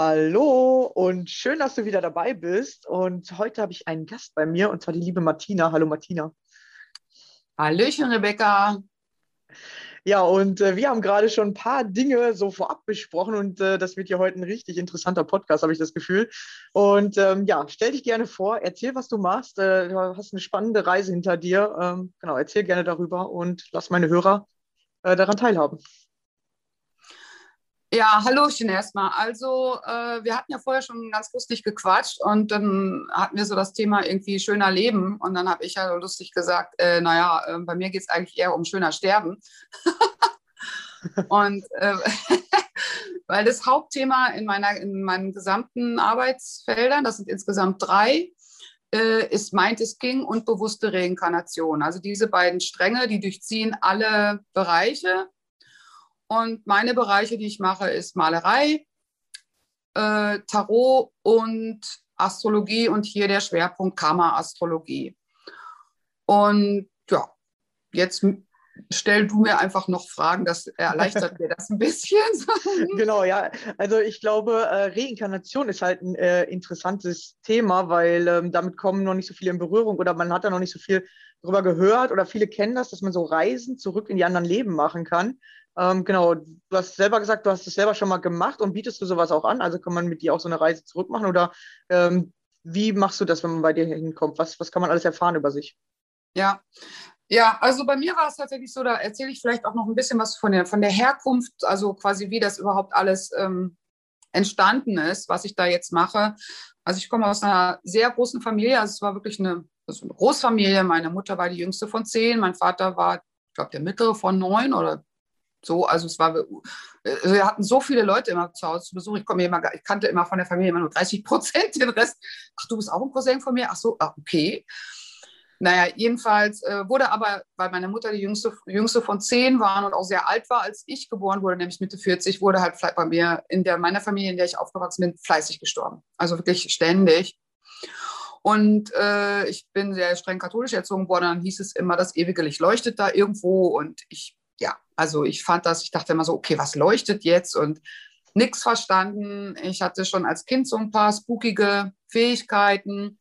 Hallo und schön, dass du wieder dabei bist. Und heute habe ich einen Gast bei mir und zwar die liebe Martina. Hallo Martina. Hallöchen, Rebecca. Ja, und äh, wir haben gerade schon ein paar Dinge so vorab besprochen und äh, das wird ja heute ein richtig interessanter Podcast, habe ich das Gefühl. Und ähm, ja, stell dich gerne vor, erzähl, was du machst. Äh, du hast eine spannende Reise hinter dir. Ähm, genau, erzähl gerne darüber und lass meine Hörer äh, daran teilhaben. Ja, Hallöchen erstmal. Also, äh, wir hatten ja vorher schon ganz lustig gequatscht und dann hatten wir so das Thema irgendwie schöner Leben. Und dann habe ich ja lustig gesagt, äh, naja, äh, bei mir geht es eigentlich eher um schöner Sterben. und äh, weil das Hauptthema in, meiner, in meinen gesamten Arbeitsfeldern, das sind insgesamt drei, äh, ist Mind is King und bewusste Reinkarnation. Also diese beiden Stränge, die durchziehen alle Bereiche und meine Bereiche, die ich mache, ist Malerei, äh, Tarot und Astrologie und hier der Schwerpunkt Karma-Astrologie. Und ja, jetzt stell du mir einfach noch Fragen, das erleichtert mir das ein bisschen. genau, ja. Also ich glaube, äh, Reinkarnation ist halt ein äh, interessantes Thema, weil ähm, damit kommen noch nicht so viele in Berührung oder man hat da noch nicht so viel drüber gehört oder viele kennen das, dass man so Reisen zurück in die anderen Leben machen kann. Ähm, genau, du hast selber gesagt, du hast es selber schon mal gemacht und bietest du sowas auch an? Also kann man mit dir auch so eine Reise zurückmachen oder ähm, wie machst du das, wenn man bei dir hinkommt? Was, was kann man alles erfahren über sich? Ja, ja, also bei mir war es tatsächlich so, da erzähle ich vielleicht auch noch ein bisschen was von der, von der Herkunft, also quasi wie das überhaupt alles ähm, entstanden ist, was ich da jetzt mache. Also ich komme aus einer sehr großen Familie, also es war wirklich eine, also eine Großfamilie. Meine Mutter war die jüngste von zehn, mein Vater war, ich glaube, der mittlere von neun oder so, also es war, also wir hatten so viele Leute immer zu Hause zu Besuch. Ich, komme immer, ich kannte immer von der Familie immer nur 30 Prozent, den Rest. Ach, du bist auch ein Cousin von mir? Ach so, ah, okay. naja, jedenfalls äh, wurde aber, weil meine Mutter die jüngste, jüngste von zehn war und auch sehr alt war, als ich geboren wurde, nämlich Mitte 40, wurde halt bei mir in der, meiner Familie, in der ich aufgewachsen bin, fleißig gestorben. Also wirklich ständig. Und äh, ich bin sehr streng katholisch erzogen worden. Dann hieß es immer, das ewige Licht leuchtet da irgendwo. Und ich, ja, also ich fand das, ich dachte immer so, okay, was leuchtet jetzt? Und nichts verstanden. Ich hatte schon als Kind so ein paar spookige Fähigkeiten.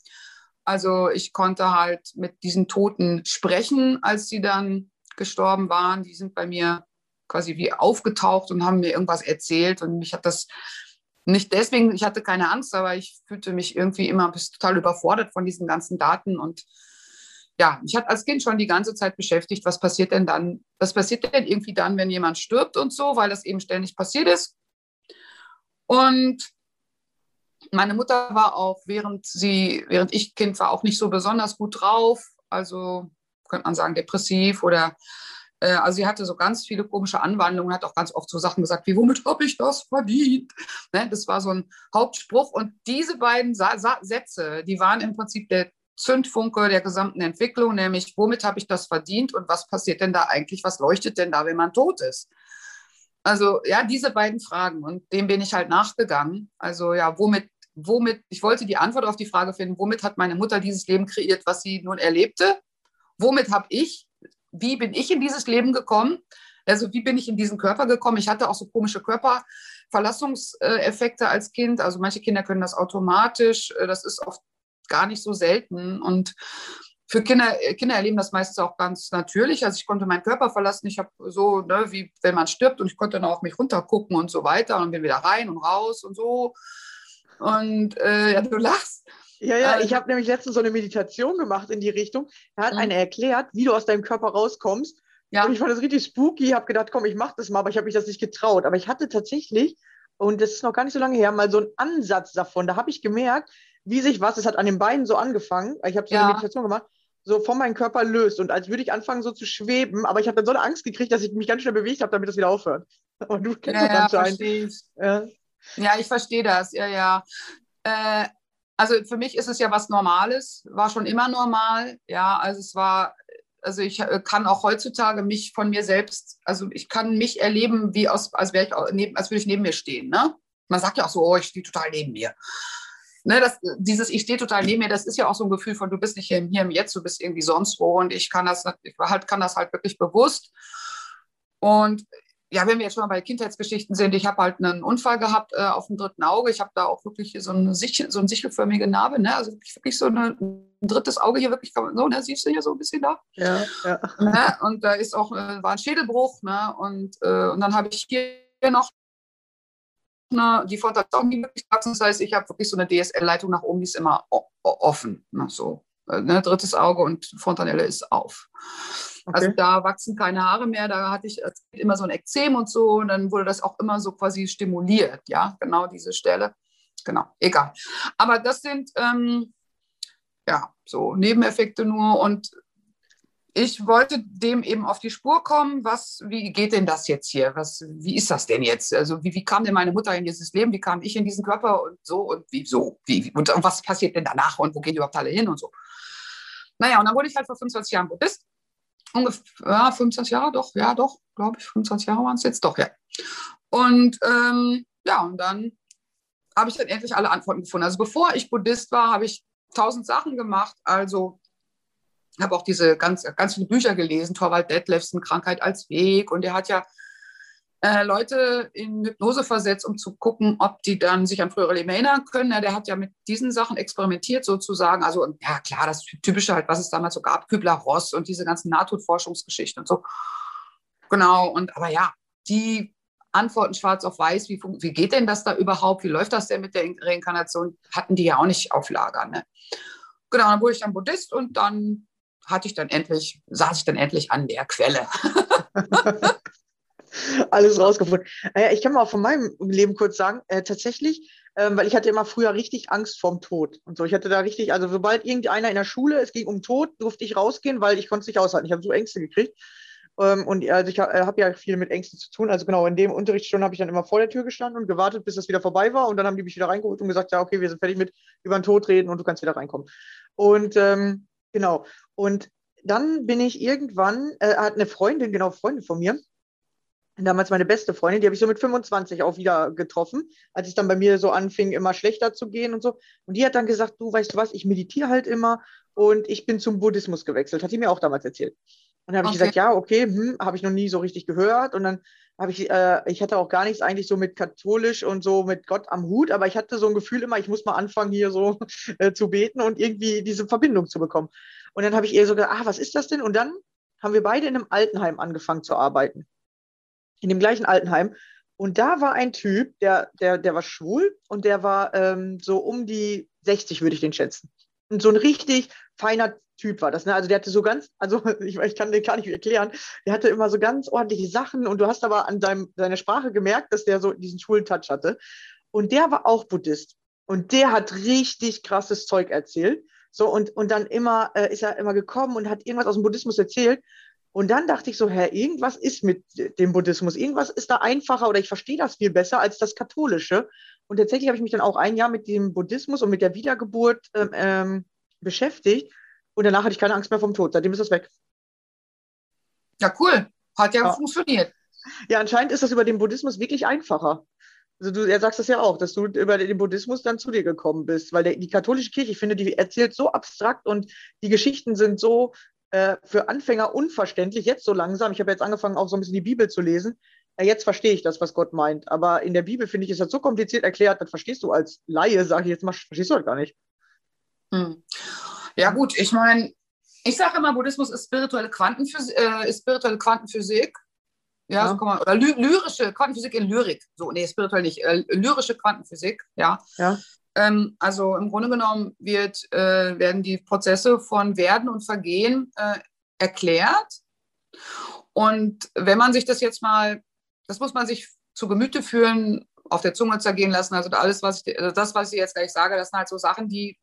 Also ich konnte halt mit diesen Toten sprechen, als sie dann gestorben waren. Die sind bei mir quasi wie aufgetaucht und haben mir irgendwas erzählt. Und mich hat das nicht deswegen, ich hatte keine Angst, aber ich fühlte mich irgendwie immer total überfordert von diesen ganzen Daten. Und ja, mich hat als Kind schon die ganze Zeit beschäftigt, was passiert denn dann, was passiert denn irgendwie dann, wenn jemand stirbt und so, weil das eben ständig passiert ist. Und meine Mutter war auch, während sie, während ich Kind war, auch nicht so besonders gut drauf. Also könnte man sagen, depressiv oder äh, also sie hatte so ganz viele komische Anwandlungen, hat auch ganz oft so Sachen gesagt, wie womit habe ich das verdient? Ne, das war so ein Hauptspruch. Und diese beiden Sa Sa Sätze, die waren im Prinzip der Zündfunke der gesamten Entwicklung, nämlich womit habe ich das verdient und was passiert denn da eigentlich, was leuchtet denn da, wenn man tot ist? Also ja, diese beiden Fragen und dem bin ich halt nachgegangen. Also ja, womit, womit, ich wollte die Antwort auf die Frage finden, womit hat meine Mutter dieses Leben kreiert, was sie nun erlebte? Womit habe ich, wie bin ich in dieses Leben gekommen? Also wie bin ich in diesen Körper gekommen? Ich hatte auch so komische Körperverlassungseffekte als Kind. Also manche Kinder können das automatisch. Das ist oft gar nicht so selten. Und für Kinder, äh, Kinder erleben das meistens auch ganz natürlich. Also ich konnte meinen Körper verlassen. Ich habe so, ne, wie wenn man stirbt und ich konnte dann auf mich runtergucken und so weiter und bin wieder rein und raus und so. Und äh, ja, du lachst. Ja, ja, ich ähm. habe nämlich letztens so eine Meditation gemacht in die Richtung. Da hat mhm. einer erklärt, wie du aus deinem Körper rauskommst. Ja. Und ich fand das richtig spooky, habe gedacht, komm, ich mache das mal, aber ich habe mich das nicht getraut. Aber ich hatte tatsächlich, und das ist noch gar nicht so lange her, mal so einen Ansatz davon. Da habe ich gemerkt, wie sich was, es hat an den Beinen so angefangen. Ich habe so ja. eine Meditation gemacht so von meinem Körper löst und als würde ich anfangen so zu schweben, aber ich habe dann so eine Angst gekriegt, dass ich mich ganz schnell bewegt habe, damit das wieder aufhört. Und du kennst ja, das ja, anscheinend. Ja. ja, ich verstehe das, ja, ja. Äh, also für mich ist es ja was Normales, war schon immer normal, ja, also es war, also ich äh, kann auch heutzutage mich von mir selbst, also ich kann mich erleben, wie aus, als, wäre ich als würde ich neben mir stehen, ne? Man sagt ja auch so, oh, ich stehe total neben mir ne, das, dieses Ich stehe total neben mir, das ist ja auch so ein Gefühl von, du bist nicht hier, hier im Jetzt, du bist irgendwie sonst wo und ich kann das, ich halt, kann das halt wirklich bewusst. Und ja, wenn wir jetzt schon mal bei Kindheitsgeschichten sind, ich habe halt einen Unfall gehabt äh, auf dem dritten Auge. Ich habe da auch wirklich so eine, Sichel, so eine sichelförmige Narbe, ne? also wirklich, wirklich so eine, ein drittes Auge hier wirklich, so, ne? siehst du hier so ein bisschen da? Ja, ja. Ne? Und da ist auch, äh, war ein Schädelbruch ne? und, äh, und dann habe ich hier noch Ne, die Fontation die wachsen. Das heißt, ich habe wirklich so eine DSL-Leitung nach oben, die ist immer offen. Ne, so. Äh, ne, drittes Auge und Fontanelle ist auf. Okay. Also da wachsen keine Haare mehr, da hatte ich immer so ein Ekzem und so und dann wurde das auch immer so quasi stimuliert, ja, genau diese Stelle. Genau, egal. Aber das sind ähm, ja so Nebeneffekte nur und ich wollte dem eben auf die Spur kommen, was, wie geht denn das jetzt hier? Was, wie ist das denn jetzt? Also wie, wie kam denn meine Mutter in dieses Leben? Wie kam ich in diesen Körper und so und wieso? Wie, und, und was passiert denn danach und wo gehen die überhaupt alle hin und so? Naja, und dann wurde ich halt vor 25 Jahren Buddhist. Ungefähr ja, 25 Jahre, doch, ja, doch, glaube ich, 25 Jahre waren es jetzt, doch, ja. Und ähm, ja, und dann habe ich dann endlich alle Antworten gefunden. Also bevor ich Buddhist war, habe ich tausend Sachen gemacht. Also habe auch diese ganz, ganz viele Bücher gelesen, Torvald Detlefsen, Krankheit als Weg. Und er hat ja äh, Leute in Hypnose versetzt, um zu gucken, ob die dann sich an frühere Leben erinnern können. Ja, der hat ja mit diesen Sachen experimentiert sozusagen. Also ja klar, das Typische halt, was es damals so gab, Kübler-Ross und diese ganzen Nahtodforschungsgeschichten und so. Genau, und aber ja, die Antworten schwarz auf weiß, wie, wie geht denn das da überhaupt, wie läuft das denn mit der Reinkarnation, hatten die ja auch nicht auf Lager. Ne? Genau, dann wurde ich dann Buddhist und dann hatte ich dann endlich, saß ich dann endlich an der Quelle. Alles rausgefunden. Naja, ich kann mal von meinem Leben kurz sagen, äh, tatsächlich, ähm, weil ich hatte immer früher richtig Angst vorm Tod und so. Ich hatte da richtig, also sobald irgendeiner in der Schule, es ging um Tod, durfte ich rausgehen, weil ich konnte es nicht aushalten. Ich habe so Ängste gekriegt. Ähm, und also ich äh, habe ja viel mit Ängsten zu tun. Also genau, in dem Unterrichtsstunde habe ich dann immer vor der Tür gestanden und gewartet, bis das wieder vorbei war. Und dann haben die mich wieder reingeholt und gesagt, ja, okay, wir sind fertig mit über den Tod reden und du kannst wieder reinkommen. Und ähm, Genau. Und dann bin ich irgendwann, äh, hat eine Freundin, genau, Freundin von mir, damals meine beste Freundin, die habe ich so mit 25 auch wieder getroffen, als es dann bei mir so anfing, immer schlechter zu gehen und so. Und die hat dann gesagt, du weißt du was, ich meditiere halt immer und ich bin zum Buddhismus gewechselt. Hat sie mir auch damals erzählt. Und dann habe okay. ich gesagt, ja, okay, hm, habe ich noch nie so richtig gehört. Und dann habe ich, äh, ich hatte auch gar nichts eigentlich so mit katholisch und so mit Gott am Hut, aber ich hatte so ein Gefühl immer, ich muss mal anfangen, hier so äh, zu beten und irgendwie diese Verbindung zu bekommen. Und dann habe ich ihr so gedacht, ah, was ist das denn? Und dann haben wir beide in einem Altenheim angefangen zu arbeiten in dem gleichen Altenheim. Und da war ein Typ, der, der, der war schwul und der war ähm, so um die 60, würde ich den schätzen. Und so ein richtig feiner Typ war das. Ne? Also der hatte so ganz, also ich, ich kann den gar nicht erklären, der hatte immer so ganz ordentliche Sachen und du hast aber an seinem, seiner Sprache gemerkt, dass der so diesen schwulen Touch hatte. Und der war auch Buddhist. Und der hat richtig krasses Zeug erzählt. So, und, und dann immer äh, ist er immer gekommen und hat irgendwas aus dem Buddhismus erzählt. Und dann dachte ich so, hä, irgendwas ist mit dem Buddhismus, irgendwas ist da einfacher oder ich verstehe das viel besser als das Katholische. Und tatsächlich habe ich mich dann auch ein Jahr mit dem Buddhismus und mit der Wiedergeburt ähm, ähm, beschäftigt. Und danach hatte ich keine Angst mehr vom Tod. Seitdem ist das weg. Ja, cool. Hat ja, ja. funktioniert. Ja, anscheinend ist das über den Buddhismus wirklich einfacher. Also du er sagst das ja auch, dass du über den Buddhismus dann zu dir gekommen bist, weil der, die katholische Kirche, ich finde, die erzählt so abstrakt und die Geschichten sind so äh, für Anfänger unverständlich, jetzt so langsam. Ich habe jetzt angefangen, auch so ein bisschen die Bibel zu lesen. Ja, jetzt verstehe ich das, was Gott meint. Aber in der Bibel, finde ich, ist das so kompliziert erklärt, das verstehst du als Laie, sage ich jetzt mal, verstehst du halt gar nicht. Hm. Ja, gut, ich meine, ich sage immer, Buddhismus ist spirituelle, Quantenphysik, äh, ist spirituelle Quantenphysik. Ja, ja. So kann man, oder ly lyrische Quantenphysik in Lyrik. So, nee, spirituell nicht. Äh, lyrische Quantenphysik, ja. ja. Ähm, also im Grunde genommen wird, äh, werden die Prozesse von Werden und Vergehen äh, erklärt. Und wenn man sich das jetzt mal, das muss man sich zu Gemüte führen, auf der Zunge zergehen lassen. Also alles, was ich, also das, was ich jetzt gleich sage, das sind halt so Sachen, die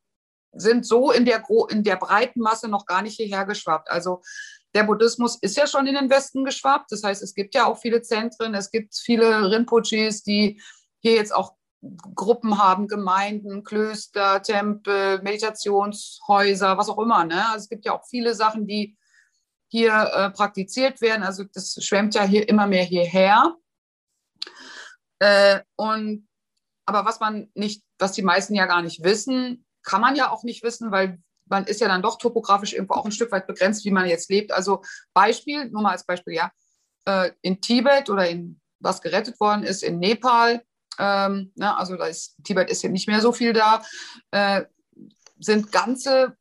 sind so in der, in der breiten Masse noch gar nicht hierher geschwappt. Also der Buddhismus ist ja schon in den Westen geschwappt. Das heißt, es gibt ja auch viele Zentren, es gibt viele Rinpoches, die hier jetzt auch Gruppen haben, Gemeinden, Klöster, Tempel, Meditationshäuser, was auch immer. Ne? Also es gibt ja auch viele Sachen, die hier äh, praktiziert werden. Also das schwemmt ja hier immer mehr hierher. Äh, und aber was man nicht, was die meisten ja gar nicht wissen, kann man ja auch nicht wissen, weil man ist ja dann doch topografisch irgendwo auch ein Stück weit begrenzt, wie man jetzt lebt. Also Beispiel, nur mal als Beispiel, ja, äh, in Tibet oder in was gerettet worden ist, in Nepal, ähm, ne, also da ist, Tibet ist ja nicht mehr so viel da, äh, sind ganze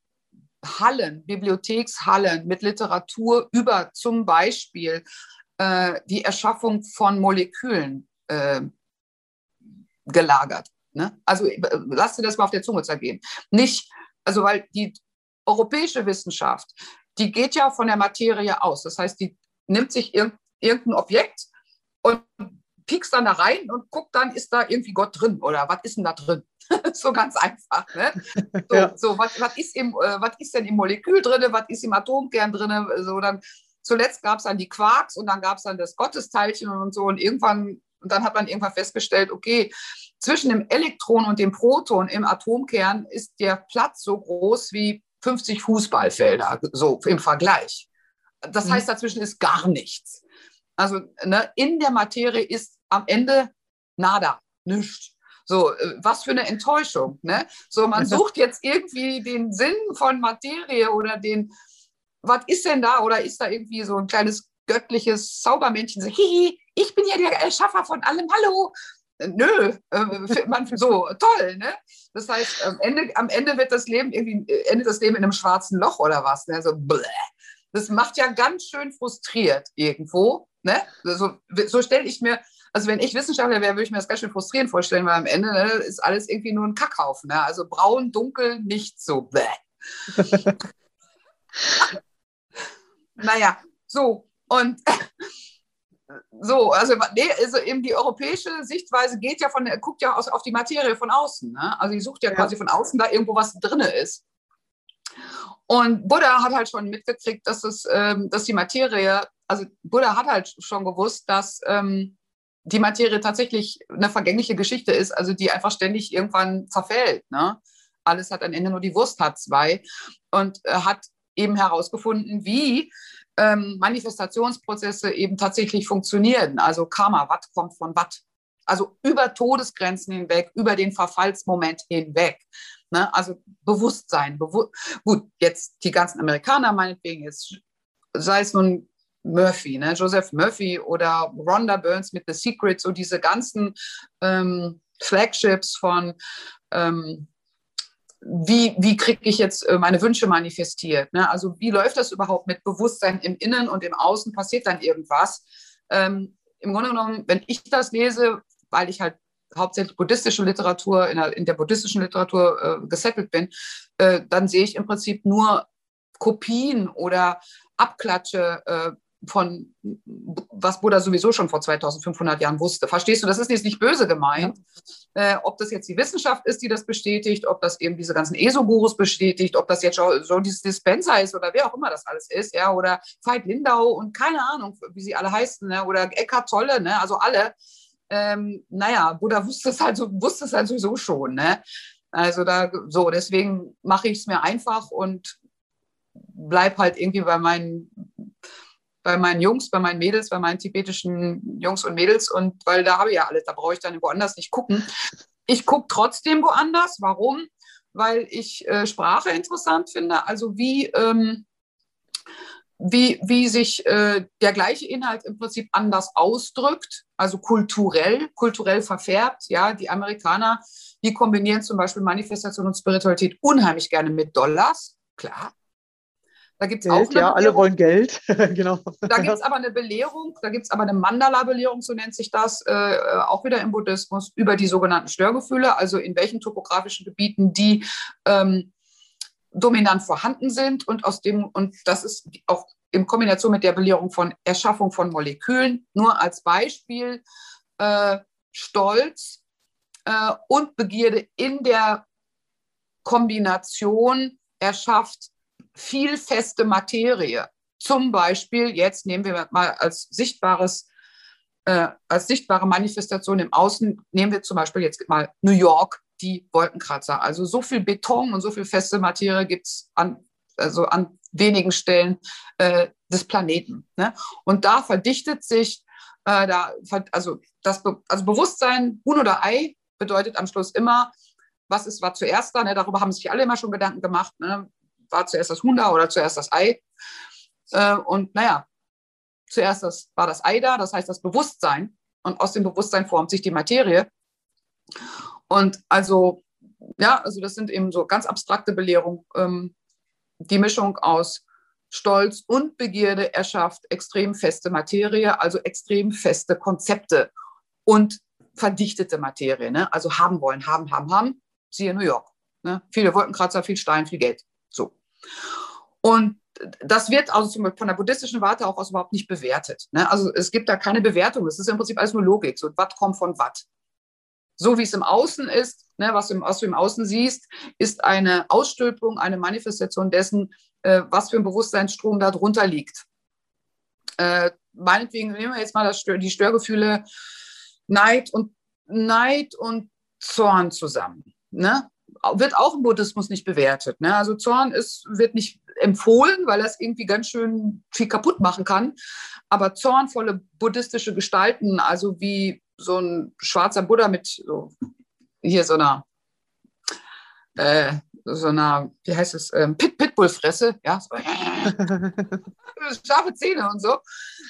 Hallen, Bibliothekshallen mit Literatur über zum Beispiel äh, die Erschaffung von Molekülen äh, gelagert. Ne? Also äh, lass dir das mal auf der Zunge zergehen. Nicht, also weil die europäische Wissenschaft, die geht ja von der Materie aus. Das heißt, die nimmt sich irg irgendein Objekt und piekst dann da rein und guckt dann, ist da irgendwie Gott drin oder was ist denn da drin? so ganz einfach. Ne? So, ja. so was, was, ist im, äh, was ist denn im Molekül drin, was ist im Atomkern drin? So, dann, zuletzt gab es dann die Quarks und dann gab es dann das Gottesteilchen und so und irgendwann, und dann hat man irgendwann festgestellt, okay, zwischen dem Elektron und dem Proton im Atomkern ist der Platz so groß wie 50 Fußballfelder, so im Vergleich. Das mhm. heißt, dazwischen ist gar nichts. Also ne, in der Materie ist am Ende nada, nichts. So, äh, was für eine Enttäuschung. Ne? So, man sucht jetzt irgendwie den Sinn von Materie oder den, was ist denn da? Oder ist da irgendwie so ein kleines göttliches Zaubermännchen, so, hihi, ich bin ja der Erschaffer von allem, hallo. Nö, äh, man so toll, ne? Das heißt, am Ende, am Ende wird das Leben irgendwie, äh, endet das Leben in einem schwarzen Loch oder was, ne? So, bleh. Das macht ja ganz schön frustriert irgendwo. Ne? So, so stelle ich mir, also wenn ich Wissenschaftler wäre, würde ich mir das ganz schön frustrierend vorstellen, weil am Ende ne, ist alles irgendwie nur ein Kackhaufen. Ne? Also braun, dunkel, nicht so. naja, so. Und so, also, nee, also eben die europäische Sichtweise geht ja von, guckt ja aus, auf die Materie von außen. Ne? Also die sucht ja, ja, quasi von außen da irgendwo was drin ist. Und Buddha hat halt schon mitgekriegt, dass, es, ähm, dass die Materie also Buddha hat halt schon gewusst, dass ähm, die Materie tatsächlich eine vergängliche Geschichte ist, also die einfach ständig irgendwann zerfällt. Ne? Alles hat ein Ende, nur die Wurst hat zwei. Und er hat eben herausgefunden, wie ähm, Manifestationsprozesse eben tatsächlich funktionieren. Also Karma, was kommt von was? Also über Todesgrenzen hinweg, über den Verfallsmoment hinweg. Ne? Also Bewusstsein. Bewu Gut, jetzt die ganzen Amerikaner meinetwegen, jetzt sei es nun Murphy, ne? Joseph Murphy oder Rhonda Burns mit The Secret, so diese ganzen ähm, Flagships von ähm, wie, wie kriege ich jetzt äh, meine Wünsche manifestiert? Ne? Also wie läuft das überhaupt mit Bewusstsein im Innen und im Außen? Passiert dann irgendwas? Ähm, Im Grunde genommen, wenn ich das lese, weil ich halt hauptsächlich buddhistische Literatur, in der, in der buddhistischen Literatur äh, gesettelt bin, äh, dann sehe ich im Prinzip nur Kopien oder Abklatsche äh, von was Buddha sowieso schon vor 2500 Jahren wusste. Verstehst du? Das ist jetzt nicht böse gemeint. Ja. Äh, ob das jetzt die Wissenschaft ist, die das bestätigt, ob das eben diese ganzen ESO-Gurus bestätigt, ob das jetzt schon so dieses Dispenser ist oder wer auch immer das alles ist, ja, oder Veit Lindau und keine Ahnung, wie sie alle heißen, ne? oder Eckhart Tolle, ne? also alle. Ähm, naja, Buddha wusste es halt, so, wusste es halt sowieso schon. Ne? Also da so, deswegen mache ich es mir einfach und bleib halt irgendwie bei meinen bei meinen Jungs, bei meinen Mädels, bei meinen tibetischen Jungs und Mädels und weil da habe ich ja alles, da brauche ich dann woanders nicht gucken. Ich gucke trotzdem woanders. Warum? Weil ich äh, Sprache interessant finde. Also wie, ähm, wie, wie sich äh, der gleiche Inhalt im Prinzip anders ausdrückt, also kulturell, kulturell verfärbt. Ja, die Amerikaner, die kombinieren zum Beispiel Manifestation und Spiritualität unheimlich gerne mit Dollars. Klar, da gibt es auch ja, alle wollen Geld. genau. Da gibt es aber eine Belehrung, da gibt es aber eine Mandala-Belehrung, so nennt sich das, äh, auch wieder im Buddhismus, über die sogenannten Störgefühle, also in welchen topografischen Gebieten die ähm, dominant vorhanden sind und aus dem, und das ist auch in Kombination mit der Belehrung von Erschaffung von Molekülen, nur als Beispiel, äh, Stolz äh, und Begierde in der Kombination erschafft viel feste Materie. Zum Beispiel, jetzt nehmen wir mal als sichtbares, äh, als sichtbare Manifestation im Außen, nehmen wir zum Beispiel jetzt mal New York, die Wolkenkratzer. Also so viel Beton und so viel feste Materie gibt es an, also an wenigen Stellen äh, des Planeten. Ne? Und da verdichtet sich, äh, da, also das Be also Bewusstsein, Huhn oder Ei, bedeutet am Schluss immer, was ist, war zuerst da? Ne? Darüber haben sich alle immer schon Gedanken gemacht. Ne? War zuerst das Huhn da oder zuerst das Ei. Äh, und naja, zuerst das, war das Ei da, das heißt das Bewusstsein. Und aus dem Bewusstsein formt sich die Materie. Und also, ja, also das sind eben so ganz abstrakte Belehrungen. Ähm, die Mischung aus Stolz und Begierde erschafft extrem feste Materie, also extrem feste Konzepte und verdichtete Materie. Ne? Also haben wollen, haben, haben, haben. Siehe New York. Ne? Viele Wolkenkratzer, viel Stein, viel Geld. So. Und das wird also von der buddhistischen Warte auch aus überhaupt nicht bewertet. Ne? Also es gibt da keine Bewertung. Es ist im Prinzip alles nur Logik. So, was kommt von was? So wie es im Außen ist, ne, was, du im, was, du im, Außen siehst, ist eine Ausstülpung, eine Manifestation dessen, äh, was für ein Bewusstseinsstrom da drunter liegt. Äh, meinetwegen nehmen wir jetzt mal das, die Störgefühle Neid und, Neid und Zorn zusammen. Ne? Wird auch im Buddhismus nicht bewertet. Ne? Also Zorn ist, wird nicht empfohlen, weil das irgendwie ganz schön viel kaputt machen kann. Aber zornvolle buddhistische Gestalten, also wie so ein schwarzer Buddha mit so, hier so einer, äh, so einer, wie heißt es, ähm, Pit Pitbull-Fresse, ja, so, scharfe Zähne und so.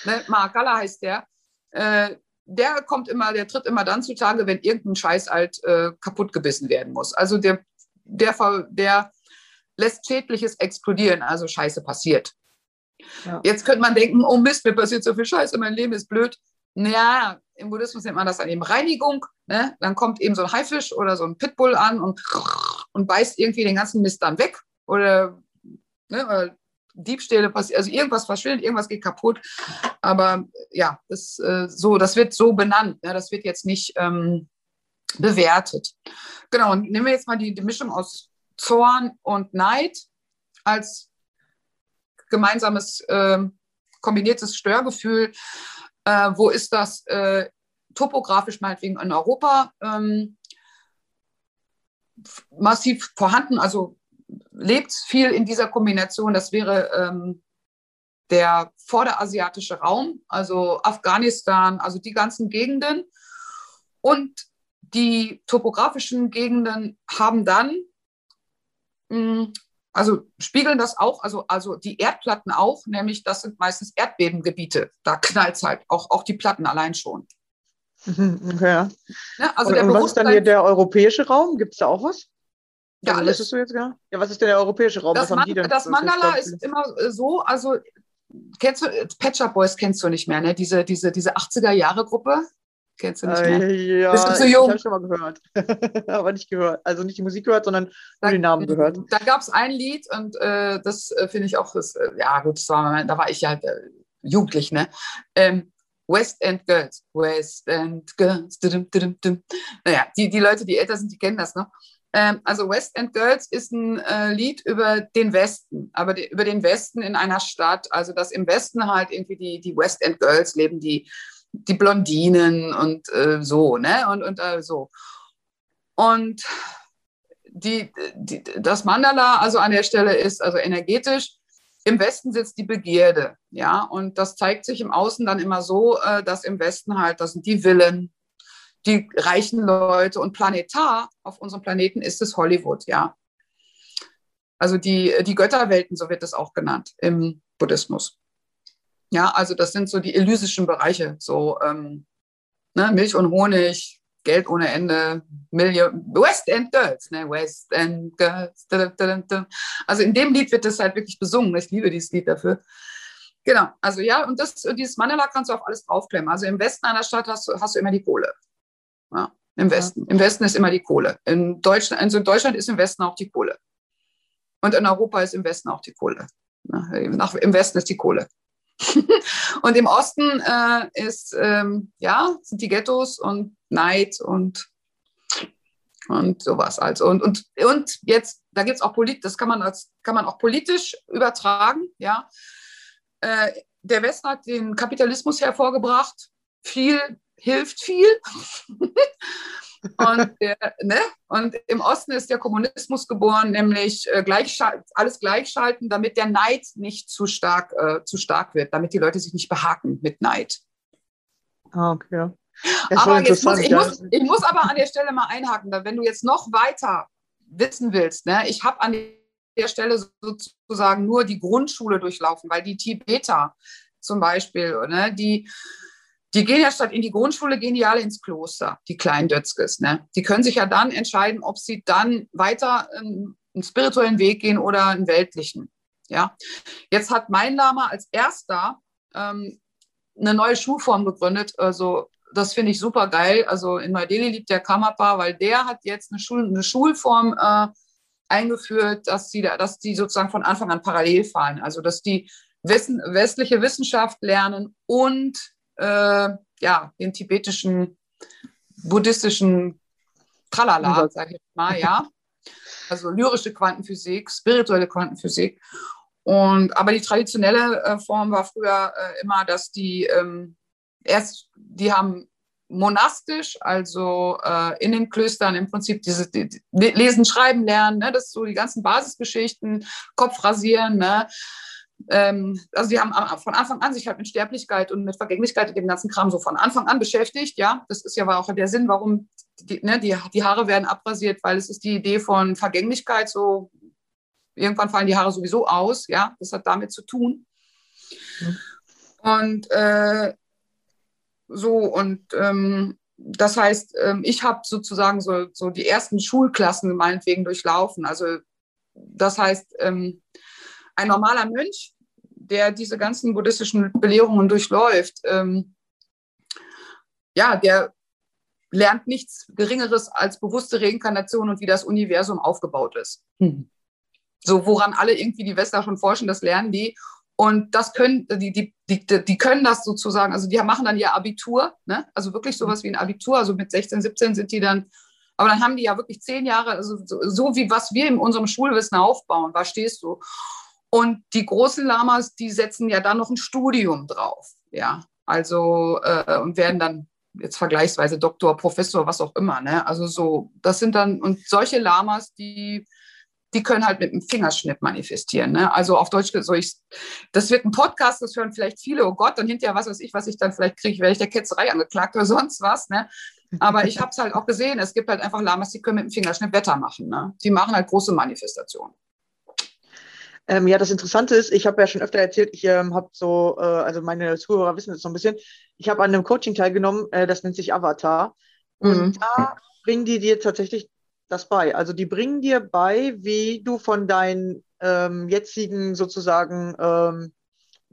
Ne? Mahakala heißt der. Äh, der kommt immer, der tritt immer dann zutage, wenn irgendein Scheiß halt äh, kaputt gebissen werden muss. Also der, der, der lässt Schädliches explodieren, also Scheiße passiert. Ja. Jetzt könnte man denken, oh Mist, mir passiert so viel Scheiße, mein Leben ist blöd. Naja, im Buddhismus nennt man das dann eben Reinigung. Ne? Dann kommt eben so ein Haifisch oder so ein Pitbull an und, und beißt irgendwie den ganzen Mist dann weg. Oder, ne, oder Diebstähle passieren, also irgendwas verschwindet, irgendwas geht kaputt. Aber ja, das, äh, so, das wird so benannt. Ja, das wird jetzt nicht ähm, bewertet. Genau, und nehmen wir jetzt mal die, die Mischung aus Zorn und Neid als gemeinsames äh, kombiniertes Störgefühl. Äh, wo ist das äh, topografisch meinetwegen in Europa ähm, massiv vorhanden? Also lebt viel in dieser Kombination. Das wäre ähm, der vorderasiatische Raum, also Afghanistan, also die ganzen Gegenden. Und die topografischen Gegenden haben dann, mh, hm, also spiegeln das auch, also, also die Erdplatten auch, nämlich das sind meistens Erdbebengebiete. Da knallt es halt auch, auch die Platten allein schon. Okay. Ja, also und, und was ist dann hier der europäische Raum? Gibt es da auch was? Ja, also, alles. Was ist, du jetzt, ja? ja, was ist denn der europäische Raum? Das, was Man das Mandala ist immer so, also kennst du, Pet Shop Boys kennst du nicht mehr, ne? Diese, diese, diese 80er-Jahre-Gruppe. Kennst du nicht mehr? Äh, ja, Bist du zu jung? ich habe schon mal gehört. Aber nicht gehört. Also nicht die Musik gehört, sondern nur den Namen gehört. Da gab es ein Lied und äh, das äh, finde ich auch, das, äh, ja gut, das war, da war ich ja äh, jugendlich, ne? Ähm, West End Girls. West End Girls. Dum, dum, dum. Naja, die, die Leute, die älter sind, die kennen das noch. Ähm, also West End Girls ist ein äh, Lied über den Westen, aber die, über den Westen in einer Stadt. Also dass im Westen halt irgendwie die, die West End Girls leben, die, die Blondinen und äh, so, ne? Und, und äh, so. Und die, die, das Mandala also an der Stelle ist also energetisch im Westen sitzt die Begierde, ja, und das zeigt sich im Außen dann immer so, äh, dass im Westen halt, das sind die Villen, die reichen Leute und planetar auf unserem Planeten ist es Hollywood, ja. Also die, die Götterwelten, so wird es auch genannt im Buddhismus. Ja, also das sind so die elysischen Bereiche, so ähm, ne, Milch und Honig, Geld ohne Ende, Million, West End Girls, ne? West End Girls. Da, da, da, also in dem Lied wird das halt wirklich besungen. Ich liebe dieses Lied dafür. Genau, also ja, und das, dieses Mandala kannst du auf alles draufklemmen. Also im Westen einer Stadt hast hast du immer die Kohle. Ja, Im Westen. Im Westen ist immer die Kohle. In Deutschland, also in Deutschland ist im Westen auch die Kohle. Und in Europa ist im Westen auch die Kohle. Nach, Im Westen ist die Kohle. und im Osten äh, ist, ähm, ja, sind die Ghettos und Neid und, und sowas. Also. Und, und, und jetzt, da gibt es auch Polit, das kann man, als, kann man auch politisch übertragen, ja. Äh, der Westen hat den Kapitalismus hervorgebracht. Viel hilft viel. Und, der, ne? und im Osten ist der Kommunismus geboren, nämlich äh, alles gleichschalten, damit der Neid nicht zu stark, äh, zu stark wird, damit die Leute sich nicht behaken mit Neid. Ah, okay. Aber jetzt muss, ich, muss, ich muss aber an der Stelle mal einhaken, wenn du jetzt noch weiter wissen willst, ne? ich habe an der Stelle sozusagen nur die Grundschule durchlaufen, weil die Tibeter zum Beispiel, ne, die die gehen ja statt in die Grundschule, gehen die alle ins Kloster, die kleinen Dötzkes. Ne? Die können sich ja dann entscheiden, ob sie dann weiter einen, einen spirituellen Weg gehen oder einen weltlichen. Ja? Jetzt hat mein Lama als erster ähm, eine neue Schulform gegründet. Also das finde ich super geil. Also in Neu-Delhi liegt der Kamapa, weil der hat jetzt eine, Schul eine Schulform äh, eingeführt, dass die, dass die sozusagen von Anfang an parallel fahren. Also dass die westliche Wissenschaft lernen und äh, ja, den tibetischen buddhistischen Tralala, sage ich mal, ja. Also lyrische Quantenphysik, spirituelle Quantenphysik. Und, aber die traditionelle äh, Form war früher äh, immer, dass die ähm, erst, die haben monastisch, also äh, in den Klöstern im Prinzip dieses die, Lesen, Schreiben lernen, ne? das so die ganzen Basisgeschichten, Kopf rasieren, ne? Ähm, also die haben von Anfang an sich halt mit Sterblichkeit und mit Vergänglichkeit und dem ganzen Kram so von Anfang an beschäftigt. Ja, das ist ja auch der Sinn, warum die, ne, die, die Haare werden abrasiert, weil es ist die Idee von Vergänglichkeit. So irgendwann fallen die Haare sowieso aus. Ja, das hat damit zu tun. Mhm. Und äh, so und ähm, das heißt, ähm, ich habe sozusagen so, so die ersten Schulklassen meinetwegen durchlaufen. Also das heißt, ähm, ein normaler Mönch, der diese ganzen buddhistischen Belehrungen durchläuft, ähm, ja, der lernt nichts Geringeres als bewusste Reinkarnation und wie das Universum aufgebaut ist. Mhm. So, woran alle irgendwie die Westler schon forschen, das lernen die. Und das können, die, die, die, die können das sozusagen, also die machen dann ihr Abitur, ne? also wirklich sowas wie ein Abitur, also mit 16, 17 sind die dann, aber dann haben die ja wirklich zehn Jahre, also so, so wie was wir in unserem Schulwissen aufbauen, was stehst du? Und die großen Lamas, die setzen ja dann noch ein Studium drauf, ja. Also äh, und werden dann jetzt vergleichsweise Doktor, Professor, was auch immer, ne? Also so, das sind dann und solche Lamas, die die können halt mit einem Fingerschnipp manifestieren. Ne? Also auf Deutsch, so ich, das wird ein Podcast, das hören vielleicht viele, oh Gott, und hinterher was weiß ich, was ich dann vielleicht kriege, werde ich der Ketzerei angeklagt oder sonst was. Ne? Aber ich habe es halt auch gesehen, es gibt halt einfach Lamas, die können mit dem Fingerschnipp Wetter machen. Ne? Die machen halt große Manifestationen. Ähm, ja, das Interessante ist, ich habe ja schon öfter erzählt, ich ähm, habe so, äh, also meine Zuhörer wissen es so ein bisschen, ich habe an einem Coaching teilgenommen, äh, das nennt sich Avatar. Und mhm. da bringen die dir tatsächlich das bei. Also die bringen dir bei, wie du von deinen ähm, jetzigen sozusagen, ähm,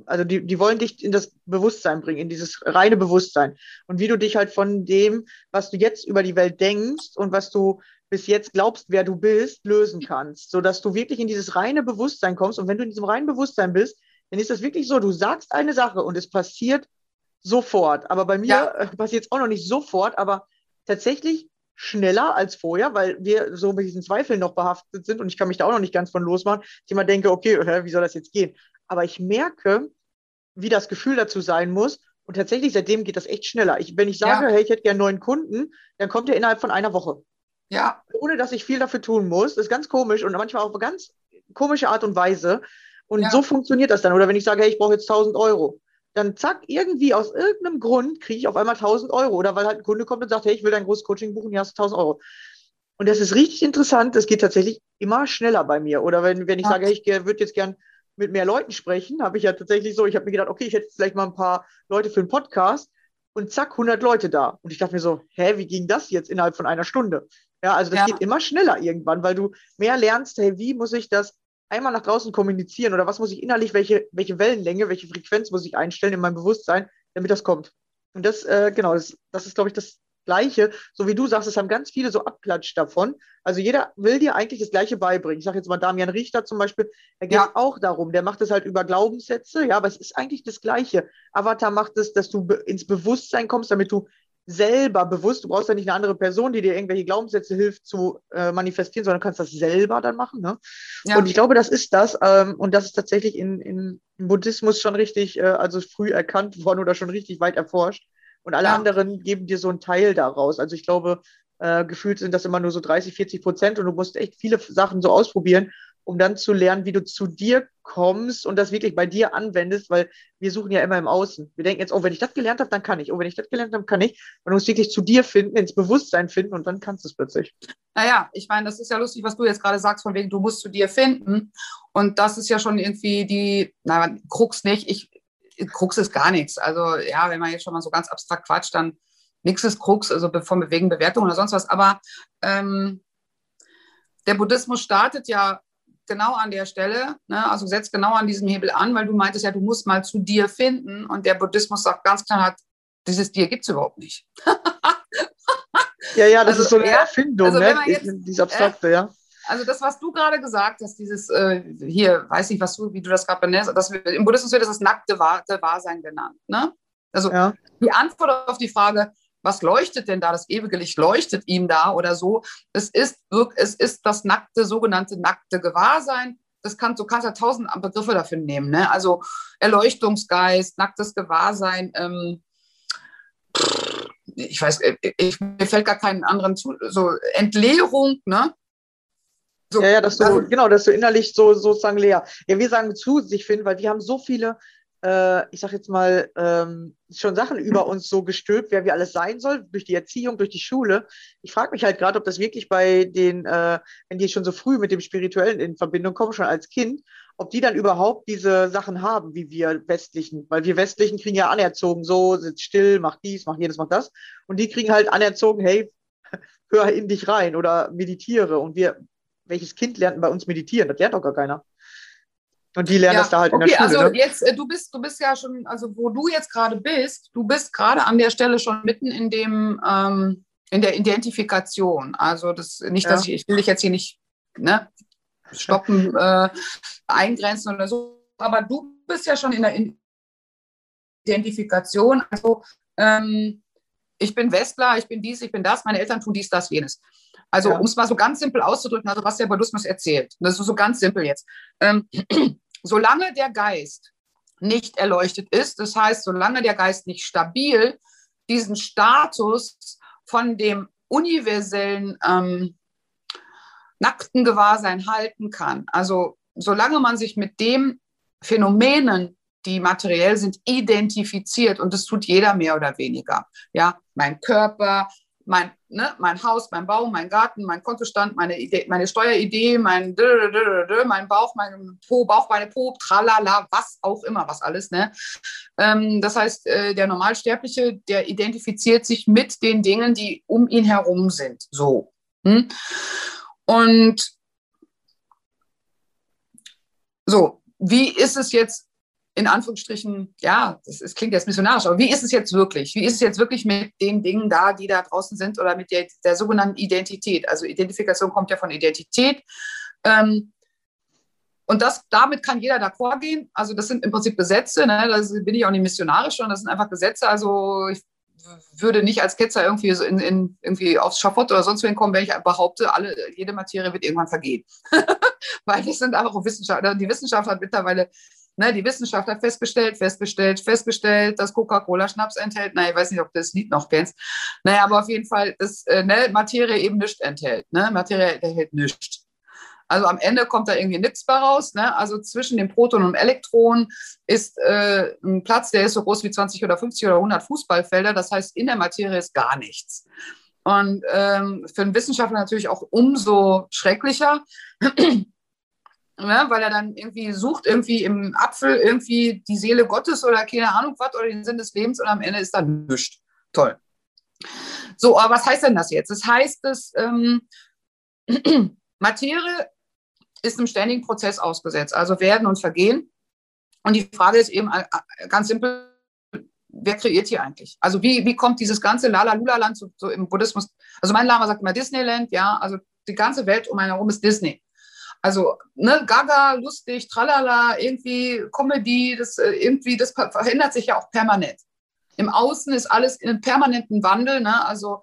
also die, die wollen dich in das Bewusstsein bringen, in dieses reine Bewusstsein. Und wie du dich halt von dem, was du jetzt über die Welt denkst und was du bis jetzt glaubst, wer du bist, lösen kannst, sodass du wirklich in dieses reine Bewusstsein kommst. Und wenn du in diesem reinen Bewusstsein bist, dann ist das wirklich so, du sagst eine Sache und es passiert sofort. Aber bei mir ja. Äh, passiert es auch noch nicht sofort, aber tatsächlich schneller als vorher, weil wir so mit diesen Zweifeln noch behaftet sind und ich kann mich da auch noch nicht ganz von losmachen. Ich immer denke, okay, wie soll das jetzt gehen? Aber ich merke, wie das Gefühl dazu sein muss. Und tatsächlich, seitdem geht das echt schneller. Ich, wenn ich sage, ja. hey, ich hätte gerne neuen Kunden, dann kommt er innerhalb von einer Woche. Ja. Ohne dass ich viel dafür tun muss. Das ist ganz komisch und manchmal auf eine ganz komische Art und Weise. Und ja. so funktioniert das dann. Oder wenn ich sage, hey, ich brauche jetzt 1000 Euro, dann zack, irgendwie aus irgendeinem Grund kriege ich auf einmal 1000 Euro. Oder weil halt ein Kunde kommt und sagt, hey, ich will dein großes Coaching buchen, hier hast du 1000 Euro. Und das ist richtig interessant. Das geht tatsächlich immer schneller bei mir. Oder wenn, wenn ich ja. sage, hey, ich würde jetzt gern mit mehr Leuten sprechen, habe ich ja tatsächlich so, ich habe mir gedacht, okay, ich hätte vielleicht mal ein paar Leute für einen Podcast und zack, 100 Leute da. Und ich dachte mir so, hä, wie ging das jetzt innerhalb von einer Stunde? Ja, also das ja. geht immer schneller irgendwann, weil du mehr lernst, hey, wie muss ich das einmal nach draußen kommunizieren oder was muss ich innerlich, welche, welche Wellenlänge, welche Frequenz muss ich einstellen in meinem Bewusstsein, damit das kommt. Und das, äh, genau, das, das ist, glaube ich, das Gleiche. So wie du sagst, es haben ganz viele so abklatscht davon. Also jeder will dir eigentlich das Gleiche beibringen. Ich sage jetzt mal Damian Richter zum Beispiel, er geht ja. auch darum, der macht es halt über Glaubenssätze, ja, aber es ist eigentlich das Gleiche. Avatar macht es, dass du ins Bewusstsein kommst, damit du selber bewusst, du brauchst ja nicht eine andere Person, die dir irgendwelche Glaubenssätze hilft zu äh, manifestieren, sondern du kannst das selber dann machen. Ne? Ja. Und ich glaube, das ist das. Ähm, und das ist tatsächlich in, in, im Buddhismus schon richtig, äh, also früh erkannt worden oder schon richtig weit erforscht. Und alle ja. anderen geben dir so einen Teil daraus. Also ich glaube, äh, gefühlt sind das immer nur so 30, 40 Prozent und du musst echt viele Sachen so ausprobieren, um dann zu lernen, wie du zu dir kommst und das wirklich bei dir anwendest, weil wir suchen ja immer im Außen. Wir denken jetzt, oh, wenn ich das gelernt habe, dann kann ich. Oh, wenn ich das gelernt habe, kann ich. Und du musst wirklich zu dir finden, ins Bewusstsein finden und dann kannst du es plötzlich. Naja, ich meine, das ist ja lustig, was du jetzt gerade sagst, von wegen, du musst zu dir finden. Und das ist ja schon irgendwie die, naja, Krux nicht. Ich, Krux ist gar nichts. Also ja, wenn man jetzt schon mal so ganz abstrakt quatscht, dann nichts ist Krux, also von wegen Bewertung oder sonst was. Aber ähm, der Buddhismus startet ja genau an der Stelle, ne? also setzt genau an diesem Hebel an, weil du meintest ja, du musst mal zu dir finden und der Buddhismus sagt ganz klar, dieses Dir gibt es überhaupt nicht. ja, ja, das also, ist so eine Erfindung, also, ne? Jetzt, dieses Abstrakte, äh, ja. Also das, was du gerade gesagt hast, dieses äh, hier, weiß nicht, was du, wie du das gerade benennst, das, im Buddhismus wird das das nackte Wahr, Wahrsein genannt. Ne? Also ja. die Antwort auf die Frage, was leuchtet denn da? Das ewige Licht leuchtet ihm da oder so. Es ist, es ist das nackte, sogenannte nackte Gewahrsein. Das kann, du kannst ja tausend Begriffe dafür nehmen. Ne? Also Erleuchtungsgeist, nacktes Gewahrsein. Ähm, ich weiß, äh, ich, mir fällt gar keinen anderen zu, so Entleerung, ne? So, ja, ja, dass du, also, genau, dass du innerlich so sozusagen leer. Ja, wir sagen zu sich finden, weil wir haben so viele äh, ich sag jetzt mal, ähm, schon Sachen über uns so gestülpt, wer wir alles sein soll, durch die Erziehung, durch die Schule. Ich frage mich halt gerade, ob das wirklich bei den, äh, wenn die schon so früh mit dem Spirituellen in Verbindung kommen, schon als Kind, ob die dann überhaupt diese Sachen haben, wie wir Westlichen. Weil wir Westlichen kriegen ja anerzogen, so, sitz still, mach dies, mach jenes, mach das. Und die kriegen halt anerzogen, hey, hör in dich rein oder meditiere. Und wir, welches Kind lernt bei uns meditieren? Das lernt doch gar keiner. Und die lernen ja, das da halt okay, in der Schule. Also ne? jetzt, äh, du bist, du bist ja schon, also wo du jetzt gerade bist, du bist gerade an der Stelle schon mitten in dem, ähm, in der Identifikation. Also das nicht, ja. dass ich, ich will dich jetzt hier nicht ne, stoppen, äh, eingrenzen oder so, aber du bist ja schon in der Identifikation. Also ähm, ich bin Westler, ich bin dies, ich bin das, meine Eltern tun dies, das, jenes. Also, ja. um es mal so ganz simpel auszudrücken, also was der Buddhismus erzählt. Das ist so ganz simpel jetzt. Ähm, solange der Geist nicht erleuchtet ist, das heißt, solange der Geist nicht stabil diesen Status von dem universellen, ähm, nackten Gewahrsein halten kann. Also solange man sich mit dem Phänomenen, die materiell sind, identifiziert und das tut jeder mehr oder weniger. Ja, mein Körper, mein, ne, mein Haus, mein Baum, mein Garten, mein Kontostand, meine, Idee, meine Steueridee, mein, mein Bauch, mein Po, Bauch, meine Po, tralala, was auch immer, was alles. Ne? Ähm, das heißt, äh, der Normalsterbliche, der identifiziert sich mit den Dingen, die um ihn herum sind. So. Hm? Und so, wie ist es jetzt in Anführungsstrichen, ja, das, das, klingt jetzt missionarisch, aber wie ist es jetzt wirklich? Wie ist es jetzt wirklich mit den Dingen da, die da draußen sind oder mit der, der sogenannten Identität? Also Identifikation kommt ja von Identität. Ähm, und das, damit kann jeder d'accord gehen. Also das sind im Prinzip Gesetze, ne? das bin ich auch nicht missionarisch, sondern das sind einfach Gesetze. Also ich würde nicht als Ketzer irgendwie, so in, in, irgendwie aufs Schafott oder sonst wohin kommen, wenn ich behaupte, alle, jede Materie wird irgendwann vergehen. Weil das sind einfach Wissenschaftler. Die Wissenschaft hat mittlerweile Ne, die Wissenschaft hat festgestellt, festgestellt, festgestellt, dass Coca-Cola Schnaps enthält. Na, ich weiß nicht, ob du das Lied noch kennst. Naja, aber auf jeden Fall, dass äh, ne, Materie eben nichts enthält. Ne? Materie enthält nichts. Also am Ende kommt da irgendwie nichts bei raus. Ne? Also zwischen dem Proton und dem Elektron ist äh, ein Platz, der ist so groß wie 20 oder 50 oder 100 Fußballfelder. Das heißt, in der Materie ist gar nichts. Und ähm, für einen Wissenschaftler natürlich auch umso schrecklicher, ne, weil er dann irgendwie sucht, irgendwie im Apfel irgendwie die Seele Gottes oder keine Ahnung was oder den Sinn des Lebens und am Ende ist dann nichts. Toll. So, aber was heißt denn das jetzt? Das heißt, dass ähm, Materie ist einem ständigen Prozess ausgesetzt, also werden und vergehen. Und die Frage ist eben äh, äh, ganz simpel, wer kreiert hier eigentlich? Also wie, wie kommt dieses ganze Lala-Lula-Land so, so, im Buddhismus? Also mein Lama sagt immer Disneyland, ja, also die ganze Welt um einen herum ist Disney. Also, ne, Gaga, lustig, tralala, irgendwie Comedy, das äh, irgendwie, das verändert sich ja auch permanent. Im Außen ist alles in einem permanenten Wandel. Ne? Also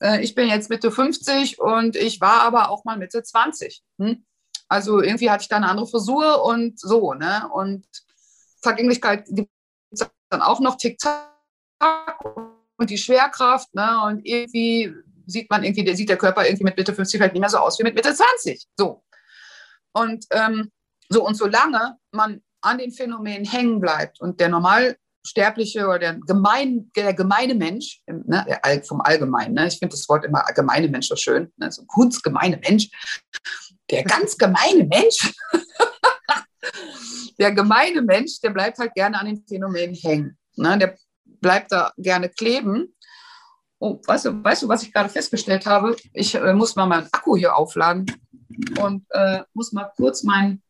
äh, ich bin jetzt Mitte 50 und ich war aber auch mal Mitte 20. Hm? Also irgendwie hatte ich da eine andere Frisur und so. Ne? Und Vergänglichkeit gibt es dann auch noch Tick-Tack und die Schwerkraft. Ne? Und irgendwie sieht man irgendwie, der sieht der Körper irgendwie mit Mitte 50 halt nicht mehr so aus wie mit Mitte 20. So. Und ähm, so und solange man an den Phänomenen hängen bleibt und der Normalsterbliche oder der, gemein, der gemeine Mensch, ne, vom Allgemeinen, ne, ich finde das Wort immer gemeine Mensch so schön, ne, so kunstgemeine Mensch, der ganz gemeine Mensch, der gemeine Mensch, der bleibt halt gerne an den Phänomenen hängen. Ne, der bleibt da gerne kleben. Oh, weißt du, weißt du, was ich gerade festgestellt habe? Ich äh, muss mal meinen Akku hier aufladen und äh, muss mal kurz mein,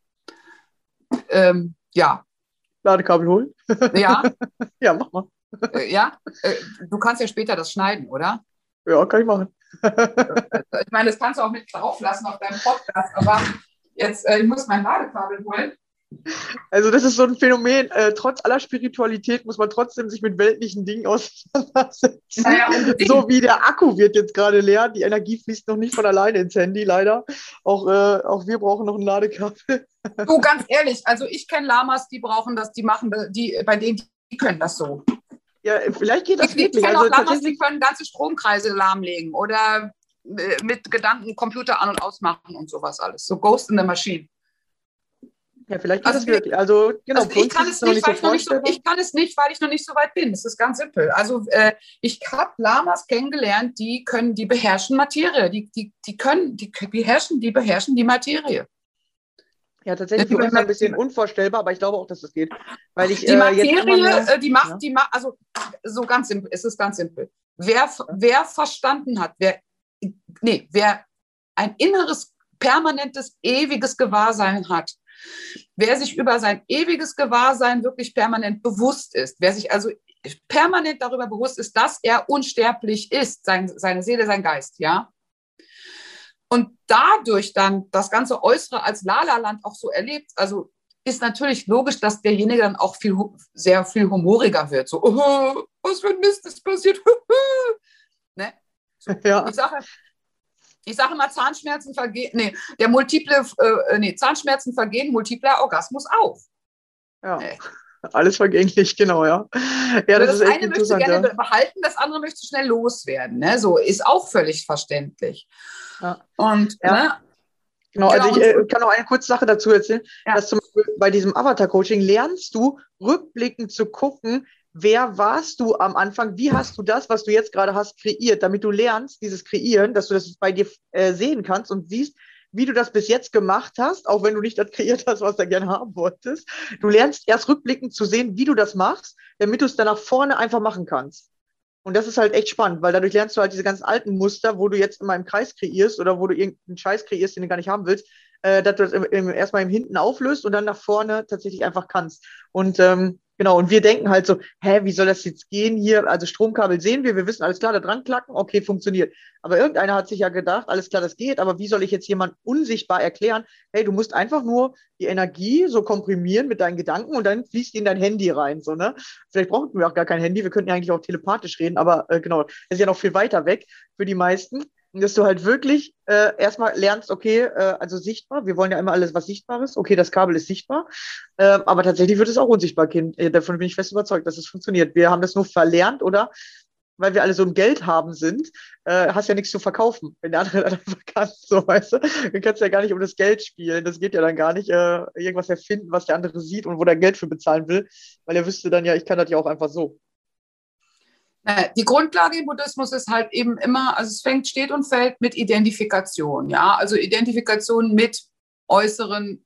ähm, ja. Ladekabel holen? Ja. ja, mach mal. Äh, ja, äh, du kannst ja später das schneiden, oder? Ja, kann ich machen. ich meine, das kannst du auch mit drauf lassen auf deinem Podcast, aber jetzt, äh, ich muss mein Ladekabel holen. Also das ist so ein Phänomen, äh, trotz aller Spiritualität muss man trotzdem sich mit weltlichen Dingen auseinandersetzen. Naja, so wie der Akku wird jetzt gerade leer, die Energie fließt noch nicht von alleine ins Handy, leider. Auch, äh, auch wir brauchen noch ein Ladekabel. Du, ganz ehrlich, also ich kenne Lamas, die brauchen das, die machen, die, bei denen, die können das so. Ja, vielleicht geht das ich, wirklich. Ich kenne also auch Lamas, die können ganze Stromkreise lahmlegen oder äh, mit Gedanken Computer an- und ausmachen und sowas alles. So Ghost in the Machine. Ja, vielleicht also, wirklich. Also, genau, also ich, kann es nicht, weil ich, noch nicht so, ich kann es nicht, weil ich noch nicht so weit bin. Das ist ganz simpel. Also äh, ich habe Lamas kennengelernt, die können, die beherrschen Materie. Die, die, die können, die beherrschen, die beherrschen die Materie. Ja, tatsächlich für uns ein bisschen unvorstellbar, aber ich glaube auch, dass das geht. Weil ich, die Materie, äh, mehr, äh, die macht, ja. die macht, also so ganz simpel, es ist ganz simpel. Wer, wer verstanden hat, wer, nee, wer ein inneres, permanentes, ewiges Gewahrsein hat, Wer sich über sein ewiges Gewahrsein wirklich permanent bewusst ist, wer sich also permanent darüber bewusst ist, dass er unsterblich ist, sein, seine Seele, sein Geist, ja. Und dadurch dann das ganze Äußere als Lala-Land auch so erlebt, also ist natürlich logisch, dass derjenige dann auch viel, sehr viel humoriger wird. So, oh, was für ein Mist ist passiert. ne? So, ja. Ich sage, ich sage immer, Zahnschmerzen vergehen, nee, der multiple, äh, nee, Zahnschmerzen vergehen, multipler Orgasmus auf. Ja. Nee. Alles vergänglich, genau, ja. ja das, das eine möchte gerne ja. behalten, das andere möchte schnell loswerden. Ne? So ist auch völlig verständlich. Ja. Und ja. Ne? Genau, also ich äh, kann noch eine kurze Sache dazu erzählen, dass zum Beispiel bei diesem Avatar-Coaching lernst du rückblickend zu gucken, wer warst du am Anfang, wie hast du das, was du jetzt gerade hast, kreiert, damit du lernst, dieses Kreieren, dass du das bei dir äh, sehen kannst und siehst, wie du das bis jetzt gemacht hast, auch wenn du nicht das kreiert hast, was du gerne haben wolltest. Du lernst erst rückblickend zu sehen, wie du das machst, damit du es dann nach vorne einfach machen kannst. Und das ist halt echt spannend, weil dadurch lernst du halt diese ganzen alten Muster, wo du jetzt immer im Kreis kreierst oder wo du irgendeinen Scheiß kreierst, den du gar nicht haben willst, äh, dass du das im, im, erstmal im Hinten auflöst und dann nach vorne tatsächlich einfach kannst. Und ähm, Genau, und wir denken halt so, hä, wie soll das jetzt gehen hier? Also Stromkabel sehen wir, wir wissen, alles klar, da dran klacken, okay, funktioniert. Aber irgendeiner hat sich ja gedacht, alles klar, das geht, aber wie soll ich jetzt jemand unsichtbar erklären, hey, du musst einfach nur die Energie so komprimieren mit deinen Gedanken und dann fließt die in dein Handy rein, so, ne? Vielleicht brauchen wir auch gar kein Handy, wir könnten ja eigentlich auch telepathisch reden, aber äh, genau, das ist ja noch viel weiter weg für die meisten dass du halt wirklich äh, erstmal lernst, okay, äh, also sichtbar, wir wollen ja immer alles, was sichtbar ist, okay, das Kabel ist sichtbar, äh, aber tatsächlich wird es auch unsichtbar, Kind. Äh, davon bin ich fest überzeugt, dass es funktioniert. Wir haben das nur verlernt, oder? Weil wir alle so im Geld haben sind, äh, hast ja nichts zu verkaufen, wenn der andere dann einfach kann, so weißt du. Du kannst ja gar nicht um das Geld spielen, das geht ja dann gar nicht, äh, irgendwas erfinden, was der andere sieht und wo der Geld für bezahlen will, weil er wüsste dann ja, ich kann das ja auch einfach so. Äh, die Grundlage im Buddhismus ist halt eben immer, also es fängt, steht und fällt mit Identifikation, ja, also Identifikation mit äußeren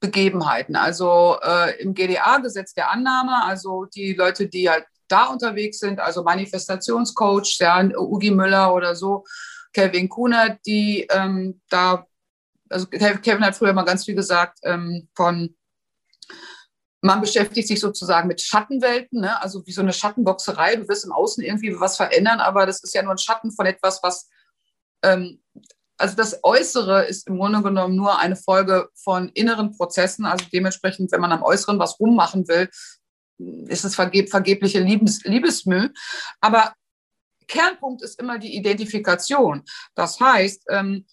Begebenheiten. Also äh, im GDA, Gesetz der Annahme, also die Leute, die halt da unterwegs sind, also Manifestationscoach, ja, Ugi Müller oder so, Kevin Kuhner, die ähm, da, also Kevin hat früher mal ganz viel gesagt ähm, von man beschäftigt sich sozusagen mit Schattenwelten, ne? also wie so eine Schattenboxerei. Du wirst im Außen irgendwie was verändern, aber das ist ja nur ein Schatten von etwas, was. Ähm, also das Äußere ist im Grunde genommen nur eine Folge von inneren Prozessen. Also dementsprechend, wenn man am Äußeren was rummachen will, ist es vergeb vergebliche Liebes Liebesmüh. Aber Kernpunkt ist immer die Identifikation. Das heißt, ähm,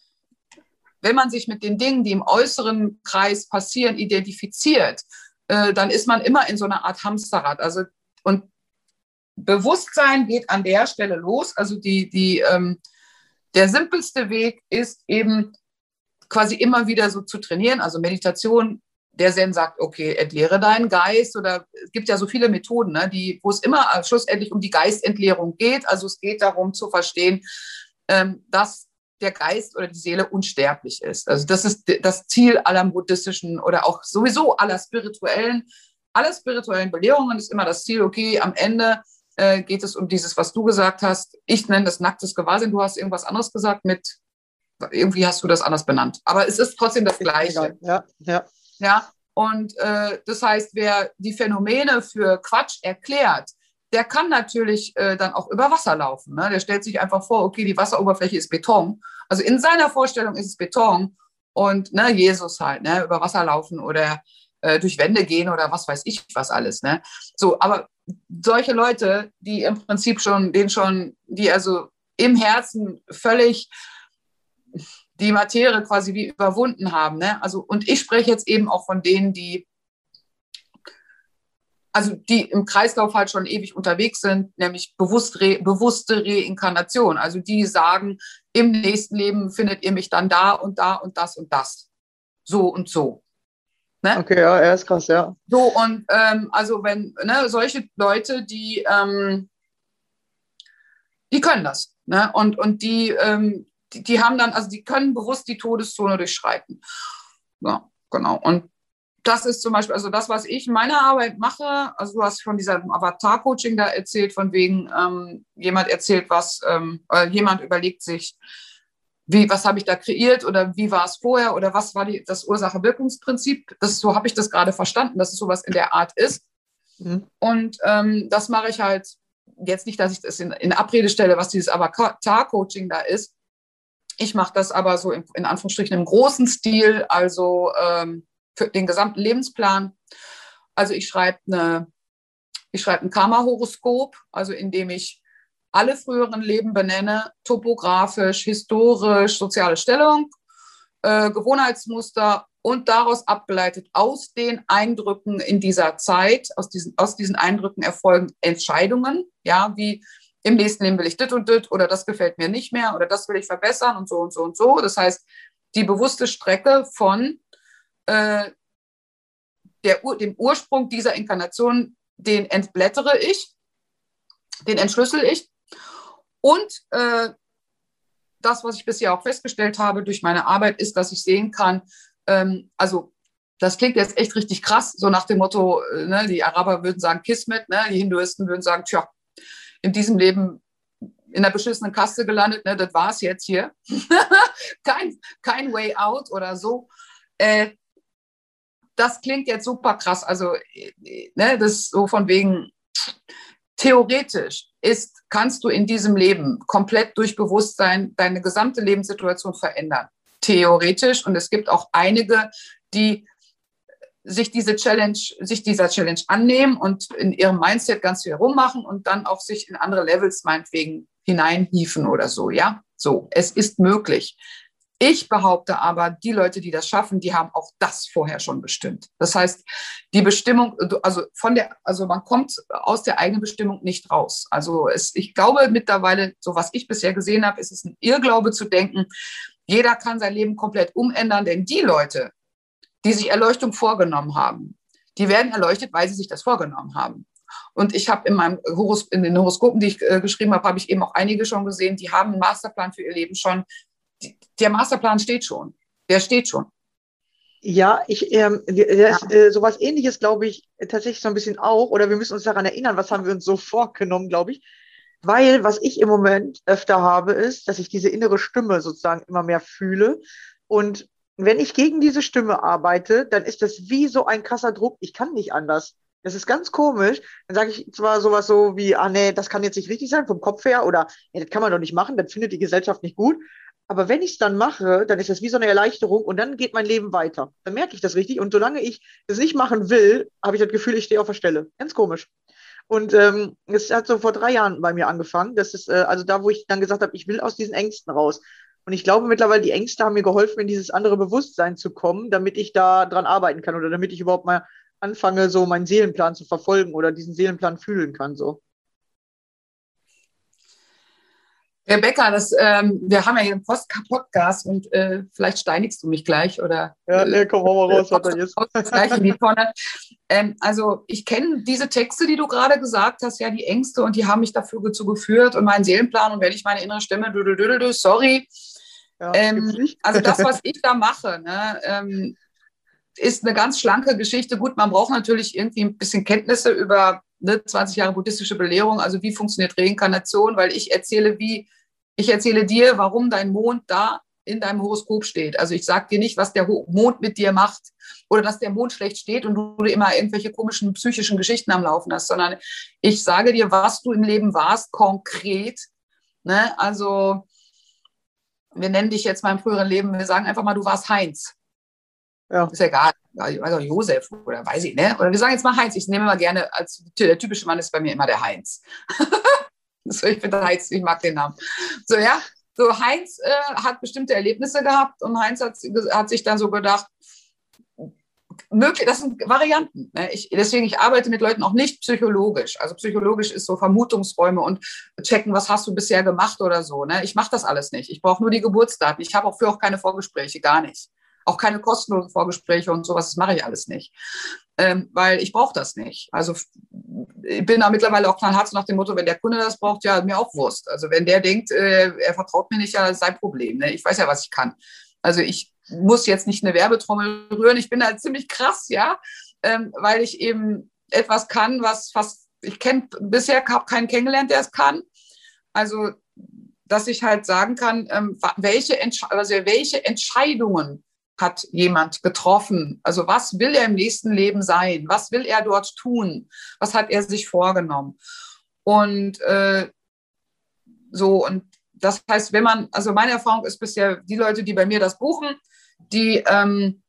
wenn man sich mit den Dingen, die im äußeren Kreis passieren, identifiziert, äh, dann ist man immer in so einer Art Hamsterrad. Also, und Bewusstsein geht an der Stelle los. Also die, die, ähm, der simpelste Weg ist eben quasi immer wieder so zu trainieren. Also Meditation, der Zen sagt, okay, entleere deinen Geist oder es gibt ja so viele Methoden, ne, die, wo es immer schlussendlich um die Geistentleerung geht. Also es geht darum zu verstehen, ähm, dass der Geist oder die Seele unsterblich ist. Also das ist das Ziel aller buddhistischen oder auch sowieso aller spirituellen, aller spirituellen Belehrungen ist immer das Ziel, okay, am Ende äh, geht es um dieses, was du gesagt hast. Ich nenne das nacktes Gewahrsein. Du hast irgendwas anderes gesagt mit, irgendwie hast du das anders benannt. Aber es ist trotzdem das Gleiche. Ja, ja. Ja, und äh, das heißt, wer die Phänomene für Quatsch erklärt, der kann natürlich äh, dann auch über Wasser laufen. Ne? Der stellt sich einfach vor, okay, die Wasseroberfläche ist Beton. Also in seiner Vorstellung ist es Beton und ne, Jesus halt, ne, über Wasser laufen oder äh, durch Wände gehen oder was weiß ich was alles. Ne? So, aber solche Leute, die im Prinzip schon, den schon, die also im Herzen völlig die Materie quasi wie überwunden haben. Ne? Also, und ich spreche jetzt eben auch von denen, die also die im Kreislauf halt schon ewig unterwegs sind, nämlich bewusst re, bewusste Reinkarnation. Also die sagen, im nächsten Leben findet ihr mich dann da und da und das und das. So und so. Ne? Okay, ja, er ist krass, ja. So und ähm, also wenn ne, solche Leute, die, ähm, die können das. Ne? Und, und die, ähm, die, die haben dann, also die können bewusst die Todeszone durchschreiten. Ja, genau. Und das ist zum Beispiel, also das, was ich in meiner Arbeit mache, also du hast von diesem Avatar-Coaching da erzählt, von wegen, ähm, jemand erzählt was, ähm, äh, jemand überlegt sich, wie, was habe ich da kreiert oder wie war es vorher oder was war die, das Ursache-Wirkungsprinzip. Das so habe ich das gerade verstanden, dass es sowas in der Art ist. Mhm. Und ähm, das mache ich halt jetzt nicht, dass ich das in, in Abrede stelle, was dieses Avatar-Coaching da ist. Ich mache das aber so in, in Anführungsstrichen im großen Stil, also ähm, für den gesamten Lebensplan. Also ich schreibe eine, ich schreibe ein Karma-Horoskop, also indem ich alle früheren Leben benenne, topografisch, historisch, soziale Stellung, äh, Gewohnheitsmuster und daraus abgeleitet aus den Eindrücken in dieser Zeit, aus diesen, aus diesen Eindrücken erfolgen Entscheidungen, ja, wie im nächsten Leben will ich dit und dit oder das gefällt mir nicht mehr oder das will ich verbessern und so und so und so. Das heißt, die bewusste Strecke von äh, der, dem Ursprung dieser Inkarnation, den entblättere ich, den entschlüssel ich. Und äh, das, was ich bisher auch festgestellt habe durch meine Arbeit, ist, dass ich sehen kann, ähm, also das klingt jetzt echt richtig krass, so nach dem Motto, äh, ne, die Araber würden sagen Kismet, ne, die Hinduisten würden sagen, tja, in diesem Leben in der beschissenen Kaste gelandet, ne, das es jetzt hier. kein, kein Way out oder so. Äh, das klingt jetzt super krass. Also, ne, das so von wegen, theoretisch ist, kannst du in diesem Leben komplett durch Bewusstsein deine gesamte Lebenssituation verändern. Theoretisch. Und es gibt auch einige, die sich diese Challenge, sich dieser Challenge annehmen und in ihrem Mindset ganz viel rummachen und dann auch sich in andere Levels meinetwegen hineinhieven oder so, ja. So, es ist möglich. Ich behaupte aber, die Leute, die das schaffen, die haben auch das vorher schon bestimmt. Das heißt, die Bestimmung, also von der, also man kommt aus der eigenen Bestimmung nicht raus. Also es, ich glaube mittlerweile, so was ich bisher gesehen habe, ist es ein Irrglaube zu denken, jeder kann sein Leben komplett umändern, denn die Leute, die sich Erleuchtung vorgenommen haben, die werden erleuchtet, weil sie sich das vorgenommen haben. Und ich habe in meinem Horos in den Horoskopen, die ich äh, geschrieben habe, habe ich eben auch einige schon gesehen, die haben einen Masterplan für ihr Leben schon. Der Masterplan steht schon. Der steht schon. Ja, ich, ähm, ja. Äh, sowas ähnliches glaube ich tatsächlich so ein bisschen auch, oder wir müssen uns daran erinnern, was haben wir uns so vorgenommen, glaube ich. Weil was ich im Moment öfter habe, ist, dass ich diese innere Stimme sozusagen immer mehr fühle. Und wenn ich gegen diese Stimme arbeite, dann ist das wie so ein krasser Druck. Ich kann nicht anders. Das ist ganz komisch. Dann sage ich zwar sowas so wie, ah nee, das kann jetzt nicht richtig sein vom Kopf her oder nee, das kann man doch nicht machen, das findet die Gesellschaft nicht gut. Aber wenn ich es dann mache, dann ist das wie so eine Erleichterung und dann geht mein Leben weiter. Dann merke ich das richtig. Und solange ich das nicht machen will, habe ich das Gefühl, ich stehe auf der Stelle. Ganz komisch. Und ähm, es hat so vor drei Jahren bei mir angefangen. Das ist äh, also da, wo ich dann gesagt habe, ich will aus diesen Ängsten raus. Und ich glaube mittlerweile, die Ängste haben mir geholfen, in dieses andere Bewusstsein zu kommen, damit ich da dran arbeiten kann oder damit ich überhaupt mal anfange, so meinen Seelenplan zu verfolgen oder diesen Seelenplan fühlen kann. So. Rebecca, das, ähm, wir haben ja hier einen Post Podcast und äh, vielleicht steinigst du mich gleich oder. Ja, nee, komm, hau mal raus, was da jetzt. Gleich in die Tonne. Ähm, also, ich kenne diese Texte, die du gerade gesagt hast, ja, die Ängste und die haben mich dafür dazu geführt und meinen Seelenplan und wenn ich meine innere Stimme, dü, dü, dü, dü, sorry. Ja, ähm, also, das, was ich da mache, ne, ähm, ist eine ganz schlanke Geschichte. Gut, man braucht natürlich irgendwie ein bisschen Kenntnisse über ne, 20 Jahre buddhistische Belehrung, also wie funktioniert Reinkarnation, weil ich erzähle, wie, ich erzähle dir, warum dein Mond da in deinem Horoskop steht. Also ich sage dir nicht, was der Mond mit dir macht oder dass der Mond schlecht steht und du immer irgendwelche komischen psychischen Geschichten am Laufen hast, sondern ich sage dir, was du im Leben warst, konkret. Ne? Also wir nennen dich jetzt mal im früheren Leben, wir sagen einfach mal, du warst Heinz. Ja. Ist ja egal. Also Josef oder weiß ich, ne? Oder wir sagen jetzt mal Heinz. Ich nehme mal gerne, als der typische Mann ist bei mir immer der Heinz. so, ich finde Heinz, ich mag den Namen. So, ja. So, Heinz äh, hat bestimmte Erlebnisse gehabt und Heinz hat, hat sich dann so gedacht, möglich, das sind Varianten. Ne? Ich, deswegen, ich arbeite mit Leuten auch nicht psychologisch. Also psychologisch ist so Vermutungsräume und checken, was hast du bisher gemacht oder so. Ne? Ich mache das alles nicht. Ich brauche nur die Geburtsdaten. Ich habe auch für auch keine Vorgespräche, gar nicht. Auch keine kostenlosen Vorgespräche und sowas, das mache ich alles nicht. Ähm, weil ich brauche das nicht. Also ich bin da mittlerweile auch knallhart nach dem Motto, wenn der Kunde das braucht, ja, mir auch Wurst. Also wenn der denkt, äh, er vertraut mir nicht, ja, das ist sein Problem. Ne? Ich weiß ja, was ich kann. Also ich muss jetzt nicht eine Werbetrommel rühren. Ich bin da ziemlich krass, ja, ähm, weil ich eben etwas kann, was fast, ich kenne bisher habe keinen kennengelernt, der es kann. Also, dass ich halt sagen kann, ähm, welche, Entsch also welche Entscheidungen hat jemand getroffen? Also was will er im nächsten Leben sein? Was will er dort tun? Was hat er sich vorgenommen? Und äh, so, und das heißt, wenn man, also meine Erfahrung ist bisher, die Leute, die bei mir das buchen, die, ähm,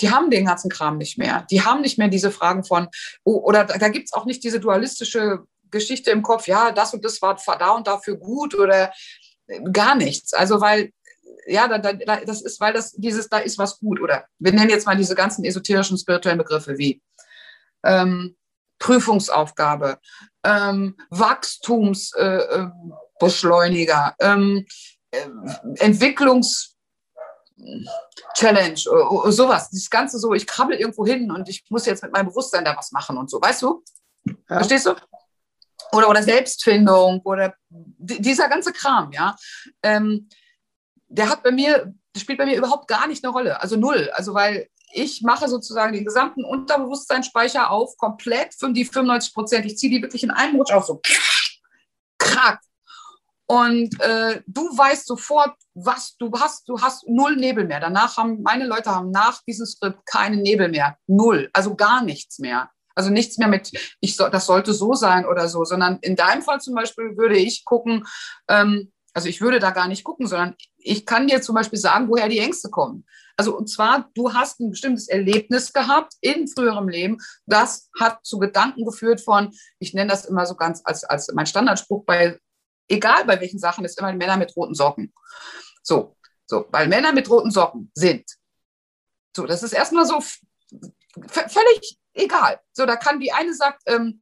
die haben den ganzen Kram nicht mehr. Die haben nicht mehr diese Fragen von, oh, oder da, da gibt es auch nicht diese dualistische Geschichte im Kopf, ja, das und das war da und dafür gut oder gar nichts. Also weil ja, da, da, das ist, weil das dieses, da ist was gut, oder wir nennen jetzt mal diese ganzen esoterischen spirituellen Begriffe wie ähm, Prüfungsaufgabe, ähm, Wachstumsbeschleuniger, äh, ähm, äh, Entwicklungs Challenge, äh, äh, sowas. Das Ganze so, ich krabbel irgendwo hin und ich muss jetzt mit meinem Bewusstsein da was machen und so, weißt du? Ja. Verstehst du? Oder, oder Selbstfindung oder dieser ganze Kram, ja. Ähm, der hat bei mir, spielt bei mir überhaupt gar nicht eine Rolle, also null. Also weil ich mache sozusagen den gesamten Unterbewusstseinsspeicher auf, komplett für die 95 Prozent. Ich ziehe die wirklich in einem Rutsch auf, so krack. Und äh, du weißt sofort, was du hast. Du hast null Nebel mehr. Danach haben meine Leute haben nach diesem Skript keinen Nebel mehr. Null. Also gar nichts mehr. Also nichts mehr mit, ich so, das sollte so sein oder so, sondern in deinem Fall zum Beispiel würde ich gucken, ähm, also ich würde da gar nicht gucken, sondern ich kann dir zum Beispiel sagen, woher die Ängste kommen. Also und zwar, du hast ein bestimmtes Erlebnis gehabt in früherem Leben, das hat zu Gedanken geführt von, ich nenne das immer so ganz als, als mein Standardspruch bei egal bei welchen Sachen, ist immer Männer mit roten Socken. So, so, weil Männer mit roten Socken sind. So, das ist erstmal so völlig egal. So, da kann die eine sagt, ähm,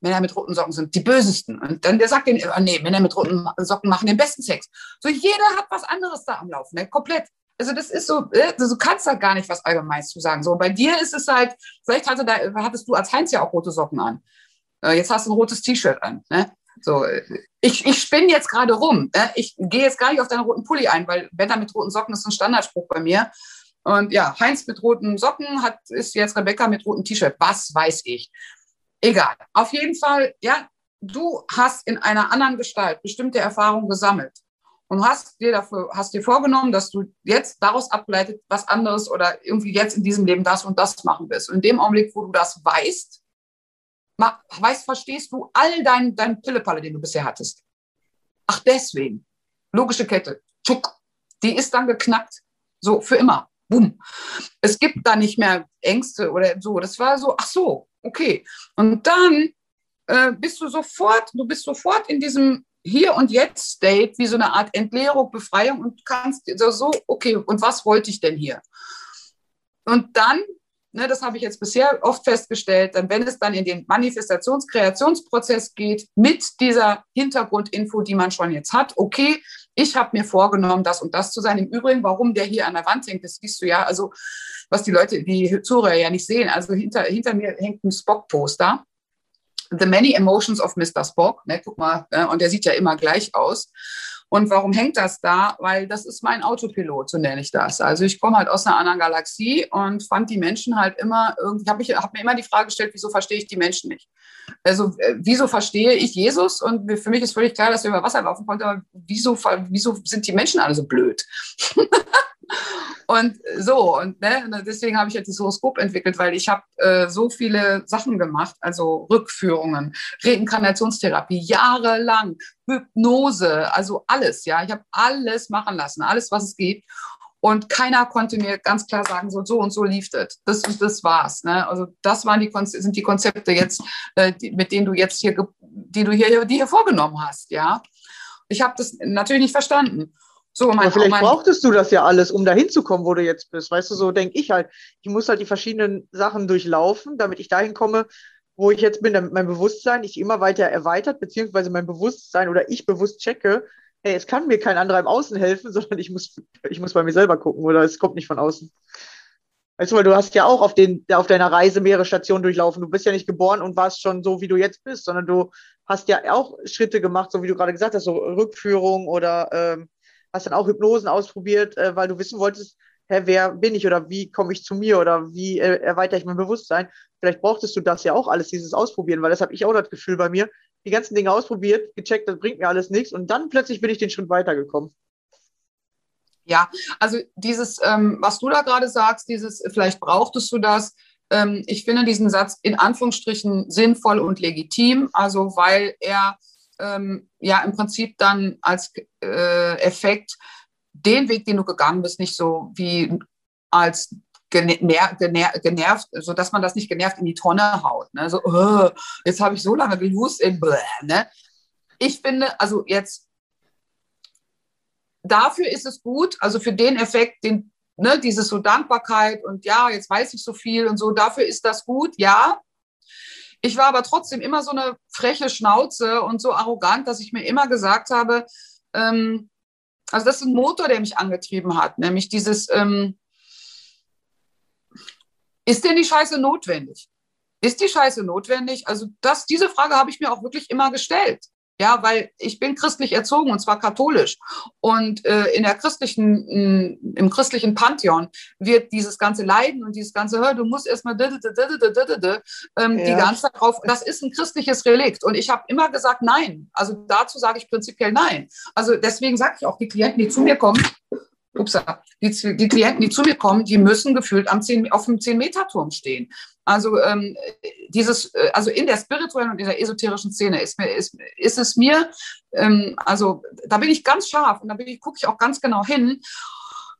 Männer mit roten Socken sind die bösesten. Und dann der sagt den, oh nee, Männer mit roten Socken machen den besten Sex. So, jeder hat was anderes da am Laufen, ne? komplett. Also das ist so, äh, du kannst da gar nicht was Allgemeines zu sagen. So, bei dir ist es halt, vielleicht hatte da, hattest du als Heinz ja auch rote Socken an. Äh, jetzt hast du ein rotes T-Shirt an. Ne? So, ich, ich spinne jetzt gerade rum. Ne? Ich gehe jetzt gar nicht auf deinen roten Pulli ein, weil Wetter mit roten Socken ist ein Standardspruch bei mir. Und ja, Heinz mit roten Socken hat, ist jetzt Rebecca mit rotem T-Shirt. Was weiß ich. Egal. Auf jeden Fall, ja, du hast in einer anderen Gestalt bestimmte Erfahrungen gesammelt und hast dir dafür, hast dir vorgenommen, dass du jetzt daraus abgeleitet was anderes oder irgendwie jetzt in diesem Leben das und das machen willst. Und in dem Augenblick, wo du das weißt, weißt, verstehst du all deinen dein Pillepalle, den du bisher hattest. Ach, deswegen. Logische Kette. Tschuck. Die ist dann geknackt. So, für immer. Bumm. Es gibt da nicht mehr Ängste oder so. Das war so, ach so, okay. Und dann äh, bist du sofort, du bist sofort in diesem Hier und Jetzt State, wie so eine Art Entleerung, Befreiung und kannst so, so okay, und was wollte ich denn hier? Und dann ne, das habe ich jetzt bisher oft festgestellt, dann wenn es dann in den Manifestations-Kreationsprozess geht, mit dieser Hintergrundinfo, die man schon jetzt hat, okay, ich habe mir vorgenommen, das und das zu sein. Im Übrigen, warum der hier an der Wand hängt, das siehst du ja, also was die Leute, die Zuhörer ja nicht sehen. Also hinter, hinter mir hängt ein Spock-Poster. The Many Emotions of Mr. Spock. Ne, guck mal, äh, und der sieht ja immer gleich aus. Und warum hängt das da? Weil das ist mein Autopilot, so nenne ich das. Also ich komme halt aus einer anderen Galaxie und fand die Menschen halt immer, irgendwie habe hab mir immer die Frage gestellt, wieso verstehe ich die Menschen nicht? Also äh, wieso verstehe ich Jesus? Und für mich ist völlig klar, dass er über Wasser laufen konnte, aber wieso, wieso sind die Menschen alle so blöd? Und so, und ne, deswegen habe ich jetzt das Horoskop entwickelt, weil ich habe äh, so viele Sachen gemacht, also Rückführungen, Reinkarnationstherapie, jahrelang, Hypnose, also alles, ja. Ich habe alles machen lassen, alles, was es gibt. Und keiner konnte mir ganz klar sagen, so, so und so lief das. Das, das war's. Ne? Also das waren die, sind die Konzepte jetzt, äh, die, mit denen du jetzt hier, die du hier, die hier vorgenommen hast, ja. Ich habe das natürlich nicht verstanden. So, mein, Aber vielleicht mein, brauchtest du das ja alles, um dahin zu kommen, wo du jetzt bist. Weißt du, so denke ich halt. Ich muss halt die verschiedenen Sachen durchlaufen, damit ich dahin komme, wo ich jetzt bin, damit mein Bewusstsein sich immer weiter erweitert, beziehungsweise mein Bewusstsein oder ich bewusst checke, hey, es kann mir kein anderer im Außen helfen, sondern ich muss, ich muss bei mir selber gucken oder es kommt nicht von außen. Weißt du, weil du hast ja auch auf, den, auf deiner Reise mehrere Stationen durchlaufen. Du bist ja nicht geboren und warst schon so, wie du jetzt bist, sondern du hast ja auch Schritte gemacht, so wie du gerade gesagt hast, so Rückführung oder ähm, hast dann auch Hypnosen ausprobiert, äh, weil du wissen wolltest, hä, wer bin ich oder wie komme ich zu mir oder wie äh, erweitere ich mein Bewusstsein. Vielleicht brauchtest du das ja auch alles, dieses Ausprobieren, weil das habe ich auch das Gefühl bei mir. Die ganzen Dinge ausprobiert, gecheckt, das bringt mir alles nichts und dann plötzlich bin ich den Schritt weitergekommen. Ja, also dieses, ähm, was du da gerade sagst, dieses, vielleicht brauchtest du das, ähm, ich finde diesen Satz in Anführungsstrichen sinnvoll und legitim, also weil er ähm, ja im Prinzip dann als äh, Effekt den Weg, den du gegangen bist, nicht so wie als gener gener genervt, sodass man das nicht genervt in die Tonne haut. Ne? So, oh, jetzt habe ich so lange gelust in Bläh, ne? Ich finde, also jetzt dafür ist es gut, also für den Effekt, den, ne, dieses so Dankbarkeit und ja, jetzt weiß ich so viel und so, dafür ist das gut, ja. Ich war aber trotzdem immer so eine freche Schnauze und so arrogant, dass ich mir immer gesagt habe, ähm, Also das ist ein Motor, der mich angetrieben hat, nämlich dieses, ähm, ist denn die Scheiße notwendig? Ist die Scheiße notwendig? Also das, diese Frage habe ich mir auch wirklich immer gestellt. Ja, weil ich bin christlich erzogen und zwar katholisch. Und äh, in der christlichen, in, im christlichen Pantheon wird dieses ganze Leiden und dieses ganze, hör, du musst erstmal ähm, ja. die ganze Zeit drauf, das ist ein christliches Relikt. Und ich habe immer gesagt, nein. Also dazu sage ich prinzipiell nein. Also deswegen sage ich auch, die Klienten, die zu mir kommen, ups, die, die Klienten, die zu mir kommen, die müssen gefühlt am 10, auf dem 10-Meter-Turm stehen. Also ähm, dieses, äh, also in der spirituellen und in der esoterischen Szene ist, mir, ist, ist es mir, ähm, also da bin ich ganz scharf und da gucke ich auch ganz genau hin.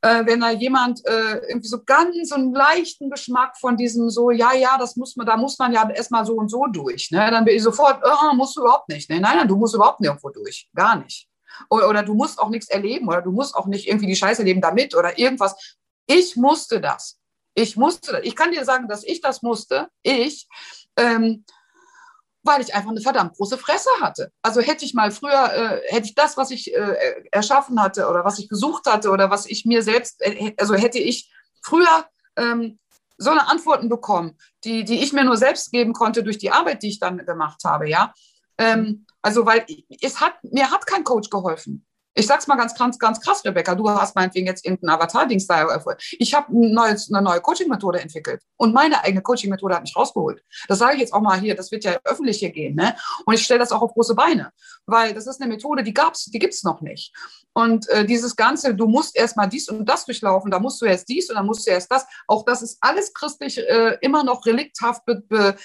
Äh, wenn da jemand äh, irgendwie so ganz so einen leichten Geschmack von diesem so, ja, ja, das muss man, da muss man ja erstmal so und so durch, ne? dann bin ich sofort, oh, musst du überhaupt nicht. Ne? Nein, nein, du musst überhaupt nirgendwo durch. Gar nicht. Oder, oder du musst auch nichts erleben oder du musst auch nicht irgendwie die Scheiße erleben damit oder irgendwas. Ich musste das. Ich musste, ich kann dir sagen, dass ich das musste, ich, ähm, weil ich einfach eine verdammt große Fresse hatte. Also hätte ich mal früher, äh, hätte ich das, was ich äh, erschaffen hatte oder was ich gesucht hatte oder was ich mir selbst, äh, also hätte ich früher ähm, so eine Antworten bekommen, die, die ich mir nur selbst geben konnte durch die Arbeit, die ich dann gemacht habe, ja. Ähm, also, weil es hat, mir hat kein Coach geholfen. Ich sag's mal ganz, ganz, ganz krass, Rebecca, du hast meinetwegen jetzt irgendein Avatar-Dings da erfolgt. Ich habe ein eine neue Coaching-Methode entwickelt und meine eigene Coaching-Methode hat mich rausgeholt. Das sage ich jetzt auch mal hier, das wird ja öffentlich hier gehen. Ne? Und ich stelle das auch auf große Beine, weil das ist eine Methode, die gab's, die gibt's noch nicht. Und äh, dieses Ganze, du musst erst mal dies und das durchlaufen, da musst du erst dies und dann musst du erst das. Auch das ist alles christlich äh, immer noch relikthaft be, be,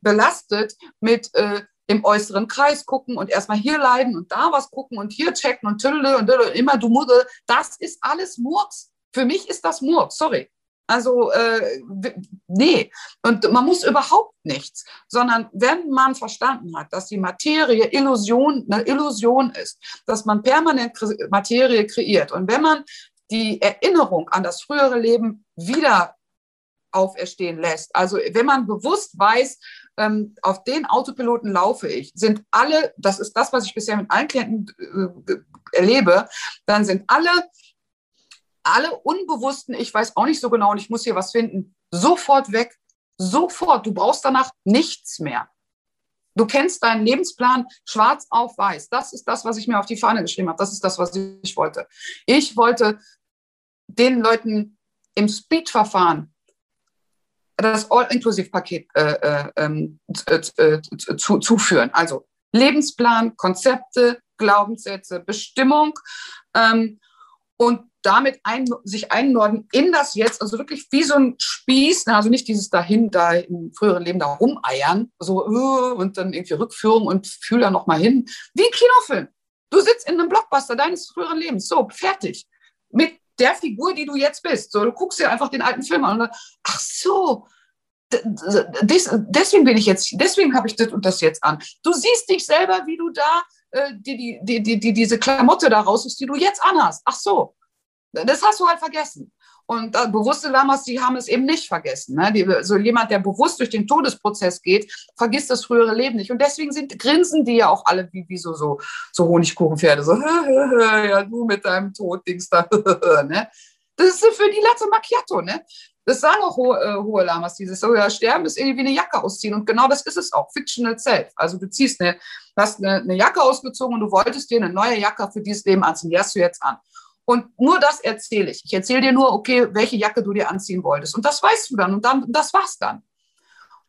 belastet mit äh, im äußeren Kreis gucken und erstmal hier leiden und da was gucken und hier checken und tülle und, immer du Muddel. Das ist alles Murks. Für mich ist das Murks, sorry. Also, äh, nee. Und man muss überhaupt nichts, sondern wenn man verstanden hat, dass die Materie Illusion, eine Illusion ist, dass man permanent Materie kreiert und wenn man die Erinnerung an das frühere Leben wieder auferstehen lässt, also wenn man bewusst weiß, ähm, auf den Autopiloten laufe ich, sind alle, das ist das, was ich bisher mit allen Klienten äh, erlebe, dann sind alle, alle Unbewussten, ich weiß auch nicht so genau und ich muss hier was finden, sofort weg, sofort. Du brauchst danach nichts mehr. Du kennst deinen Lebensplan schwarz auf weiß. Das ist das, was ich mir auf die Fahne geschrieben habe. Das ist das, was ich wollte. Ich wollte den Leuten im Speed-Verfahren das All-Inclusive-Paket äh, äh, ähm, äh, zu, zuführen. Also Lebensplan, Konzepte, Glaubenssätze, Bestimmung ähm, und damit ein, sich einnorden in das Jetzt, also wirklich wie so ein Spieß, also nicht dieses dahin, da im früheren Leben da rumeiern, so und dann irgendwie Rückführung und fühl da nochmal hin, wie ein Kinofilm. Du sitzt in einem Blockbuster deines früheren Lebens, so, fertig. Mit der Figur, die du jetzt bist. So, du guckst dir einfach den alten Film an und dann, ach so, des, deswegen bin ich jetzt, deswegen habe ich das und das jetzt an. Du siehst dich selber, wie du da äh, die, die, die, die, diese Klamotte da raus ist, die du jetzt anhast. Ach so, das hast du halt vergessen. Und äh, bewusste Lamas, die haben es eben nicht vergessen. Ne? Die, so jemand, der bewusst durch den Todesprozess geht, vergisst das frühere Leben nicht. Und deswegen sind, grinsen die ja auch alle wie, wie so, so, so Honigkuchenpferde. So, ja, du mit deinem Toddings da. ne? Das ist für die Latte Macchiato. Ne? Das sagen auch hohe, äh, hohe Lamas, dieses so, ja, sterben ist irgendwie eine Jacke ausziehen. Und genau das ist es auch, fictional self. Also du ziehst eine, hast eine, eine Jacke ausgezogen und du wolltest dir eine neue Jacke für dieses Leben anziehen. Die hast du jetzt an. Und nur das erzähle ich. Ich erzähle dir nur, okay, welche Jacke du dir anziehen wolltest. Und das weißt du dann. Und dann, das war's dann.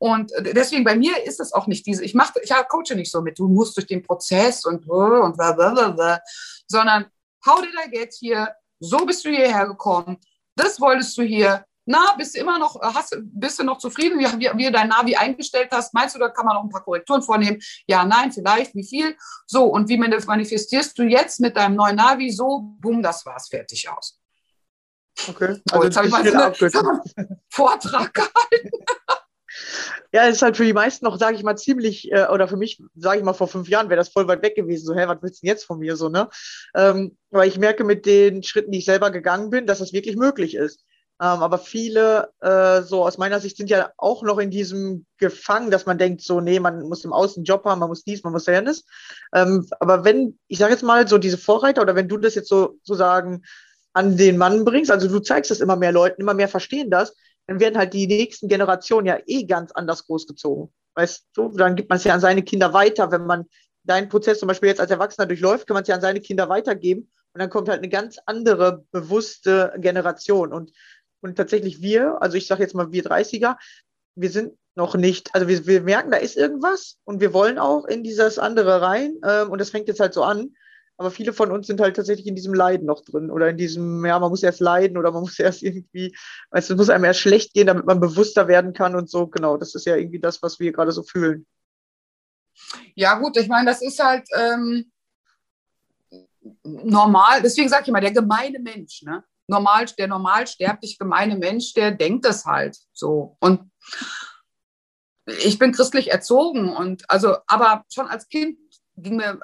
Und äh, deswegen bei mir ist es auch nicht diese, ich mache, ich coache nicht so mit, du musst durch den Prozess und und blablabla, sondern hau dir da jetzt hier, so bist du hierher gekommen, das wolltest du hier, na, bist du immer noch, hast, bist du noch zufrieden, wie, wie, wie du dein Navi eingestellt hast? Meinst du, da kann man noch ein paar Korrekturen vornehmen? Ja, nein, vielleicht, wie viel? So, und wie manifestierst du jetzt mit deinem neuen Navi? So, bumm, das war's, fertig aus. Okay. Also oh, jetzt habe ich mal einen Vortrag gehalten. Ja, es ist halt für die meisten noch, sage ich mal, ziemlich, äh, oder für mich, sage ich mal, vor fünf Jahren wäre das voll weit weg gewesen. So, hä, was willst du denn jetzt von mir so, ne? Ähm, weil ich merke mit den Schritten, die ich selber gegangen bin, dass das wirklich möglich ist. Ähm, aber viele, äh, so aus meiner Sicht, sind ja auch noch in diesem gefangen, dass man denkt, so, nee, man muss im Außen Job haben, man muss dies, man muss jenes. Ähm, aber wenn, ich sage jetzt mal, so diese Vorreiter oder wenn du das jetzt so sozusagen an den Mann bringst, also du zeigst das immer mehr Leuten, immer mehr verstehen das, dann werden halt die nächsten Generationen ja eh ganz anders großgezogen. Weißt du, dann gibt man es ja an seine Kinder weiter, wenn man deinen Prozess zum Beispiel jetzt als Erwachsener durchläuft, kann man es ja an seine Kinder weitergeben und dann kommt halt eine ganz andere, bewusste Generation. Und und tatsächlich wir, also ich sage jetzt mal wir 30er, wir sind noch nicht, also wir, wir merken, da ist irgendwas und wir wollen auch in dieses andere rein ähm, und das fängt jetzt halt so an. Aber viele von uns sind halt tatsächlich in diesem Leiden noch drin oder in diesem, ja, man muss erst leiden oder man muss erst irgendwie, du, es muss einem erst schlecht gehen, damit man bewusster werden kann und so. Genau, das ist ja irgendwie das, was wir gerade so fühlen. Ja, gut, ich meine, das ist halt ähm, normal. Deswegen sage ich immer, der gemeine Mensch, ne? Normal, der normalsterblich gemeine Mensch, der denkt das halt so. Und ich bin christlich erzogen und also, aber schon als Kind ging mir,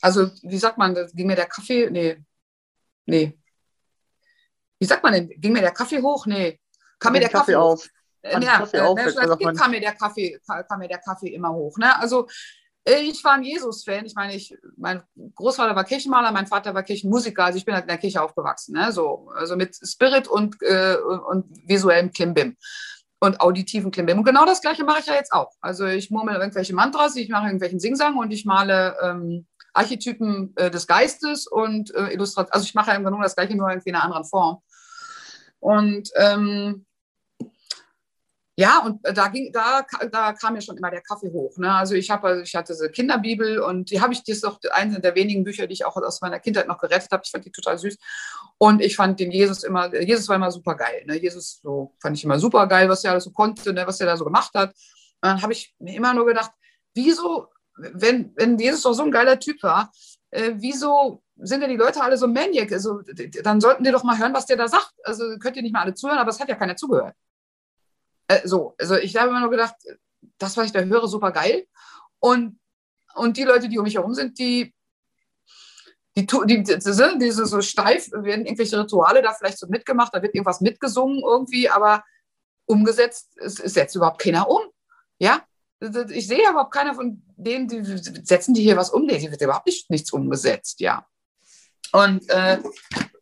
also wie sagt man, ging mir der Kaffee, nee, nee. Wie sagt man denn, ging mir der Kaffee hoch? Nee. Kam mir der Kaffee, Kaffee auf. Äh, ja, Kaffee äh, auf, als Kind kam mir der Kaffee, kam mir der Kaffee immer hoch. Ne? Also ich war ein Jesus-Fan. Ich meine, ich, mein Großvater war Kirchenmaler, mein Vater war Kirchenmusiker. Also ich bin halt in der Kirche aufgewachsen. Ne? So, also mit Spirit und, äh, und visuellem Klimbim und auditiven Klimbim. Und genau das Gleiche mache ich ja jetzt auch. Also ich murmel irgendwelche Mantras, ich mache irgendwelchen Singsang und ich male ähm, Archetypen äh, des Geistes und äh, Illustration. Also ich mache ja nur das Gleiche, nur irgendwie in einer anderen Form. Und ähm, ja, und äh, da, ging, da, da kam mir schon immer der Kaffee hoch. Ne? Also ich habe, also ich hatte diese Kinderbibel und die habe ich, das ist doch eines der wenigen Bücher, die ich auch aus meiner Kindheit noch gerettet habe. Ich fand die total süß. Und ich fand den Jesus immer, Jesus war immer super geil. Ne? Jesus so, fand ich immer super geil, was er alles so konnte, ne? was er da so gemacht hat. Und dann habe ich mir immer nur gedacht, wieso, wenn, wenn Jesus doch so ein geiler Typ war, äh, wieso sind denn die Leute alle so maniac? Also, dann sollten die doch mal hören, was der da sagt. Also könnt ihr nicht mal alle zuhören, aber es hat ja keiner zugehört. Äh, so, also ich habe immer nur gedacht, das, was ich da höre, super geil. Und, und die Leute, die um mich herum sind, die, die, die, die, diese so steif, werden irgendwelche Rituale da vielleicht so mitgemacht, da wird irgendwas mitgesungen irgendwie, aber umgesetzt ist setzt überhaupt keiner um. Ja, ich sehe überhaupt keiner von denen, die setzen die hier was um. Nee, hier wird überhaupt nicht, nichts umgesetzt, ja. Und äh,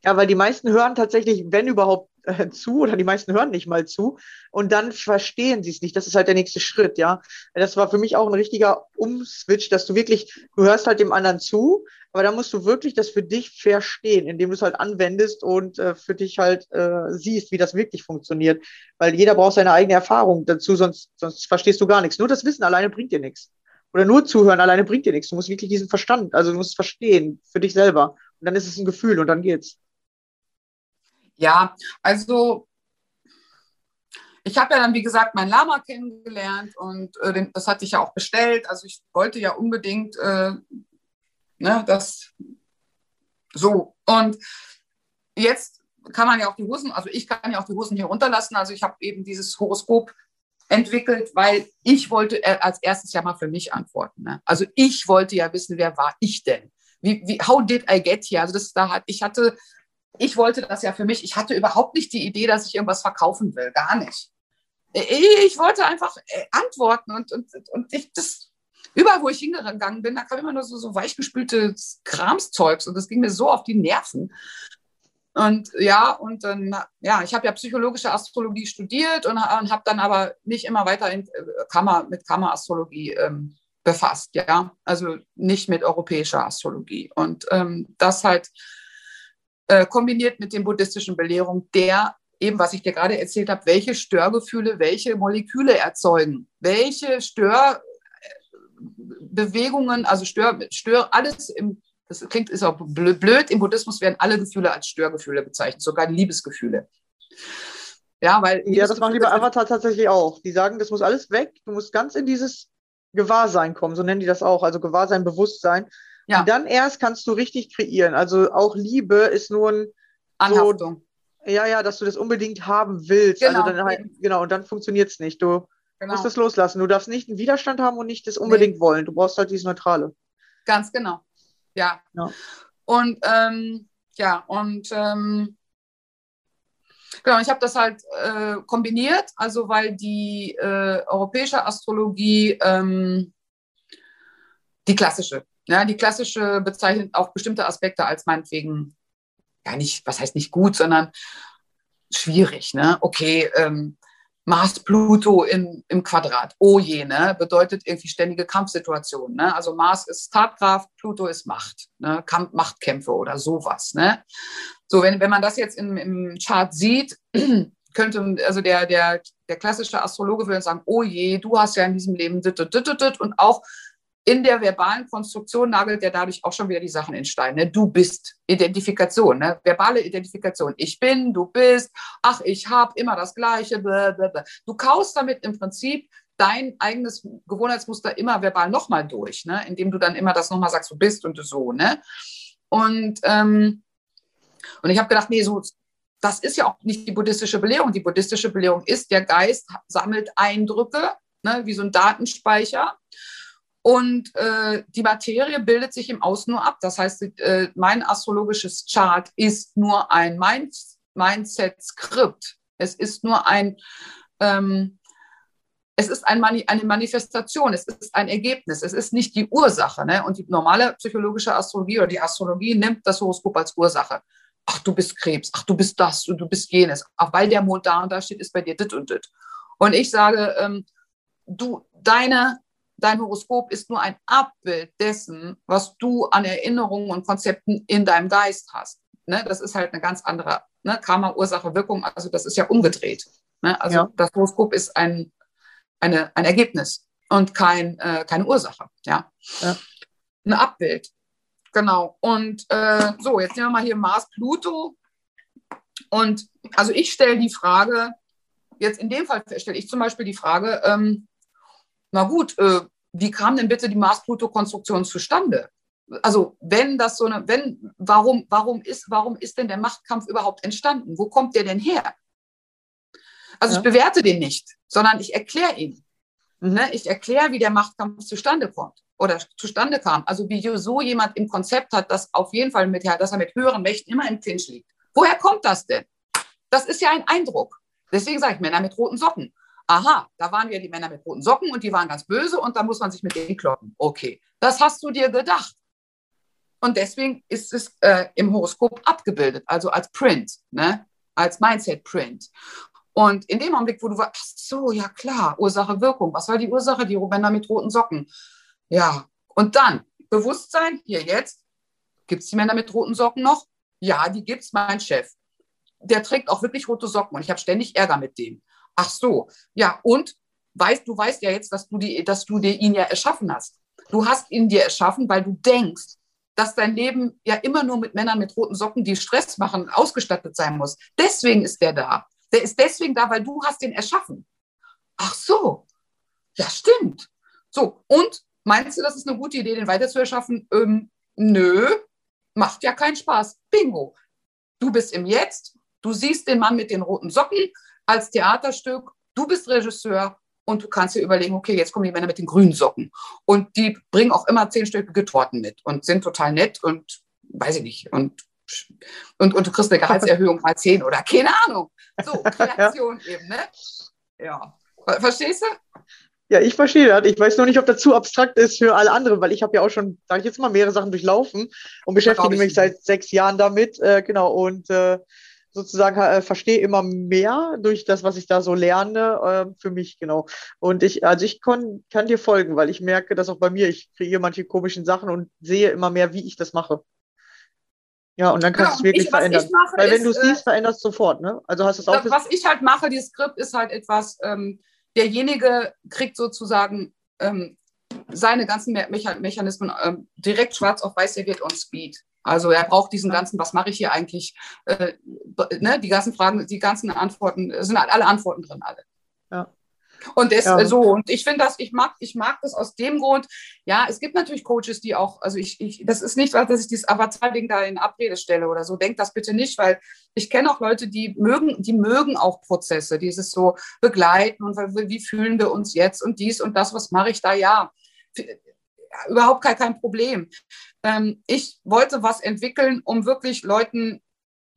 ja, weil die meisten hören tatsächlich, wenn überhaupt, äh, zu oder die meisten hören nicht mal zu und dann verstehen sie es nicht. Das ist halt der nächste Schritt, ja. Das war für mich auch ein richtiger Umswitch, dass du wirklich, du hörst halt dem anderen zu, aber da musst du wirklich das für dich verstehen, indem du es halt anwendest und äh, für dich halt äh, siehst, wie das wirklich funktioniert. Weil jeder braucht seine eigene Erfahrung dazu, sonst, sonst verstehst du gar nichts. Nur das Wissen alleine bringt dir nichts. Oder nur zuhören alleine bringt dir nichts. Du musst wirklich diesen Verstand, also du musst verstehen für dich selber. Und dann ist es ein Gefühl und dann geht's. Ja, also ich habe ja dann, wie gesagt, mein Lama kennengelernt und äh, den, das hatte ich ja auch bestellt. Also ich wollte ja unbedingt äh, ne, das so. Und jetzt kann man ja auch die Hosen, also ich kann ja auch die Hosen hier runterlassen. Also ich habe eben dieses Horoskop entwickelt, weil ich wollte äh, als erstes ja mal für mich antworten. Ne? Also ich wollte ja wissen, wer war ich denn? Wie, wie, how did I get here? Also das da hat, ich hatte ich wollte das ja für mich. Ich hatte überhaupt nicht die Idee, dass ich irgendwas verkaufen will. Gar nicht. Ich wollte einfach äh, antworten und, und, und ich das überall, wo ich hingegangen bin, da kam immer nur so, so weichgespültes Kramszeugs und das ging mir so auf die Nerven. Und ja, und dann, ja, ich habe ja psychologische Astrologie studiert und, und habe dann aber nicht immer weiter in, äh, Kammer, mit Kammerastrologie ähm, befasst, ja, also nicht mit europäischer Astrologie. Und ähm, das halt äh, kombiniert mit den buddhistischen Belehrungen, der eben, was ich dir gerade erzählt habe, welche Störgefühle, welche Moleküle erzeugen, welche Störbewegungen, also Stör, Stör, alles im, das klingt, ist auch blöd, im Buddhismus werden alle Gefühle als Störgefühle bezeichnet, sogar Liebesgefühle. Ja, weil. Ja, das machen die bei Avatar tatsächlich auch. Die sagen, das muss alles weg, du musst ganz in dieses Gewahrsein kommen, so nennen die das auch, also Gewahrsein, Bewusstsein. Ja. Und dann erst kannst du richtig kreieren. Also auch Liebe ist nur ein Anhaftung. So, ja, ja, dass du das unbedingt haben willst. Also genau, also dann, halt, genau und dann funktioniert es nicht. Du genau. musst es loslassen. Du darfst nicht einen Widerstand haben und nicht das unbedingt nee. wollen. Du brauchst halt dieses Neutrale. Ganz genau. Ja. ja. Und ähm, ja, und ähm, Genau, ich habe das halt äh, kombiniert, also weil die äh, europäische Astrologie ähm, die klassische, ja, die klassische bezeichnet auch bestimmte Aspekte als meinetwegen, ja nicht, was heißt nicht gut, sondern schwierig. Ne? Okay, ähm, Mars Pluto in, im Quadrat. Oh je, ne? bedeutet irgendwie ständige Kampfsituationen. Ne? Also Mars ist Tatkraft, Pluto ist Macht, ne? Kampf, Machtkämpfe oder sowas. Ne? So, wenn, wenn man das jetzt im, im Chart sieht, könnte, also der, der, der klassische Astrologe würde sagen, oh je, du hast ja in diesem Leben dit, dit, dit, dit, und auch in der verbalen Konstruktion nagelt er dadurch auch schon wieder die Sachen in Stein. Ne? Du bist Identifikation, ne? verbale Identifikation. Ich bin, du bist, ach, ich habe immer das Gleiche. Blablabla. Du kaust damit im Prinzip dein eigenes Gewohnheitsmuster immer verbal nochmal durch, ne? indem du dann immer das nochmal sagst, du bist und du so. Ne? Und, ähm, und ich habe gedacht, nee, so, das ist ja auch nicht die buddhistische Belehrung. Die buddhistische Belehrung ist, der Geist sammelt Eindrücke, ne, wie so ein Datenspeicher. Und äh, die Materie bildet sich im Außen nur ab. Das heißt, äh, mein astrologisches Chart ist nur ein Mind Mindset-Skript. Es ist nur ein, ähm, es ist ein Mani eine Manifestation, es ist ein Ergebnis, es ist nicht die Ursache. Ne? Und die normale psychologische Astrologie oder die Astrologie nimmt das Horoskop als Ursache. Ach, du bist Krebs, ach, du bist das und du bist jenes. Ach, weil der Mond da und da steht, ist bei dir dit und dit. Und ich sage, ähm, du, deine dein Horoskop ist nur ein Abbild dessen, was du an Erinnerungen und Konzepten in deinem Geist hast. Ne? Das ist halt eine ganz andere ne? Karma, Ursache, Wirkung. Also das ist ja umgedreht. Ne? Also ja. das Horoskop ist ein, eine, ein Ergebnis und kein, äh, keine Ursache. Ja? ja. Ein Abbild. Genau. Und äh, so, jetzt nehmen wir mal hier Mars, Pluto. Und also ich stelle die Frage, jetzt in dem Fall stelle ich zum Beispiel die Frage, ähm, na gut, äh, wie kam denn bitte die Mars-Pluto-Konstruktion zustande? Also wenn das so eine, wenn, warum, warum ist, warum ist denn der Machtkampf überhaupt entstanden? Wo kommt der denn her? Also ja. ich bewerte den nicht, sondern ich erkläre ihn. Mhm. Ne? Ich erkläre, wie der Machtkampf zustande kommt oder zustande kam. Also wie so jemand im Konzept hat, dass auf jeden Fall mit, dass er mit höheren Mächten immer im Clinch liegt. Woher kommt das denn? Das ist ja ein Eindruck. Deswegen sage ich Männer mit roten Socken aha, da waren ja die Männer mit roten Socken und die waren ganz böse und da muss man sich mit denen kloppen. Okay, das hast du dir gedacht. Und deswegen ist es äh, im Horoskop abgebildet, also als Print, ne? als Mindset-Print. Und in dem Augenblick, wo du warst, ach so, ja klar, Ursache, Wirkung. Was war die Ursache? Die Männer mit roten Socken. Ja, und dann Bewusstsein, hier jetzt, gibt es die Männer mit roten Socken noch? Ja, die gibt es, mein Chef. Der trägt auch wirklich rote Socken und ich habe ständig Ärger mit dem. Ach so, ja, und weißt, du weißt ja jetzt, dass du, die, dass du dir ihn ja erschaffen hast. Du hast ihn dir erschaffen, weil du denkst, dass dein Leben ja immer nur mit Männern mit roten Socken, die Stress machen, ausgestattet sein muss. Deswegen ist der da. Der ist deswegen da, weil du hast ihn erschaffen. Ach so, ja stimmt. So, und meinst du, das ist eine gute Idee, den weiter zu erschaffen? Ähm, nö, macht ja keinen Spaß. Bingo. Du bist im Jetzt, du siehst den Mann mit den roten Socken, als Theaterstück, du bist Regisseur und du kannst dir überlegen, okay, jetzt kommen die Männer mit den grünen Socken. Und die bringen auch immer zehnstöckige Torten mit und sind total nett und weiß ich nicht. Und, und, und du kriegst eine Gehaltserhöhung mal zehn oder keine Ahnung. So, Kreation ja. eben, ne? Ja. Verstehst du? Ja, ich verstehe das. Ich weiß noch nicht, ob das zu abstrakt ist für alle anderen, weil ich habe ja auch schon, sage ich jetzt mal, mehrere Sachen durchlaufen und beschäftige mich seit sechs Jahren damit. Äh, genau, und äh, sozusagen äh, verstehe immer mehr durch das, was ich da so lerne, äh, für mich, genau. Und ich, also ich kon, kann dir folgen, weil ich merke, dass auch bei mir, ich kreiere manche komischen Sachen und sehe immer mehr, wie ich das mache. Ja, und dann kannst du es wirklich ich, verändern. Weil wenn du es siehst, äh, veränderst du sofort, ne? Also hast du es auch. Was ich halt mache, dieses Skript ist halt etwas, ähm, derjenige kriegt sozusagen ähm, seine ganzen Me Mechanismen ähm, direkt schwarz auf weiß serviert und Speed. Also er braucht diesen ganzen, was mache ich hier eigentlich? Äh, ne, die ganzen Fragen, die ganzen Antworten, sind halt alle Antworten drin, alle. Ja. Und das, ja. so, und ich finde das, ich mag, ich mag das aus dem Grund, ja, es gibt natürlich Coaches, die auch, also ich, ich das ist nicht, dass ich dieses Avatar-Ding da in Abrede stelle oder so, denkt das bitte nicht, weil ich kenne auch Leute, die mögen, die mögen auch Prozesse, dieses so begleiten und wie fühlen wir uns jetzt und dies und das, was mache ich da, ja überhaupt kein, kein Problem. Ähm, ich wollte was entwickeln, um wirklich Leuten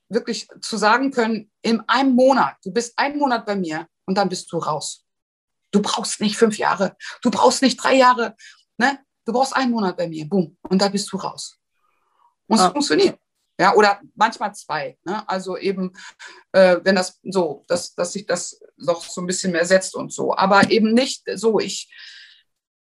wirklich zu sagen können, in einem Monat, du bist einen Monat bei mir und dann bist du raus. Du brauchst nicht fünf Jahre, du brauchst nicht drei Jahre, ne? du brauchst einen Monat bei mir, boom, und da bist du raus. Und es ja. funktioniert. Ja, oder manchmal zwei. Ne? Also eben, äh, wenn das so, dass, dass sich das doch so ein bisschen mehr setzt und so. Aber eben nicht so, ich,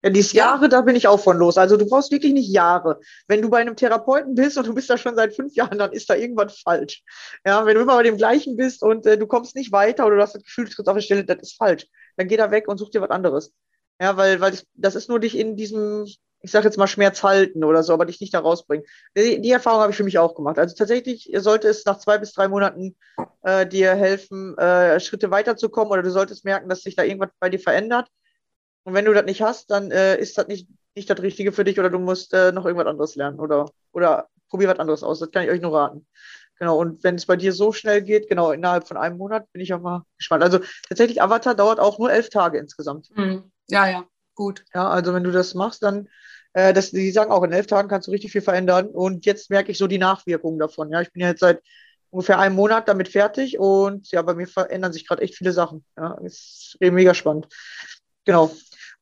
ja, dieses Jahre, da bin ich auch von los. Also du brauchst wirklich nicht Jahre. Wenn du bei einem Therapeuten bist und du bist da schon seit fünf Jahren, dann ist da irgendwas falsch. Ja, wenn du immer bei dem gleichen bist und äh, du kommst nicht weiter oder du hast das Gefühl, du trittst auf der Stelle, das ist falsch. Dann geh da weg und such dir was anderes. Ja, weil, weil das, das ist nur dich in diesem, ich sage jetzt mal, Schmerz halten oder so, aber dich nicht da rausbringen. Die, die Erfahrung habe ich für mich auch gemacht. Also tatsächlich sollte es nach zwei bis drei Monaten äh, dir helfen, äh, Schritte weiterzukommen oder du solltest merken, dass sich da irgendwas bei dir verändert und wenn du das nicht hast, dann äh, ist das nicht, nicht das Richtige für dich oder du musst äh, noch irgendwas anderes lernen oder, oder probier was anderes aus. Das kann ich euch nur raten. Genau, und wenn es bei dir so schnell geht, genau, innerhalb von einem Monat, bin ich auch mal gespannt. Also tatsächlich, Avatar dauert auch nur elf Tage insgesamt. Mhm. Ja, ja, gut. Ja, also wenn du das machst, dann, äh, das, die sagen auch, in elf Tagen kannst du richtig viel verändern. Und jetzt merke ich so die Nachwirkungen davon. Ja, ich bin ja jetzt seit ungefähr einem Monat damit fertig und ja, bei mir verändern sich gerade echt viele Sachen. Ja, ist mega spannend. Genau.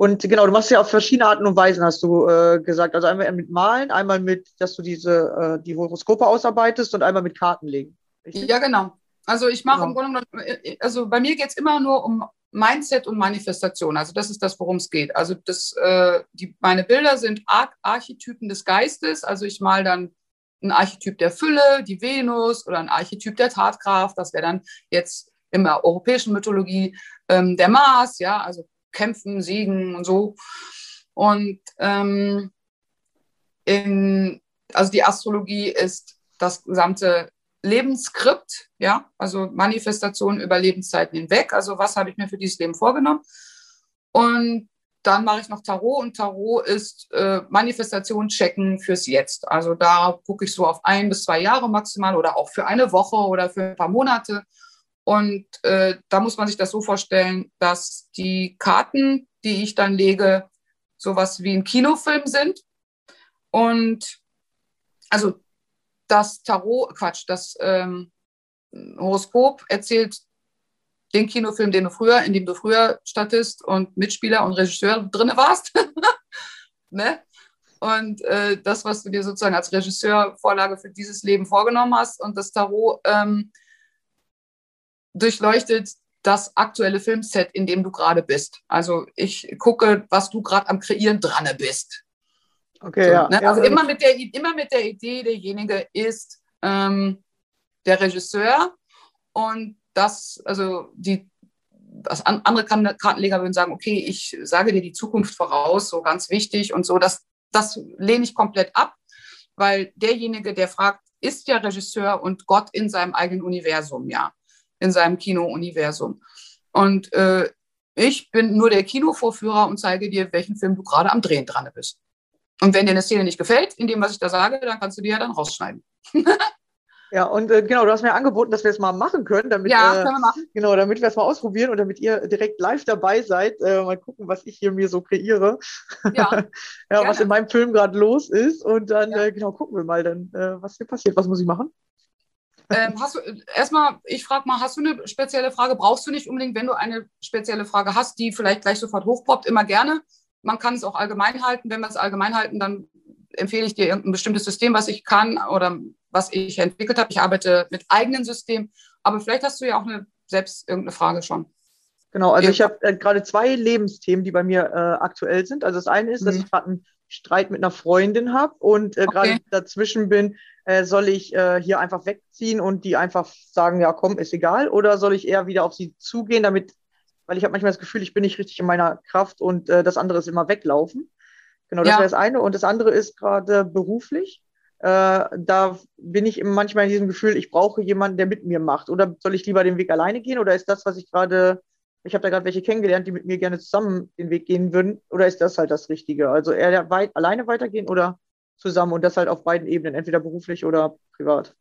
Und genau, du machst ja auf verschiedene Arten und Weisen, hast du äh, gesagt. Also einmal mit Malen, einmal mit, dass du diese äh, die Horoskope ausarbeitest und einmal mit Karten legen. Richtig? Ja, genau. Also ich mache genau. im Grunde genommen, äh, äh, also bei mir geht es immer nur um Mindset und Manifestation. Also das ist das, worum es geht. Also das, äh, die, meine Bilder sind Ar Archetypen des Geistes. Also ich mal dann ein Archetyp der Fülle, die Venus oder ein Archetyp der Tatkraft. Das wäre dann jetzt in der europäischen Mythologie ähm, der Mars, ja, also kämpfen, siegen und so. Und ähm, in, also die Astrologie ist das gesamte Lebensskript, ja, also Manifestation über Lebenszeiten hinweg. Also was habe ich mir für dieses Leben vorgenommen? Und dann mache ich noch Tarot und Tarot ist äh, Manifestation checken fürs Jetzt. Also da gucke ich so auf ein bis zwei Jahre maximal oder auch für eine Woche oder für ein paar Monate und äh, da muss man sich das so vorstellen, dass die Karten, die ich dann lege, sowas wie ein Kinofilm sind. Und also das Tarot, Quatsch, das ähm, Horoskop erzählt den Kinofilm, den du früher, in dem du früher stattest und Mitspieler und Regisseur drin warst. ne? Und äh, das, was du dir sozusagen als Regisseur Vorlage für dieses Leben vorgenommen hast. Und das Tarot ähm, durchleuchtet das aktuelle Filmset, in dem du gerade bist. Also ich gucke, was du gerade am Kreieren dran bist. Okay, so, ja. Ne? Also ja, immer, mit der, immer mit der Idee, derjenige ist ähm, der Regisseur und das, also die das andere Kartenleger würden sagen, okay, ich sage dir die Zukunft voraus, so ganz wichtig und so. Das, das lehne ich komplett ab, weil derjenige, der fragt, ist ja Regisseur und Gott in seinem eigenen Universum, ja in seinem Kino-Universum. Und äh, ich bin nur der Kinovorführer und zeige dir, welchen Film du gerade am Drehen dran bist. Und wenn dir eine Szene nicht gefällt, in dem, was ich da sage, dann kannst du die ja dann rausschneiden. Ja, und äh, genau, du hast mir angeboten, dass wir es mal machen können, damit, ja, äh, können wir machen. Genau, damit wir es mal ausprobieren und damit ihr direkt live dabei seid. Äh, mal gucken, was ich hier mir so kreiere. Ja, ja was in meinem Film gerade los ist. Und dann, ja. Äh, genau, gucken wir mal dann, äh, was hier passiert. Was muss ich machen? Ähm, hast du erstmal, ich frage mal, hast du eine spezielle Frage? Brauchst du nicht unbedingt, wenn du eine spezielle Frage hast, die vielleicht gleich sofort hochpoppt, immer gerne. Man kann es auch allgemein halten. Wenn wir es allgemein halten, dann empfehle ich dir irgendein bestimmtes System, was ich kann oder was ich entwickelt habe. Ich arbeite mit eigenen Systemen, aber vielleicht hast du ja auch eine, selbst irgendeine Frage schon. Genau, also ich habe äh, gerade zwei Lebensthemen, die bei mir äh, aktuell sind. Also das eine ist, mhm. dass ich gerade einen Streit mit einer Freundin habe und äh, okay. gerade dazwischen bin, äh, soll ich äh, hier einfach wegziehen und die einfach sagen, ja komm, ist egal, oder soll ich eher wieder auf sie zugehen, damit, weil ich habe manchmal das Gefühl, ich bin nicht richtig in meiner Kraft und äh, das andere ist immer weglaufen. Genau, das ja. wäre das eine. Und das andere ist gerade beruflich. Äh, da bin ich manchmal in diesem Gefühl, ich brauche jemanden, der mit mir macht. Oder soll ich lieber den Weg alleine gehen? Oder ist das, was ich gerade ich habe da gerade welche kennengelernt, die mit mir gerne zusammen den Weg gehen würden. Oder ist das halt das Richtige? Also eher weit, alleine weitergehen oder zusammen und das halt auf beiden Ebenen, entweder beruflich oder privat.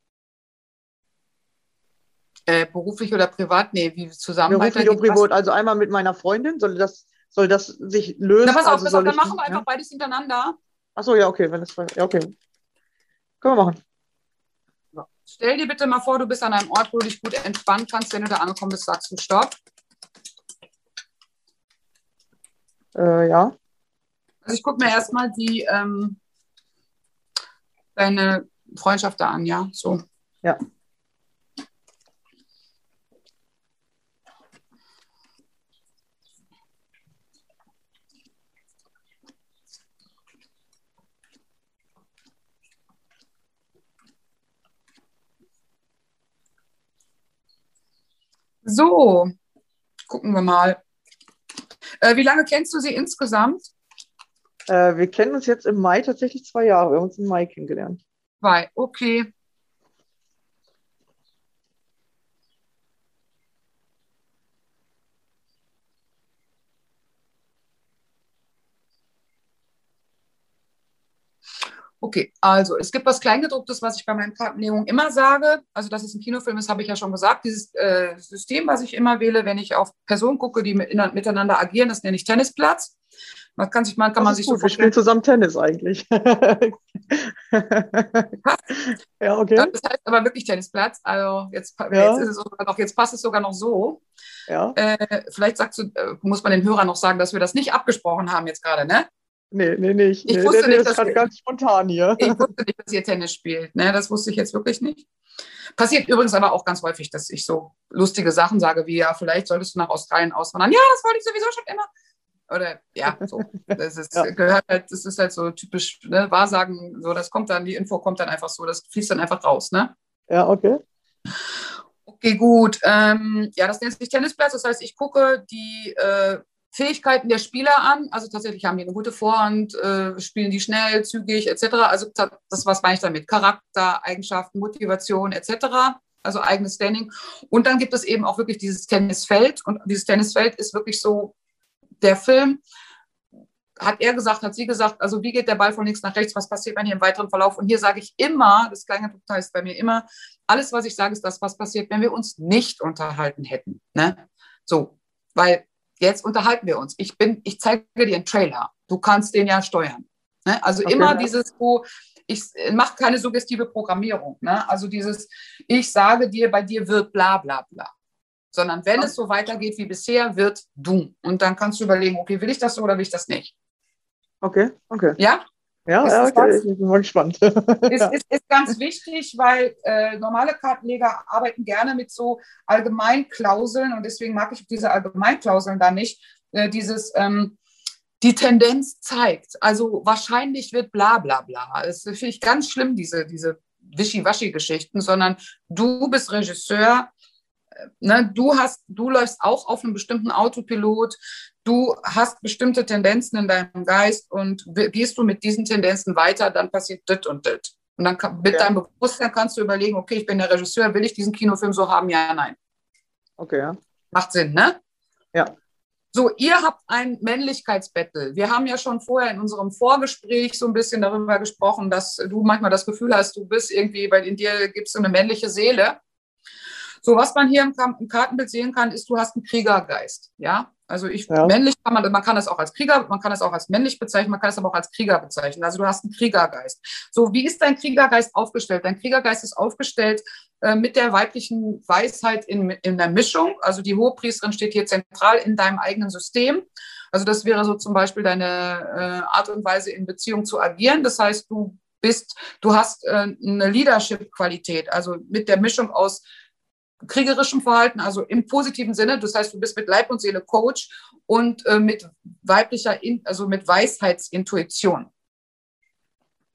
Äh, beruflich oder privat? Nee, wie zusammen Beruflich und privat. Also einmal mit meiner Freundin, soll das, soll das sich lösen? Na, pass auf, also pass auf dann machen wir einfach ja? beides hintereinander. Achso, ja, okay. Wenn das, ja, okay. Können wir machen. Stell dir bitte mal vor, du bist an einem Ort, wo du dich gut entspannen kannst. Wenn du da angekommen bist, sagst du Stopp. Äh, ja. Also ich gucke mir erstmal die ähm, deine Freundschaft da an, ja. So. Ja. So, gucken wir mal. Äh, wie lange kennst du sie insgesamt? Äh, wir kennen uns jetzt im Mai tatsächlich zwei Jahre. Wir haben uns im Mai kennengelernt. Zwei, okay. Okay, also es gibt was Kleingedrucktes, was ich bei meinen Kartenlegungen immer sage. Also, dass es ein Kinofilm ist, habe ich ja schon gesagt. Dieses äh, System, was ich immer wähle, wenn ich auf Personen gucke, die mit, miteinander agieren, das nenne ich Tennisplatz. Man kann sich, man, kann man sich gut. so vorstellen. Wir spielen zusammen Tennis eigentlich. ja, okay. Das heißt aber wirklich Tennisplatz. Also jetzt, ja. jetzt, noch, jetzt passt es sogar noch so. Ja. Äh, vielleicht sagst du, äh, muss man den Hörern noch sagen, dass wir das nicht abgesprochen haben jetzt gerade, ne? Nee, nee, nicht. Ich nee, wusste nee, nicht, das gerade ganz spontan hier. Ich wusste nicht, dass ihr Tennis spielt. Ne, das wusste ich jetzt wirklich nicht. Passiert übrigens aber auch ganz häufig, dass ich so lustige Sachen sage, wie ja, vielleicht solltest du nach Australien auswandern. Ja, das wollte ich sowieso schon immer. Oder ja, so. Das ist, ja. gehört halt, das ist halt so typisch, ne, Wahrsagen, so, das kommt dann, die Info kommt dann einfach so, das fließt dann einfach raus, ne? Ja, okay. Okay, gut. Ähm, ja, das nennt sich Tennisplatz. Das heißt, ich gucke die äh, Fähigkeiten der Spieler an. Also tatsächlich haben die eine gute Vorhand, äh, spielen die schnell, zügig etc. Also das, was meine ich damit? Charakter, Eigenschaften, Motivation etc. Also eigenes Standing. Und dann gibt es eben auch wirklich dieses Tennisfeld. Und dieses Tennisfeld ist wirklich so der Film. Hat er gesagt, hat sie gesagt, also wie geht der Ball von links nach rechts, was passiert wenn hier im weiteren Verlauf? Und hier sage ich immer, das kleine Detail ist bei mir immer, alles, was ich sage, ist das, was passiert, wenn wir uns nicht unterhalten hätten. Ne? So, weil Jetzt unterhalten wir uns. Ich bin, ich zeige dir einen Trailer. Du kannst den ja steuern. Ne? Also okay. immer dieses, wo ich mache keine suggestive Programmierung. Ne? Also dieses, ich sage dir, bei dir wird bla bla bla. Sondern wenn es so weitergeht wie bisher, wird du. Und dann kannst du überlegen, okay, will ich das so oder will ich das nicht? Okay, okay. Ja? Ja, ja okay, ich bin mal gespannt. Ist, ist, ist ganz wichtig, weil äh, normale Kartenleger arbeiten gerne mit so Allgemeinklauseln und deswegen mag ich diese Allgemeinklauseln da nicht. Äh, dieses, ähm, die Tendenz zeigt, also wahrscheinlich wird bla bla bla. Das finde ich ganz schlimm, diese, diese Wischiwaschi-Geschichten, sondern du bist Regisseur, Ne, du hast, du läufst auch auf einem bestimmten Autopilot du hast bestimmte Tendenzen in deinem Geist und gehst du mit diesen Tendenzen weiter, dann passiert dit und dit. Und dann kann, mit ja. deinem Bewusstsein kannst du überlegen, okay, ich bin der Regisseur, will ich diesen Kinofilm so haben? Ja, nein. Okay, ja. Macht Sinn, ne? Ja. So, ihr habt ein Männlichkeitsbattle. Wir haben ja schon vorher in unserem Vorgespräch so ein bisschen darüber gesprochen, dass du manchmal das Gefühl hast, du bist irgendwie, weil in dir gibt es so eine männliche Seele. So, was man hier im, im Kartenbild sehen kann, ist, du hast einen Kriegergeist. Ja, also ich, ja. männlich kann man, man kann das auch als Krieger, man kann es auch als männlich bezeichnen, man kann es aber auch als Krieger bezeichnen. Also du hast einen Kriegergeist. So, wie ist dein Kriegergeist aufgestellt? Dein Kriegergeist ist aufgestellt äh, mit der weiblichen Weisheit in, in der Mischung. Also die Hohepriesterin steht hier zentral in deinem eigenen System. Also das wäre so zum Beispiel deine äh, Art und Weise in Beziehung zu agieren. Das heißt, du bist, du hast äh, eine Leadership-Qualität, also mit der Mischung aus kriegerischem Verhalten, also im positiven Sinne. Das heißt, du bist mit Leib und Seele Coach und äh, mit weiblicher, also mit Weisheitsintuition.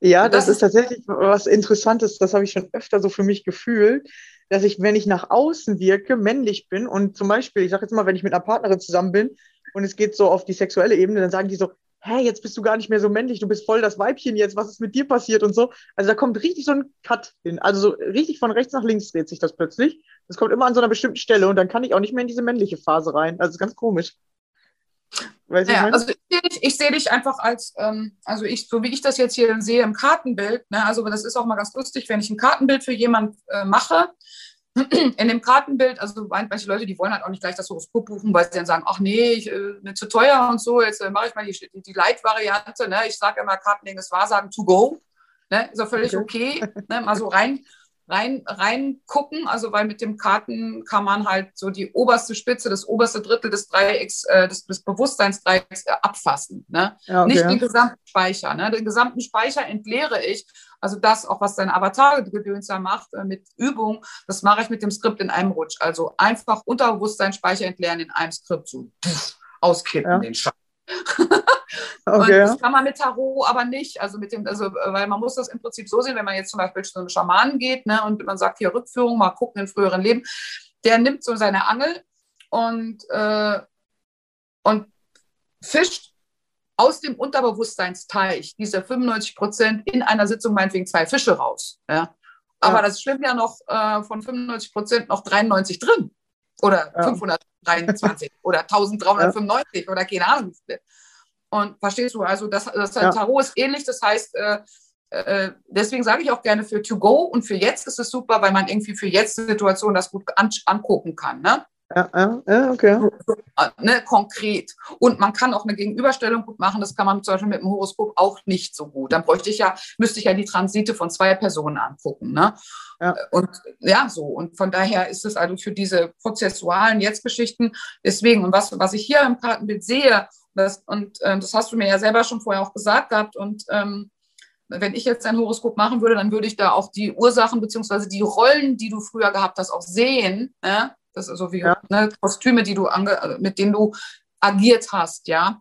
Ja, das, das ist tatsächlich was Interessantes. Das habe ich schon öfter so für mich gefühlt, dass ich, wenn ich nach außen wirke, männlich bin und zum Beispiel, ich sage jetzt mal, wenn ich mit einer Partnerin zusammen bin und es geht so auf die sexuelle Ebene, dann sagen die so, hä, jetzt bist du gar nicht mehr so männlich, du bist voll das Weibchen jetzt, was ist mit dir passiert und so. Also da kommt richtig so ein Cut hin. Also so richtig von rechts nach links dreht sich das plötzlich. Das kommt immer an so einer bestimmten Stelle und dann kann ich auch nicht mehr in diese männliche Phase rein. Also ganz komisch. Weißt ja, also ich sehe dich, ich seh dich einfach als, ähm, also ich, so wie ich das jetzt hier sehe im Kartenbild, ne, also das ist auch mal ganz lustig, wenn ich ein Kartenbild für jemanden äh, mache, in dem Kartenbild, also manche Leute, die wollen halt auch nicht gleich das Horoskop buchen, weil sie dann sagen, ach nee, ich, äh, mir zu teuer und so, jetzt äh, mache ich mal die, die, Light-Variante. Ne? Ich sage immer, Kartenlegen ist Wahrsagen to go. Ne? Ist auch völlig okay, okay ne? mal so rein rein, reingucken, also weil mit dem Karten kann man halt so die oberste Spitze, das oberste Drittel des Dreiecks, äh, des, des Bewusstseinsdreiecks äh, abfassen. Ne? Ja, okay, Nicht den gesamten Speicher. Ne? Den gesamten Speicher entleere ich. Also das, auch was dein Avatar-Gedöns da macht äh, mit Übung, das mache ich mit dem Skript in einem Rutsch. Also einfach Unterbewusstseinsspeicher entleeren in einem Skript, so pff, auskippen ja. den Scheiß. Okay. das kann man mit Tarot aber nicht. Also mit dem, also, weil man muss das im Prinzip so sehen, wenn man jetzt zum Beispiel zu einem Schamanen geht ne, und man sagt hier Rückführung, mal gucken in früheren Leben, der nimmt so seine Angel und, äh, und fischt aus dem Unterbewusstseinsteich diese 95 Prozent in einer Sitzung meinetwegen zwei Fische raus. Ja? Aber ja. das schwimmen ja noch äh, von 95 Prozent noch 93 drin. Oder ja. 523 oder 1395 ja. oder keine Ahnung. Und verstehst du, also das, das ja. Tarot ist ähnlich, das heißt, äh, äh, deswegen sage ich auch gerne für To Go und für jetzt ist es super, weil man irgendwie für jetzt Situation das gut an, angucken kann. Ne? Ja, ja, ja, okay. Ne, konkret. Und man kann auch eine Gegenüberstellung gut machen. Das kann man zum Beispiel mit dem Horoskop auch nicht so gut. Dann bräuchte ich ja, müsste ich ja die Transite von zwei Personen angucken. Ne? Ja. Und ja, so. Und von daher ist es also für diese prozessualen Jetzt-Geschichten deswegen. Und was, was ich hier im Kartenbild sehe, das, und ähm, das hast du mir ja selber schon vorher auch gesagt gehabt. Und ähm, wenn ich jetzt ein Horoskop machen würde, dann würde ich da auch die Ursachen bzw. die Rollen, die du früher gehabt hast, auch sehen. Ja? Das ist so wie ja. ne, Kostüme, die du ange mit denen du agiert hast, ja.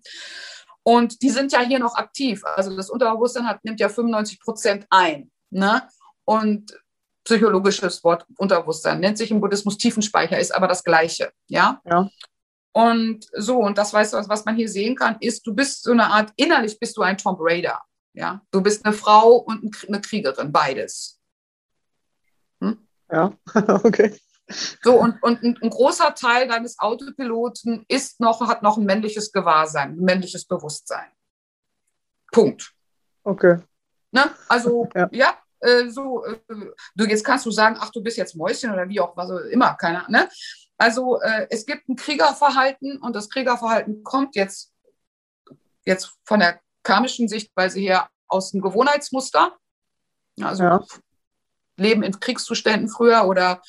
Und die sind ja hier noch aktiv. Also das Unterbewusstsein hat, nimmt ja 95 Prozent ein. Ne? Und psychologisches Wort Unterbewusstsein nennt sich im Buddhismus Tiefenspeicher, ist aber das Gleiche. Ja. ja. Und so, und das weißt du, was man hier sehen kann, ist, du bist so eine Art, innerlich bist du ein Tomb Raider. Ja, du bist eine Frau und eine Kriegerin, beides. Hm? Ja, okay. So, und, und ein, ein, großer Teil deines Autopiloten ist noch, hat noch ein männliches Gewahrsein, ein männliches Bewusstsein. Punkt. Okay. Ne? Also, ja, ja äh, so, äh, du, jetzt kannst du sagen, ach, du bist jetzt Mäuschen oder wie auch was immer, keiner, ne? Also äh, es gibt ein Kriegerverhalten und das Kriegerverhalten kommt jetzt, jetzt von der karmischen Sichtweise her aus dem Gewohnheitsmuster. Also ja. Leben in Kriegszuständen früher oder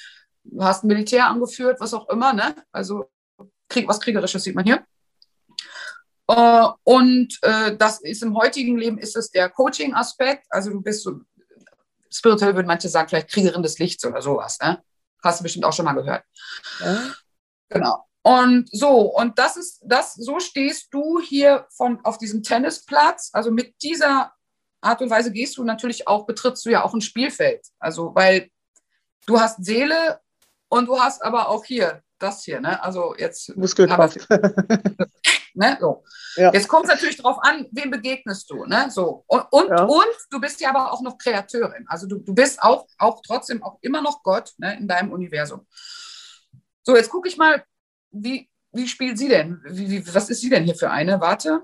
hast ein Militär angeführt, was auch immer. Ne? Also Krieg, was Kriegerisches sieht man hier. Uh, und uh, das ist im heutigen Leben ist es der Coaching-Aspekt. Also du bist so spirituell, würden manche sagen, vielleicht Kriegerin des Lichts oder sowas. Ne? Hast du bestimmt auch schon mal gehört. Ja. Genau. Und so, und das ist das, so stehst du hier von, auf diesem Tennisplatz. Also mit dieser Art und Weise gehst du natürlich auch, betrittst du ja auch ein Spielfeld. Also, weil du hast Seele und du hast aber auch hier das hier, ne? Also jetzt. Muskelkraft. ne? so. Ja. Jetzt kommt es natürlich darauf an, wem begegnest du, ne? So. Und, und, ja. und du bist ja aber auch noch Kreateurin. Also du, du bist auch, auch trotzdem auch immer noch Gott ne, in deinem Universum. So, jetzt gucke ich mal, wie, wie spielt sie denn? Wie, wie, was ist sie denn hier für eine? Warte.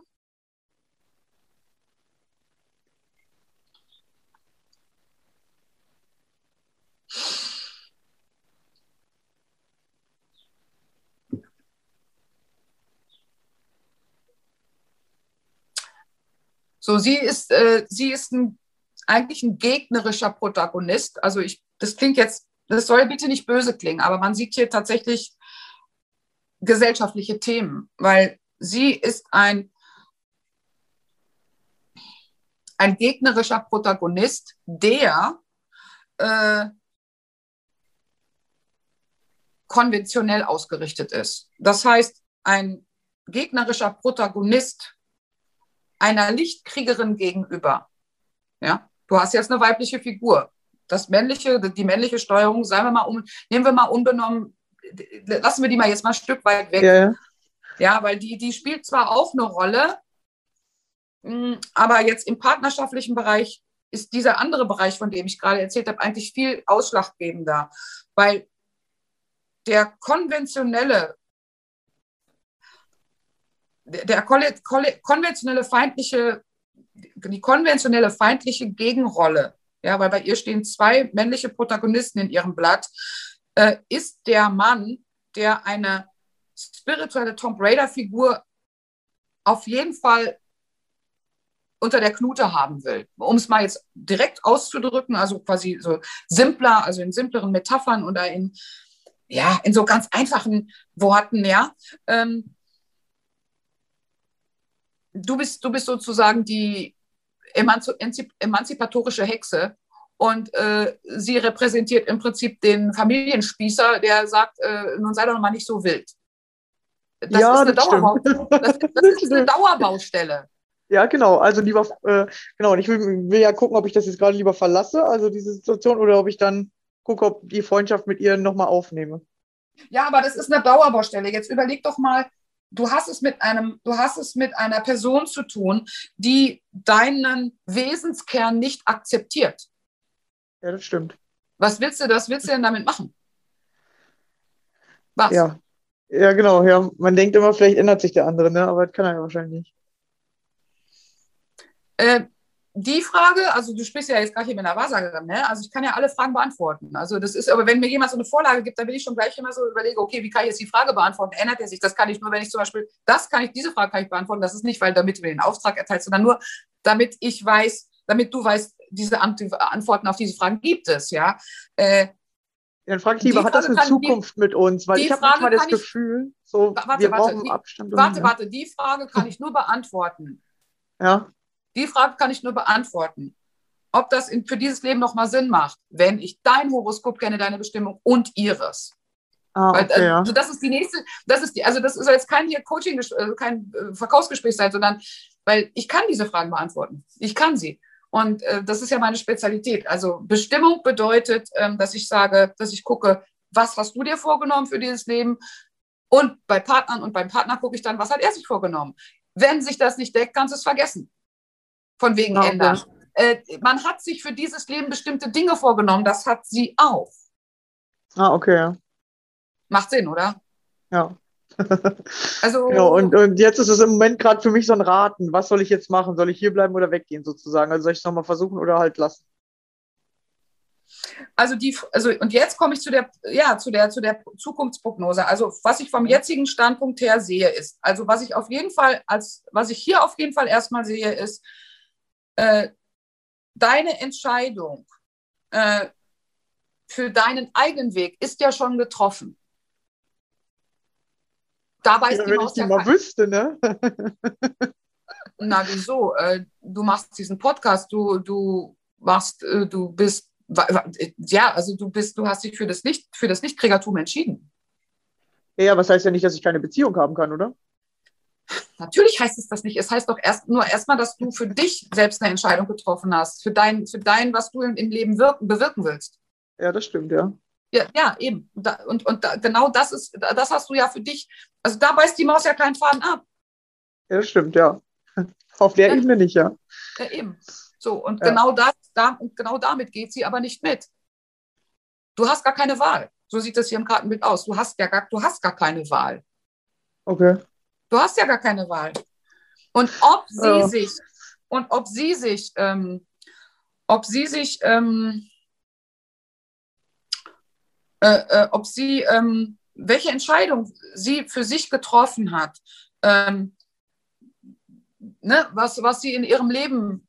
So, sie ist, äh, sie ist ein, eigentlich ein gegnerischer Protagonist. Also ich, das klingt jetzt, das soll bitte nicht böse klingen, aber man sieht hier tatsächlich gesellschaftliche Themen, weil sie ist ein, ein gegnerischer Protagonist, der äh, konventionell ausgerichtet ist. Das heißt, ein gegnerischer Protagonist einer Lichtkriegerin gegenüber. Ja, du hast jetzt eine weibliche Figur. Das männliche, die männliche Steuerung, sagen wir mal, um, nehmen wir mal unbenommen, lassen wir die mal jetzt mal ein Stück weit weg. Ja, ja weil die, die spielt zwar auch eine Rolle, hm, aber jetzt im partnerschaftlichen Bereich ist dieser andere Bereich, von dem ich gerade erzählt habe, eigentlich viel ausschlaggebender, weil der konventionelle der konventionelle feindliche, die konventionelle feindliche Gegenrolle, ja, weil bei ihr stehen zwei männliche Protagonisten in ihrem Blatt, äh, ist der Mann, der eine spirituelle Tomb Raider-Figur auf jeden Fall unter der Knute haben will. Um es mal jetzt direkt auszudrücken, also quasi so simpler, also in simpleren Metaphern oder in, ja, in so ganz einfachen Worten, ja. Ähm, du, bist, du bist sozusagen die emanzipatorische Hexe und äh, sie repräsentiert im Prinzip den Familienspießer, der sagt, äh, nun sei doch mal nicht so wild. Das, ja, ist, eine das, das, das ist eine Dauerbaustelle. Ja, genau. Also lieber, äh, genau. Und ich will, will, ja gucken, ob ich das jetzt gerade lieber verlasse, also diese Situation, oder ob ich dann gucke, ob die Freundschaft mit ihr nochmal aufnehme. Ja, aber das ist eine Dauerbaustelle. Jetzt überleg doch mal, du hast es mit einem, du hast es mit einer Person zu tun, die deinen Wesenskern nicht akzeptiert. Ja, das stimmt. Was willst du, was willst du denn damit machen? Was? Ja. Ja, genau. Ja, man denkt immer, vielleicht ändert sich der andere, ne? aber das kann er ja wahrscheinlich nicht. Äh, die Frage, also du sprichst ja jetzt gerade hier mit einer Wahrsagerin, ne? Also ich kann ja alle Fragen beantworten. Also das ist, aber wenn mir jemand so eine Vorlage gibt, dann will ich schon gleich immer so überlegen, okay, wie kann ich jetzt die Frage beantworten? Ändert er sich? Das kann ich nur, wenn ich zum Beispiel, das kann ich, diese Frage kann ich beantworten. Das ist nicht, weil damit du mir den Auftrag erteilst, sondern nur, damit ich weiß, damit du weißt, diese Antworten auf diese Fragen gibt es, ja. Äh, dann frage ich lieber, hat das eine Zukunft die, mit uns? Weil ich habe manchmal das ich, Gefühl, so, warte, wir warte, brauchen die, Abstand. Warte, warte, die Frage kann ich nur beantworten. Ja. Die Frage kann ich nur beantworten. Ob das in, für dieses Leben nochmal Sinn macht, wenn ich dein Horoskop kenne, deine Bestimmung und ihres. Ah, Weil, okay, also das ist die nächste, das ist die, also das ist jetzt kein hier Coaching, äh, kein äh, Verkaufsgespräch sein, sondern weil ich kann diese Fragen beantworten. Ich kann sie. Und äh, das ist ja meine Spezialität. Also Bestimmung bedeutet, ähm, dass ich sage, dass ich gucke, was hast du dir vorgenommen für dieses Leben? Und bei Partnern und beim Partner gucke ich dann, was hat er sich vorgenommen? Wenn sich das nicht deckt, kannst du es vergessen von wegen okay. ändern. Äh, man hat sich für dieses Leben bestimmte Dinge vorgenommen, das hat sie auch. Ah, okay. Macht Sinn, oder? Ja. also, genau, und, und jetzt ist es im Moment gerade für mich so ein Raten. Was soll ich jetzt machen? Soll ich hier bleiben oder weggehen sozusagen? Also soll ich es nochmal versuchen oder halt lassen? Also die, also und jetzt komme ich zu der, ja, zu der, zu der Zukunftsprognose. Also was ich vom jetzigen Standpunkt her sehe, ist, also was ich auf jeden Fall als, was ich hier auf jeden Fall erstmal sehe, ist, äh, deine Entscheidung äh, für deinen eigenen Weg ist ja schon getroffen. Da weiß ja, die wenn Maus ich die ja mal wüsste, ne? Na, wieso? Äh, du machst diesen Podcast, du, du machst, äh, du bist, ja, also du bist, du hast dich für das Nicht, für das Nichtkriegertum entschieden. Ja, was heißt ja nicht, dass ich keine Beziehung haben kann, oder? Natürlich heißt es das nicht. Es heißt doch erst nur erstmal, dass du für dich selbst eine Entscheidung getroffen hast, für dein, für dein was du im, Leben wirken, bewirken willst. Ja, das stimmt, ja. Ja, ja eben. Und, und da, genau das ist, das hast du ja für dich. Also da beißt die Maus ja keinen Faden ab. Ja, das stimmt, ja. Auf der ja. Ebene nicht, ja. Ja, eben. So, und ja. genau das, da, genau damit geht sie aber nicht mit. Du hast gar keine Wahl. So sieht das hier im Kartenbild aus. Du hast ja gar, du hast gar keine Wahl. Okay. Du hast ja gar keine Wahl. Und ob sie ja. sich, und ob sie sich, ähm, ob sie sich, ähm, äh, äh, ob sie, ähm, welche Entscheidung sie für sich getroffen hat, ähm, ne, was, was sie in ihrem Leben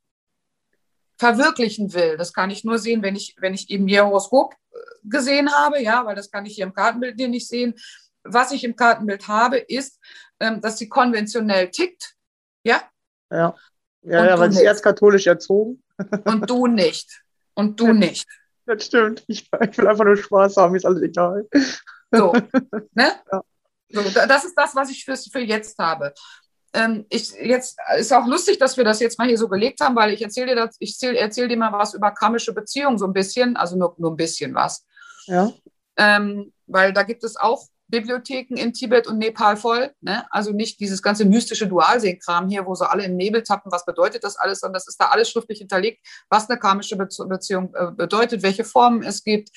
verwirklichen will. Das kann ich nur sehen, wenn ich, wenn ich eben ihr Horoskop äh, gesehen habe, ja, weil das kann ich hier im Kartenbild nicht sehen. Was ich im Kartenbild habe, ist, ähm, dass sie konventionell tickt. Ja? Ja, ja, ja weil sie ist erzkatholisch erzogen. Und du nicht. Und du nicht. Das stimmt. Ich, ich, will einfach nur Spaß haben, ist alles egal. So, ne? Ja. So, das ist das, was ich für, für jetzt habe. Ähm, ich, jetzt ist auch lustig, dass wir das jetzt mal hier so gelegt haben, weil ich erzähle dir, das, ich erzähle erzähl dir mal was über karmische Beziehungen, so ein bisschen, also nur, nur ein bisschen was. Ja. Ähm, weil da gibt es auch Bibliotheken in Tibet und Nepal voll. Ne? Also nicht dieses ganze mystische Dualsehkram hier, wo so alle im Nebel tappen, was bedeutet das alles, sondern das ist da alles schriftlich hinterlegt, was eine karmische Beziehung äh, bedeutet, welche Formen es gibt.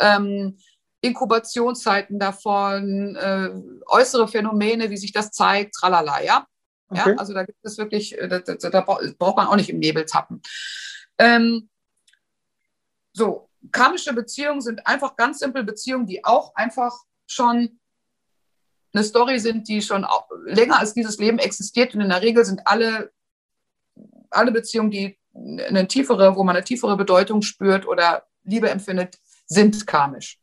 Ähm, Inkubationszeiten davon, äh, äußere Phänomene, wie sich das zeigt, tralala, ja. Okay. ja also da gibt es wirklich, äh, da, da, da, braucht man auch nicht im Nebel tappen. Ähm, so, karmische Beziehungen sind einfach ganz simpel Beziehungen, die auch einfach schon eine Story sind, die schon länger als dieses Leben existiert. Und in der Regel sind alle, alle Beziehungen, die eine tiefere, wo man eine tiefere Bedeutung spürt oder Liebe empfindet, sind karmisch.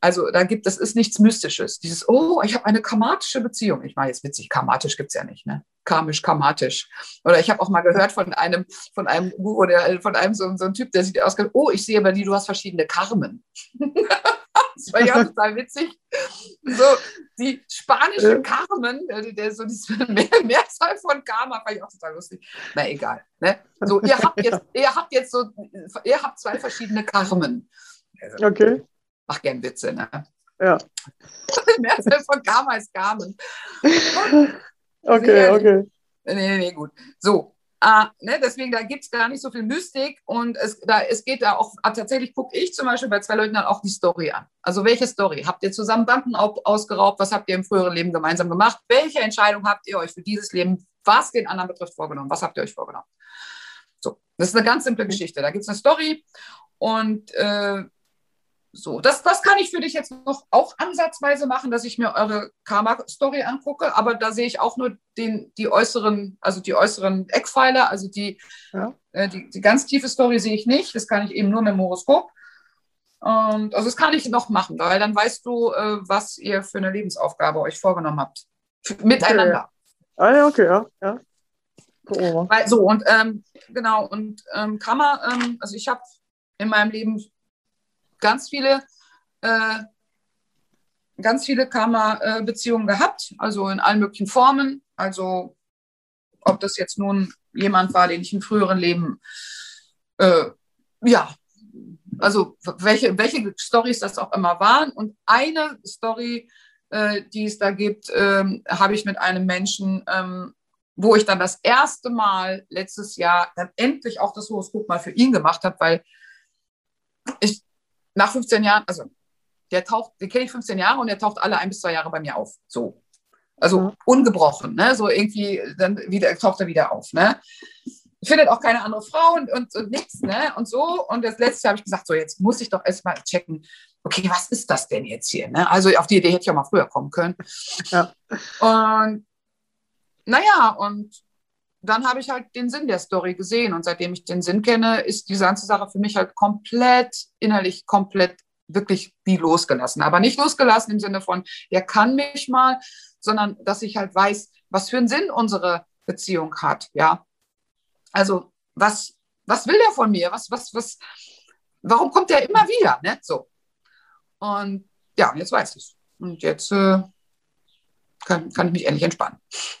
Also da gibt es ist nichts Mystisches. Dieses, oh, ich habe eine karmatische Beziehung. Ich meine, jetzt witzig, karmatisch gibt es ja nicht, ne? Karmisch, karmatisch. Oder ich habe auch mal gehört von einem, von einem Guru, der, von einem so, so ein Typ, der sieht aus, oh, ich sehe bei dir, du hast verschiedene Karmen. das war ja total witzig. So, die spanische Carmen, der, der so diese Mehr, Mehrzahl von Karma, fand ich auch total lustig. Na egal. Ne? So, ihr habt jetzt, ihr habt jetzt so, ihr habt zwei verschiedene Karmen. Also, okay. Mach gern Witze, ne? Ja. Mehrzahl von Karma ist Carmen. Okay, okay. Nee, nee, nee, gut. So, äh, ne, deswegen, da gibt es gar nicht so viel Mystik und es, da, es geht da auch, ah, tatsächlich gucke ich zum Beispiel bei zwei Leuten dann auch die Story an. Also welche Story? Habt ihr zusammen Banken ausgeraubt? Was habt ihr im früheren Leben gemeinsam gemacht? Welche Entscheidung habt ihr euch für dieses Leben, was den anderen betrifft, vorgenommen? Was habt ihr euch vorgenommen? So, das ist eine ganz simple Geschichte. Da gibt es eine Story und äh, so, das, das kann ich für dich jetzt noch auch ansatzweise machen, dass ich mir eure Karma-Story angucke, aber da sehe ich auch nur den, die äußeren, also die äußeren Eckpfeiler, also die, ja. äh, die, die, ganz tiefe Story sehe ich nicht. Das kann ich eben nur mit dem Horoskop. Und also das kann ich noch machen, weil dann weißt du, äh, was ihr für eine Lebensaufgabe euch vorgenommen habt. Miteinander. Okay. Ah ja, okay, ja. ja. Weil, so, und ähm, genau, und ähm, Karma, ähm, also ich habe in meinem Leben ganz viele, äh, ganz viele Karma-Beziehungen gehabt, also in allen möglichen Formen. Also ob das jetzt nun jemand war, den ich in früheren Leben, äh, ja, also welche, welche Stories das auch immer waren. Und eine Story, äh, die es da gibt, ähm, habe ich mit einem Menschen, ähm, wo ich dann das erste Mal letztes Jahr dann endlich auch das Horoskop mal für ihn gemacht habe, weil ich nach 15 Jahren, also der taucht, den kenne ich 15 Jahre und der taucht alle ein bis zwei Jahre bei mir auf. So. Also mhm. ungebrochen, ne? So irgendwie, dann wieder, taucht er wieder auf, ne? Findet auch keine andere Frau und, und, und nichts, ne? Und so. Und das letzte habe ich gesagt, so, jetzt muss ich doch erstmal checken, okay, was ist das denn jetzt hier? Ne? Also auf die Idee hätte ich auch mal früher kommen können. Ja. Und naja, und dann habe ich halt den Sinn der Story gesehen. Und seitdem ich den Sinn kenne, ist diese ganze Sache für mich halt komplett, innerlich komplett wirklich wie losgelassen. Aber nicht losgelassen im Sinne von, der kann mich mal, sondern dass ich halt weiß, was für einen Sinn unsere Beziehung hat. Ja. Also, was, was will der von mir? Was, was, was, warum kommt der immer wieder? Ne? So. Und ja, jetzt weiß ich es. Und jetzt äh, kann, kann ich mich endlich entspannen.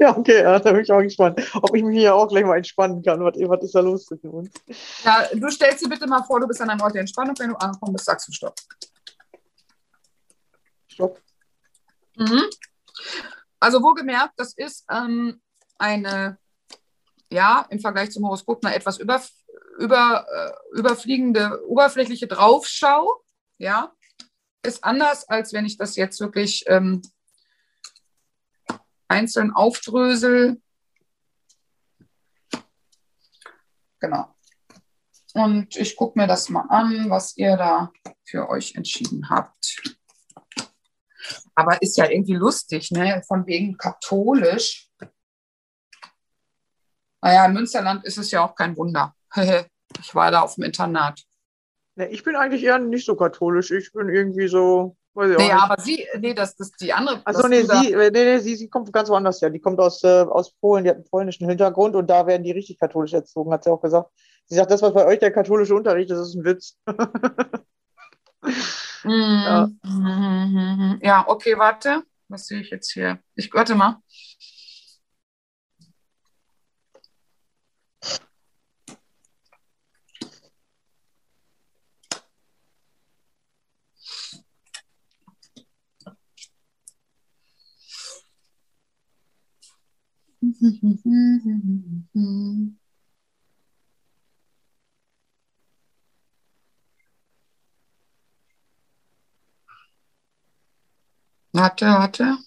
ja, okay, ja, da bin ich auch gespannt, ob ich mich hier auch gleich mal entspannen kann. Was, was ist da los zwischen uns? Ja, du stellst dir bitte mal vor, du bist an einem Ort der Entspannung. Wenn du angekommen bist, sagst du Stopp. Stopp. Mhm. Also, wohlgemerkt, das ist ähm, eine, ja, im Vergleich zum Horoskop eine etwas über, über, äh, überfliegende, oberflächliche Draufschau. Ja, ist anders, als wenn ich das jetzt wirklich ähm, einzeln aufdrösel. Genau. Und ich gucke mir das mal an, was ihr da für euch entschieden habt. Aber ist ja irgendwie lustig, ne? Von wegen katholisch. Naja, im Münsterland ist es ja auch kein Wunder. ich war da auf dem Internat. Ich bin eigentlich eher nicht so katholisch. Ich bin irgendwie so, Weiß nee, aber sie, nee, das, das die andere. Also nee, sie, nee, nee, sie, sie kommt ganz woanders her. Die kommt aus, äh, aus Polen, die hat einen polnischen Hintergrund und da werden die richtig katholisch erzogen, hat sie auch gesagt. Sie sagt, das, was bei euch der katholische Unterricht ist, ist ein Witz. mm, ja. ja, okay, warte. Was sehe ich jetzt hier? Ich warte mal. Warte, warte.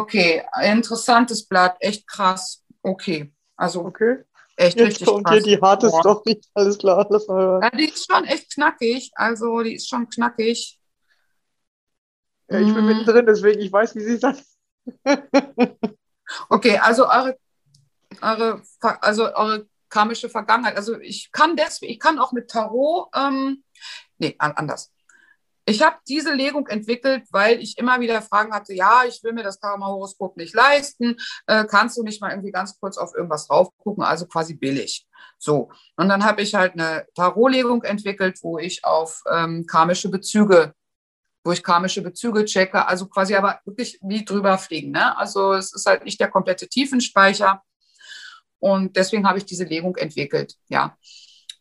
Okay, interessantes Blatt, echt krass. Okay, also Okay. echt Jetzt richtig kommt krass. hier die harte Boah. Story. Alles klar, lass mal hören. Ja, die ist schon echt knackig. Also, die ist schon knackig. Ja, ich bin Mm. mittendrin, deswegen ich weiß, wie sie sagt. Okay, also eure, eure, also eure karmische Vergangenheit. Also ich kann deswegen, ich kann auch mit Tarot, ähm, nee, an- anders. Ich habe diese Legung entwickelt, weil ich immer wieder Fragen hatte, ja, ich will mir das Karma-Horoskop nicht leisten, äh, kannst du nicht mal irgendwie ganz kurz auf irgendwas drauf gucken, also quasi billig. So, und dann habe ich halt eine Tarotlegung entwickelt, wo ich auf ähm, karmische Bezüge, wo ich karmische Bezüge checke, also quasi aber wirklich wie drüber fliegen. Ne? Also es ist halt nicht der komplette Tiefenspeicher. Und deswegen habe ich diese Legung entwickelt. Ja.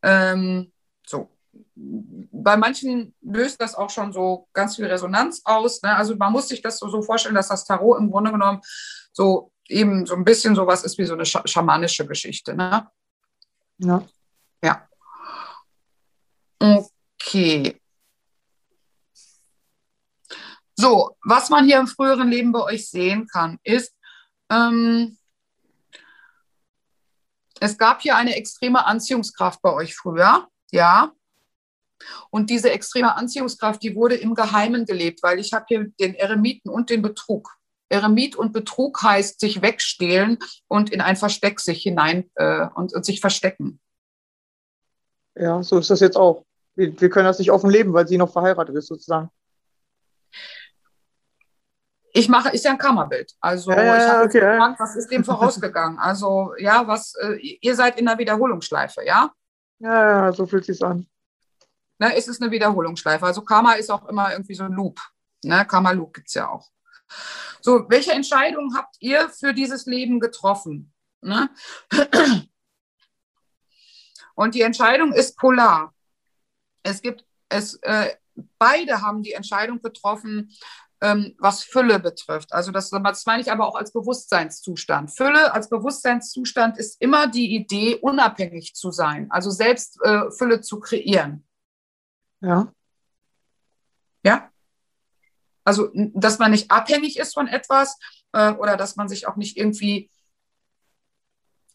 Ähm. Bei manchen löst das auch schon so ganz viel Resonanz aus. Ne? Also man muss sich das so, so vorstellen, dass das Tarot im Grunde genommen so eben so ein bisschen sowas ist wie so eine scha schamanische Geschichte. Ne? Ja. Okay. So, was man hier im früheren Leben bei euch sehen kann, ist, ähm, es gab hier eine extreme Anziehungskraft bei euch früher, ja. Und diese extreme Anziehungskraft, die wurde im Geheimen gelebt, weil ich habe hier den Eremiten und den Betrug. Eremit und Betrug heißt sich wegstehlen und in ein Versteck sich hinein äh, und, und sich verstecken. Ja, so ist das jetzt auch. Wir, wir können das nicht offen leben, weil sie noch verheiratet ist, sozusagen. Ich mache, ist ja ein Kammerbild. Also Ja, ja, ich habe okay, gefragt, was ist dem vorausgegangen? Also ja, was, äh, ihr seid in der Wiederholungsschleife, ja? Ja, ja, so fühlt sich's an. Ne, es ist eine Wiederholungsschleife. Also Karma ist auch immer irgendwie so ein Loop. Ne? Karma-Loop gibt es ja auch. So, welche Entscheidungen habt ihr für dieses Leben getroffen? Ne? Und die Entscheidung ist polar. Es gibt, es, äh, beide haben die Entscheidung getroffen, ähm, was Fülle betrifft. Also das, das meine ich aber auch als Bewusstseinszustand. Fülle als Bewusstseinszustand ist immer die Idee, unabhängig zu sein, also selbst äh, Fülle zu kreieren. Ja. Ja. Also, dass man nicht abhängig ist von etwas äh, oder dass man sich auch nicht irgendwie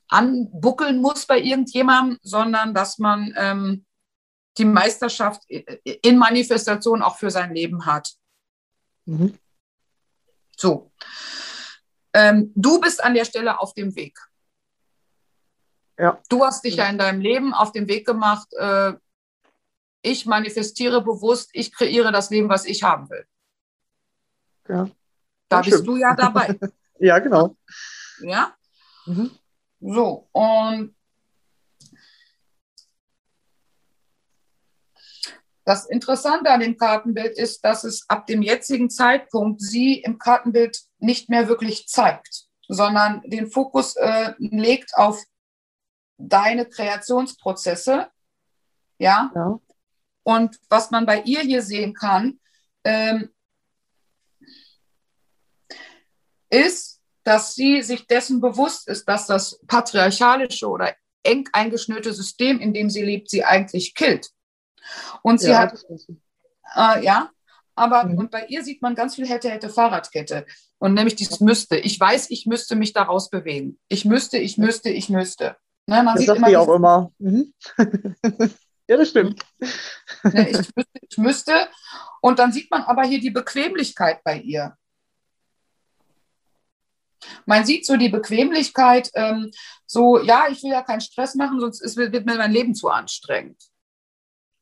anbuckeln muss bei irgendjemandem, sondern dass man ähm, die Meisterschaft in Manifestation auch für sein Leben hat. Mhm. So. Ähm, du bist an der Stelle auf dem Weg. Ja. Du hast dich ja in deinem Leben auf den Weg gemacht. Äh, ich manifestiere bewusst, ich kreiere das Leben, was ich haben will. Ja. Da bist stimmt. du ja dabei. Ja, genau. ja. Mhm. So, und das Interessante an dem Kartenbild ist, dass es ab dem jetzigen Zeitpunkt sie im Kartenbild nicht mehr wirklich zeigt, sondern den Fokus äh, legt auf deine Kreationsprozesse. Ja, Ja. Und was man bei ihr hier sehen kann, ähm, ist, dass sie sich dessen bewusst ist, dass das patriarchalische oder eng eingeschnürte System, in dem sie lebt, sie eigentlich killt. Und sie ja, hat, äh, ja, aber Mhm. und bei ihr sieht man ganz viel hätte, hätte Fahrradkette. Und nämlich dieses müsste. Ich weiß, ich müsste mich daraus bewegen. Ich müsste, ich müsste, ich müsste. Ne, man Das sieht sagt immer auch immer. Mhm. ja, das stimmt. Ne, ich, müsste, ich müsste. Und dann sieht man aber hier die Bequemlichkeit bei ihr. Man sieht so die Bequemlichkeit, ähm, so, ja, ich will ja keinen Stress machen, sonst ist, wird mir mein Leben zu anstrengend.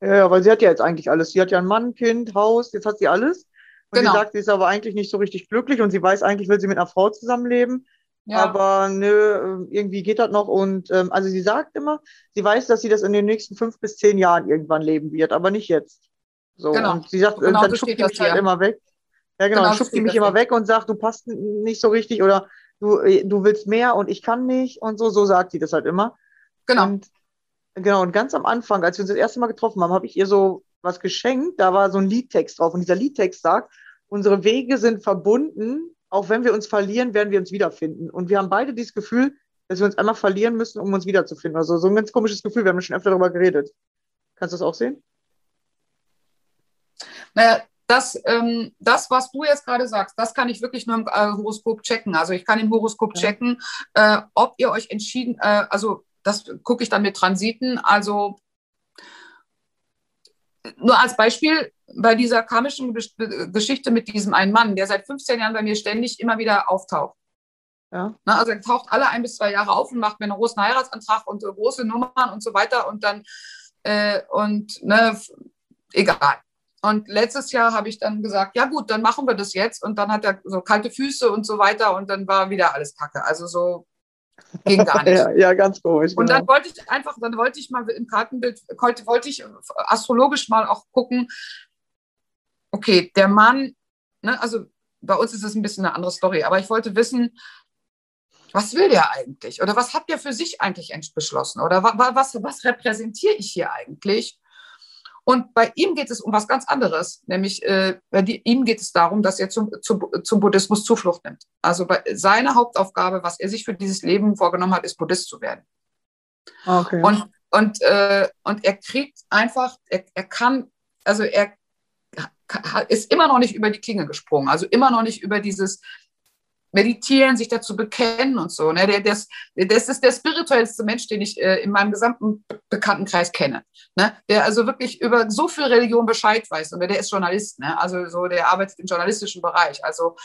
Ja, weil sie hat ja jetzt eigentlich alles. Sie hat ja ein Mann, Kind, Haus, jetzt hat sie alles. Und Genau. sie sagt, sie ist aber eigentlich nicht so richtig glücklich und sie weiß, eigentlich will sie mit einer Frau zusammenleben. Ja, Aber nö, äh, irgendwie geht das noch. Und ähm, also sie sagt immer, sie weiß, dass sie das in den nächsten fünf bis zehn Jahren irgendwann leben wird, aber nicht jetzt. So, Genau. und sie sagt, Genau dann so schubst die mich halt immer weg. Ja, genau, Genau schubst die mich immer weg und sagt, du passt nicht so richtig oder du, äh, du willst mehr und ich kann nicht und so, so sagt sie das halt immer. genau. Und genau, und ganz am Anfang, als wir uns das erste Mal getroffen haben, habe ich ihr so was geschenkt. Da war so ein Liedtext drauf. Und dieser Liedtext sagt, unsere Wege sind verbunden, auch wenn wir uns verlieren, werden wir uns wiederfinden. Und wir haben beide dieses Gefühl, dass wir uns einmal verlieren müssen, um uns wiederzufinden. Also so ein ganz komisches Gefühl, wir haben schon öfter darüber geredet. Kannst du das auch sehen? Naja, das, ähm, das, was du jetzt gerade sagst, das kann ich wirklich nur im äh, Horoskop checken. Also ich kann im Horoskop ja. checken, äh, ob ihr euch entschieden, äh, also das gucke ich dann mit Transiten. Also nur als Beispiel bei dieser karmischen Geschichte mit diesem einen Mann, der seit 15 Jahren bei mir ständig immer wieder auftaucht. Ja. Na, also er taucht alle ein bis zwei Jahre auf und macht mir einen großen Heiratsantrag und äh, große Nummern und so weiter und dann äh, und ne, egal. Und letztes Jahr habe ich dann gesagt, ja gut, dann machen wir das jetzt. Und dann hat er so kalte Füße und so weiter und dann war wieder alles Kacke. Also so ging gar nicht. ja, ja, ganz komisch. Und genau. dann wollte ich einfach, dann wollte ich mal im Kartenbild, wollte ich astrologisch mal auch gucken, okay, der Mann, ne, also bei uns ist es ein bisschen eine andere Story, aber ich wollte wissen, was will der eigentlich? Oder was hat der für sich eigentlich beschlossen? Oder was, was repräsentiere ich hier eigentlich? Und bei ihm geht es um was ganz anderes, nämlich äh, bei die, ihm geht es darum, dass er zum, zum, zum Buddhismus Zuflucht nimmt. Also bei, seine Hauptaufgabe, was er sich für dieses Leben vorgenommen hat, ist Buddhist zu werden. Okay. Und, und, äh, und er kriegt einfach, er, er kann, also er ist immer noch nicht über die Klinge gesprungen, also immer noch nicht über dieses, meditieren, sich dazu bekennen und so. Ne? Der, der, das ist der spirituellste Mensch, den ich äh, in meinem gesamten Bekanntenkreis kenne. Ne? Der also wirklich über so viel Religion Bescheid weiß. Und der ist Journalist, ne? also so, der arbeitet im journalistischen Bereich. Also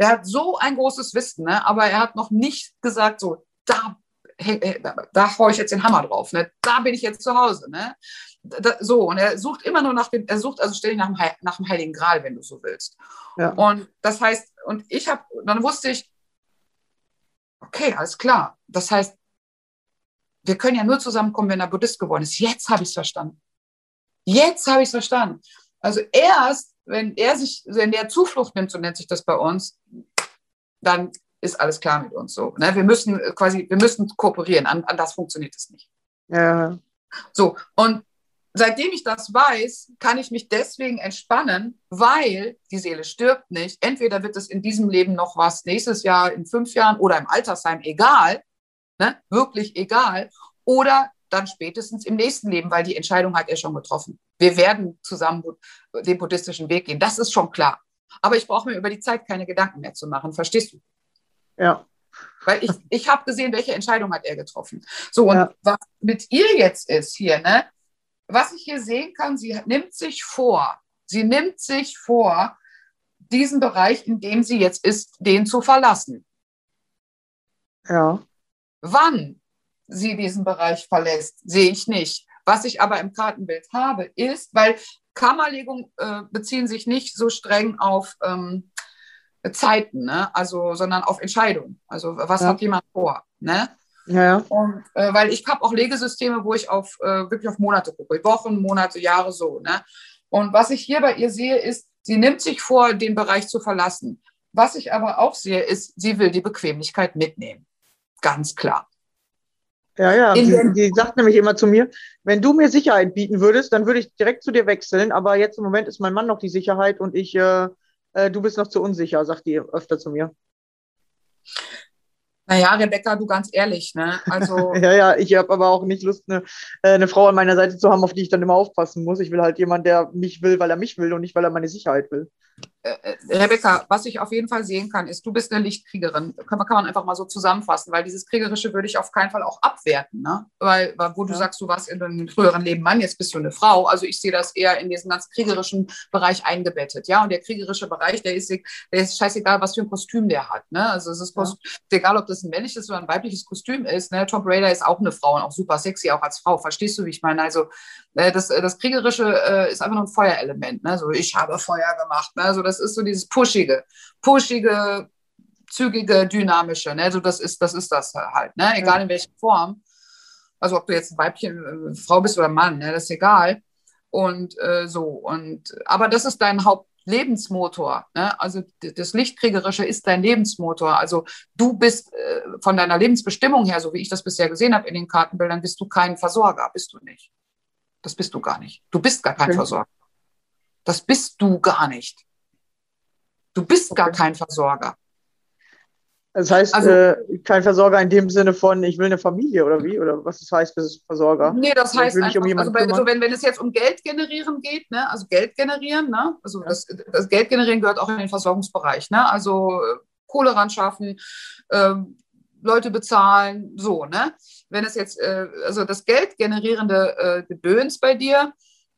der hat so ein großes Wissen, ne? aber er hat noch nicht gesagt, so, da, hey, da, da haue ich jetzt den Hammer drauf. Ne? Da bin ich jetzt zu Hause. Ne? Da, so, und er sucht immer nur nach dem, er sucht also ständig nach dem, nach dem Heiligen Gral, wenn du so willst. Ja. Und das heißt, und ich habe, dann wusste ich, okay, alles klar. Das heißt, wir können ja nur zusammenkommen, wenn er Buddhist geworden ist. Jetzt habe ich es verstanden. Jetzt habe ich es verstanden. Also erst, wenn er sich, wenn der Zuflucht nimmt, so nennt sich das bei uns, dann ist alles klar mit uns so. Ne? Wir müssen quasi, wir müssen kooperieren, an, anders funktioniert es nicht. Ja. So, und seitdem ich das weiß, kann ich mich deswegen entspannen, weil die Seele stirbt nicht. Entweder wird es in diesem Leben noch was, nächstes Jahr, in fünf Jahren oder im Altersheim, egal, ne? wirklich egal, oder dann spätestens im nächsten Leben, weil die Entscheidung hat er schon getroffen. Wir werden zusammen den buddhistischen Weg gehen, das ist schon klar. Aber ich brauche mir über die Zeit keine Gedanken mehr zu machen, verstehst du? Ja. Weil ich, ich habe gesehen, welche Entscheidung hat er getroffen. So, und ja. was mit ihr jetzt ist hier, ne? was ich hier sehen kann, sie nimmt sich vor, sie nimmt sich vor, diesen Bereich, in dem sie jetzt ist, den zu verlassen. Ja. Wann sie diesen Bereich verlässt, sehe ich nicht. Was ich aber im Kartenbild habe, ist, weil Kammerlegungen äh, beziehen sich nicht so streng auf ähm, Zeiten, ne? also, sondern auf Entscheidungen. Also was ja. hat jemand vor? Ne? Ja. Und, äh, weil ich habe auch Legesysteme, wo ich auf äh, wirklich auf Monate gucke, Wochen, Monate, Jahre so. Ne? Und was ich hier bei ihr sehe, ist, sie nimmt sich vor, den Bereich zu verlassen. Was ich aber auch sehe, ist, sie will die Bequemlichkeit mitnehmen. Ganz klar. Ja, ja, sie, sie sagt nämlich immer zu mir, wenn du mir Sicherheit bieten würdest, dann würde ich direkt zu dir wechseln. Aber jetzt im Moment ist mein Mann noch die Sicherheit und ich, äh, äh, du bist noch zu unsicher, sagt die öfter zu mir. Naja, Rebecca, du ganz ehrlich, ne? Also. ja, ja, ich habe aber auch nicht Lust, eine, äh, eine Frau an meiner Seite zu haben, auf die ich dann immer aufpassen muss. Ich will halt jemanden, der mich will, weil er mich will und nicht, weil er meine Sicherheit will. Äh, äh, Rebecca, was ich auf jeden Fall sehen kann, ist, du bist eine Lichtkriegerin. Kann man, kann man einfach mal so zusammenfassen, weil dieses Kriegerische würde ich auf keinen Fall auch abwerten. Ne? Weil, weil wo du ja. sagst, du warst in einem früheren Leben Mann, jetzt bist du eine Frau. Also ich sehe das eher in diesen ganz kriegerischen Bereich eingebettet. Ja, und der kriegerische Bereich, der ist, der ist scheißegal, was für ein Kostüm der hat. Ne? Also es ist ja. egal, ob das ein männliches oder ein weibliches Kostüm ist. Ne? Tom Raider ist auch eine Frau und auch super sexy, auch als Frau. Verstehst du, wie ich meine? Also äh, das, das Kriegerische ist einfach nur ein Feuerelement. Ne? So, ich habe Feuer gemacht. Ne? Also das ist so dieses Pushige, pushige, zügige, dynamische. Ne? So, das, ist, das ist das halt, ne? egal in welcher Form. Also ob du jetzt ein Weibchen, äh, Frau bist oder Mann, ne? das ist egal. Und äh, so, und aber das ist dein Hauptlebensmotor. Ne? Also das Lichtkriegerische ist dein Lebensmotor. Also du bist äh, von deiner Lebensbestimmung her, so wie ich das bisher gesehen habe in den Kartenbildern, bist du kein Versorger, bist du nicht. Das bist du gar nicht. Du bist gar kein okay. Versorger. Das bist du gar nicht. Du bist okay. gar kein Versorger. Das heißt, also, äh, kein Versorger in dem Sinne von, ich will eine Familie oder wie? Oder was das heißt, das Versorger? Nee, das heißt, einfach, um also, bei, also wenn, wenn es jetzt um Geld generieren geht, ne, also Geld generieren, ne, also das, das Geld generieren gehört auch in den Versorgungsbereich, ne, also äh, Kohle ran schaffen, ähm, Leute bezahlen, so, ne? Wenn es jetzt, äh, also das Geld generierende äh, Gedöns bei dir,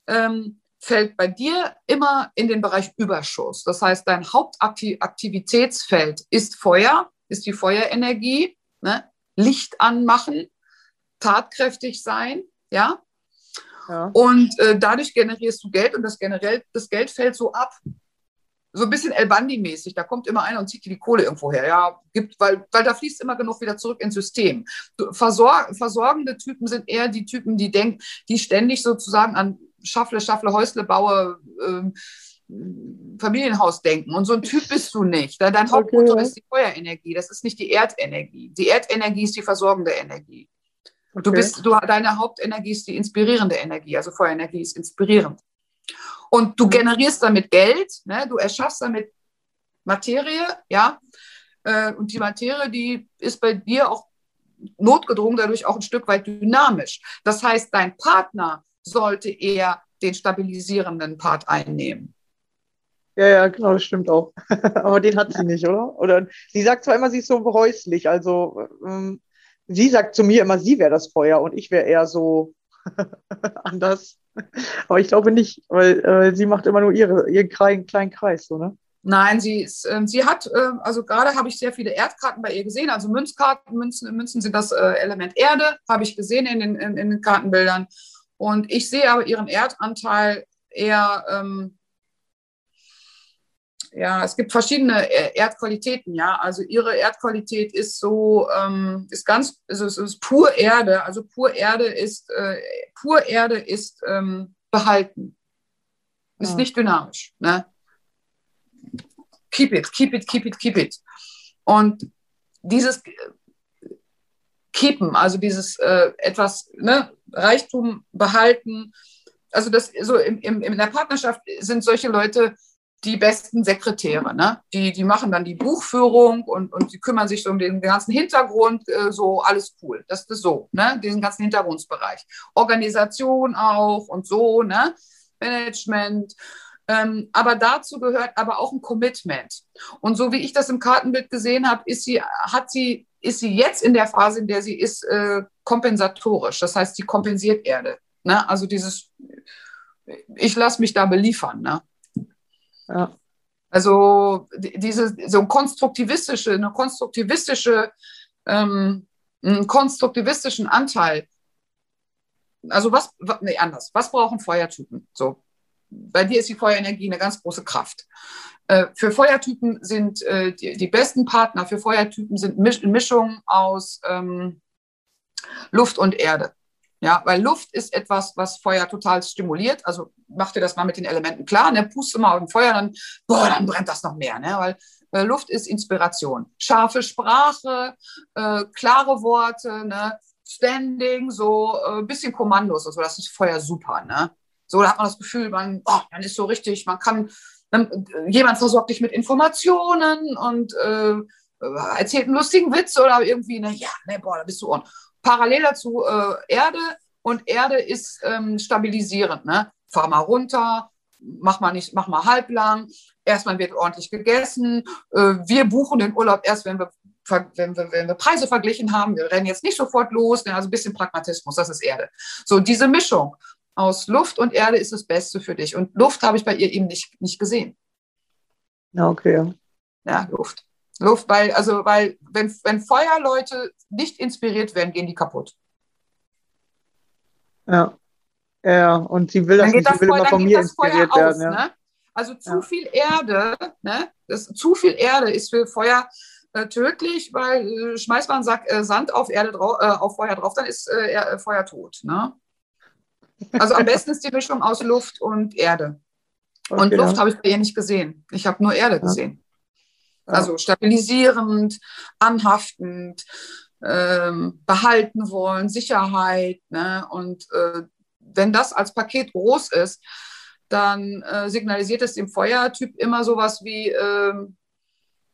ähm, fällt bei dir immer in den Bereich Überschuss. Das heißt, dein Hauptaktivitätsfeld ist Feuer, ist die Feuerenergie, ne? Licht anmachen, tatkräftig sein, ja. ja. Und äh, dadurch generierst du Geld und das, generell, das Geld fällt so ab. So ein bisschen El Bandi-mäßig. Da kommt immer einer und zieht dir die Kohle irgendwo her. Ja, gibt, weil, weil da fließt immer genug wieder zurück ins System. Versor versorgende Typen sind eher die Typen, die denken, die ständig sozusagen an Schaffle, Schaffle, Häusle, Baue, ähm, Familienhaus denken. Und so ein Typ bist du nicht. Dein Hauptmotor okay. ist die Feuerenergie, das ist nicht die Erdenergie. Die Erdenergie ist die versorgende Energie. Okay. Du bist, du, deine Hauptenergie ist die inspirierende Energie, also Feuerenergie ist inspirierend. Und du generierst damit Geld, ne? du erschaffst damit Materie, ja. Äh, und die Materie, die ist bei dir auch notgedrungen, dadurch auch ein Stück weit dynamisch. Das heißt, dein Partner sollte eher den stabilisierenden Part einnehmen. Ja, ja, genau, das stimmt auch. Aber den hat sie nicht, oder? Oder sie sagt zwar immer, sie ist so häuslich, also ähm, sie sagt zu mir immer, sie wäre das Feuer und ich wäre eher so anders. Aber ich glaube nicht, weil äh, sie macht immer nur ihre, ihren kleinen, kleinen Kreis, so, ne? Nein, sie, ist, äh, sie hat, äh, also gerade habe ich sehr viele Erdkarten bei ihr gesehen, also Münzkarten, Münzen, Münzen sind das äh, Element Erde, habe ich gesehen in den, in, in den Kartenbildern. Und ich sehe aber ihren Erdanteil eher, ähm, ja, es gibt verschiedene Erdqualitäten, ja. Also ihre Erdqualität ist so, ähm, ist ganz, also es ist pur Erde. Also pur Erde ist, äh, pur Erde ist ähm, behalten. Ist ja. nicht dynamisch. Ne? Keep it, keep it, keep it, keep it. Und dieses Keepen, also dieses äh, etwas, ne, Reichtum behalten. Also das so im, im, in der Partnerschaft sind solche Leute die besten Sekretäre. Ne? Die, die machen dann die Buchführung und, und die kümmern sich um den ganzen Hintergrund, äh, so alles cool. Das ist so, ne? diesen ganzen Hintergrundsbereich. Organisation auch und so, ne? Management. Ähm, aber dazu gehört aber auch ein Commitment. Und so wie ich das im Kartenbild gesehen habe, ist sie, hat sie ist sie jetzt in der Phase, in der sie ist, äh, kompensatorisch. Das heißt, sie kompensiert Erde. Ne? Also dieses, ich lasse mich da beliefern. Ne? Ja. Also diese so konstruktivistische, eine konstruktivistische, ähm, einen konstruktivistischen Anteil. Also was, nee, anders. Was brauchen Feuertypen? So, bei dir ist die Feuerenergie eine ganz große Kraft. Äh, für Feuertypen sind äh, die, die, besten Partner für Feuertypen sind Misch Mischungen aus ähm, Luft und Erde. Ja, weil Luft ist etwas, was Feuer total stimuliert. Also mach dir das mal mit den Elementen klar. Ne? Puste mal auf ein Feuer, dann, boah, dann brennt das noch mehr. Ne? Weil äh, Luft ist Inspiration. Scharfe Sprache, äh, klare Worte, ne? Standing, so ein äh, bisschen Kommandos. Also das ist Feuer super. Ne? So, da hat man das Gefühl, man, oh, man ist so richtig, man kann äh, jemand versorgt dich mit Informationen und äh, erzählt einen lustigen Witz oder irgendwie, ne, ja, ne, boah, da bist du on. Parallel dazu äh, Erde und Erde ist ähm, stabilisierend, ne? Fahr mal runter, mach mal nicht, mach mal halblang. Erstmal wird ordentlich gegessen. Äh, wir buchen den Urlaub erst, wenn wir, wenn, wir, wenn wir Preise verglichen haben. Wir rennen jetzt nicht sofort los. Also ein bisschen Pragmatismus, das ist Erde. So, diese Mischung aus Luft und Erde ist das Beste für dich. Und Luft habe ich bei ihr eben nicht, nicht gesehen. Okay. Ja, Luft. Luft, weil, also, weil, wenn, wenn Feuerleute nicht inspiriert werden, gehen die kaputt. Ja. Ja, und sie will das nicht, sie will Feuer, immer von mir inspiriert aus, werden. Ja. Ne? Also zu ja. viel Erde, ne? das, zu viel Erde ist für Feuer äh, tödlich, weil äh, schmeißt man Sack, äh, Sand auf, Erde drauf, äh, auf Feuer drauf, dann ist äh, Feuer tot. Ne? Also am besten ist die Mischung aus Luft und Erde. Okay, und Luft habe ich bei ihr nicht gesehen. Ich habe nur Erde gesehen. Ja. Also stabilisierend, anhaftend, ähm, behalten wollen, Sicherheit. Ne? Und äh, wenn das als Paket groß ist, dann äh, signalisiert es dem Feuertyp immer sowas wie, äh,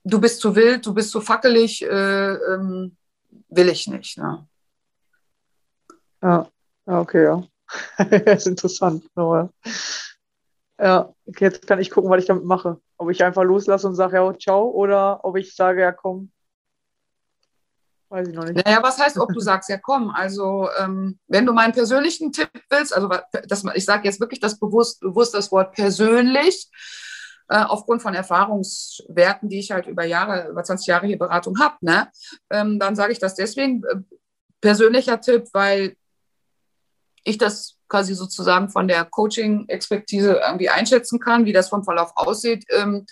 du bist zu wild, du bist zu fackelig, äh, ähm, will ich nicht. Ne? Ja, okay, ja. Das ist interessant. Aber, ja, jetzt kann ich gucken, was ich damit mache. Ob ich einfach loslasse und sage, ja, ciao, oder ob ich sage, ja, komm. Weiß ich noch nicht. Naja, was heißt, ob du sagst, ja, komm. Also, ähm, wenn du meinen persönlichen Tipp willst, also das, ich sage jetzt wirklich das bewusst, bewusst das Wort persönlich, äh, aufgrund von Erfahrungswerten, die ich halt über Jahre, über 20 Jahre hier Beratung habe, ne? Ähm, dann sage ich das deswegen äh, persönlicher Tipp, weil ich das quasi sozusagen von der Coaching-Expertise irgendwie einschätzen kann, wie das vom Verlauf aussieht. Ähm,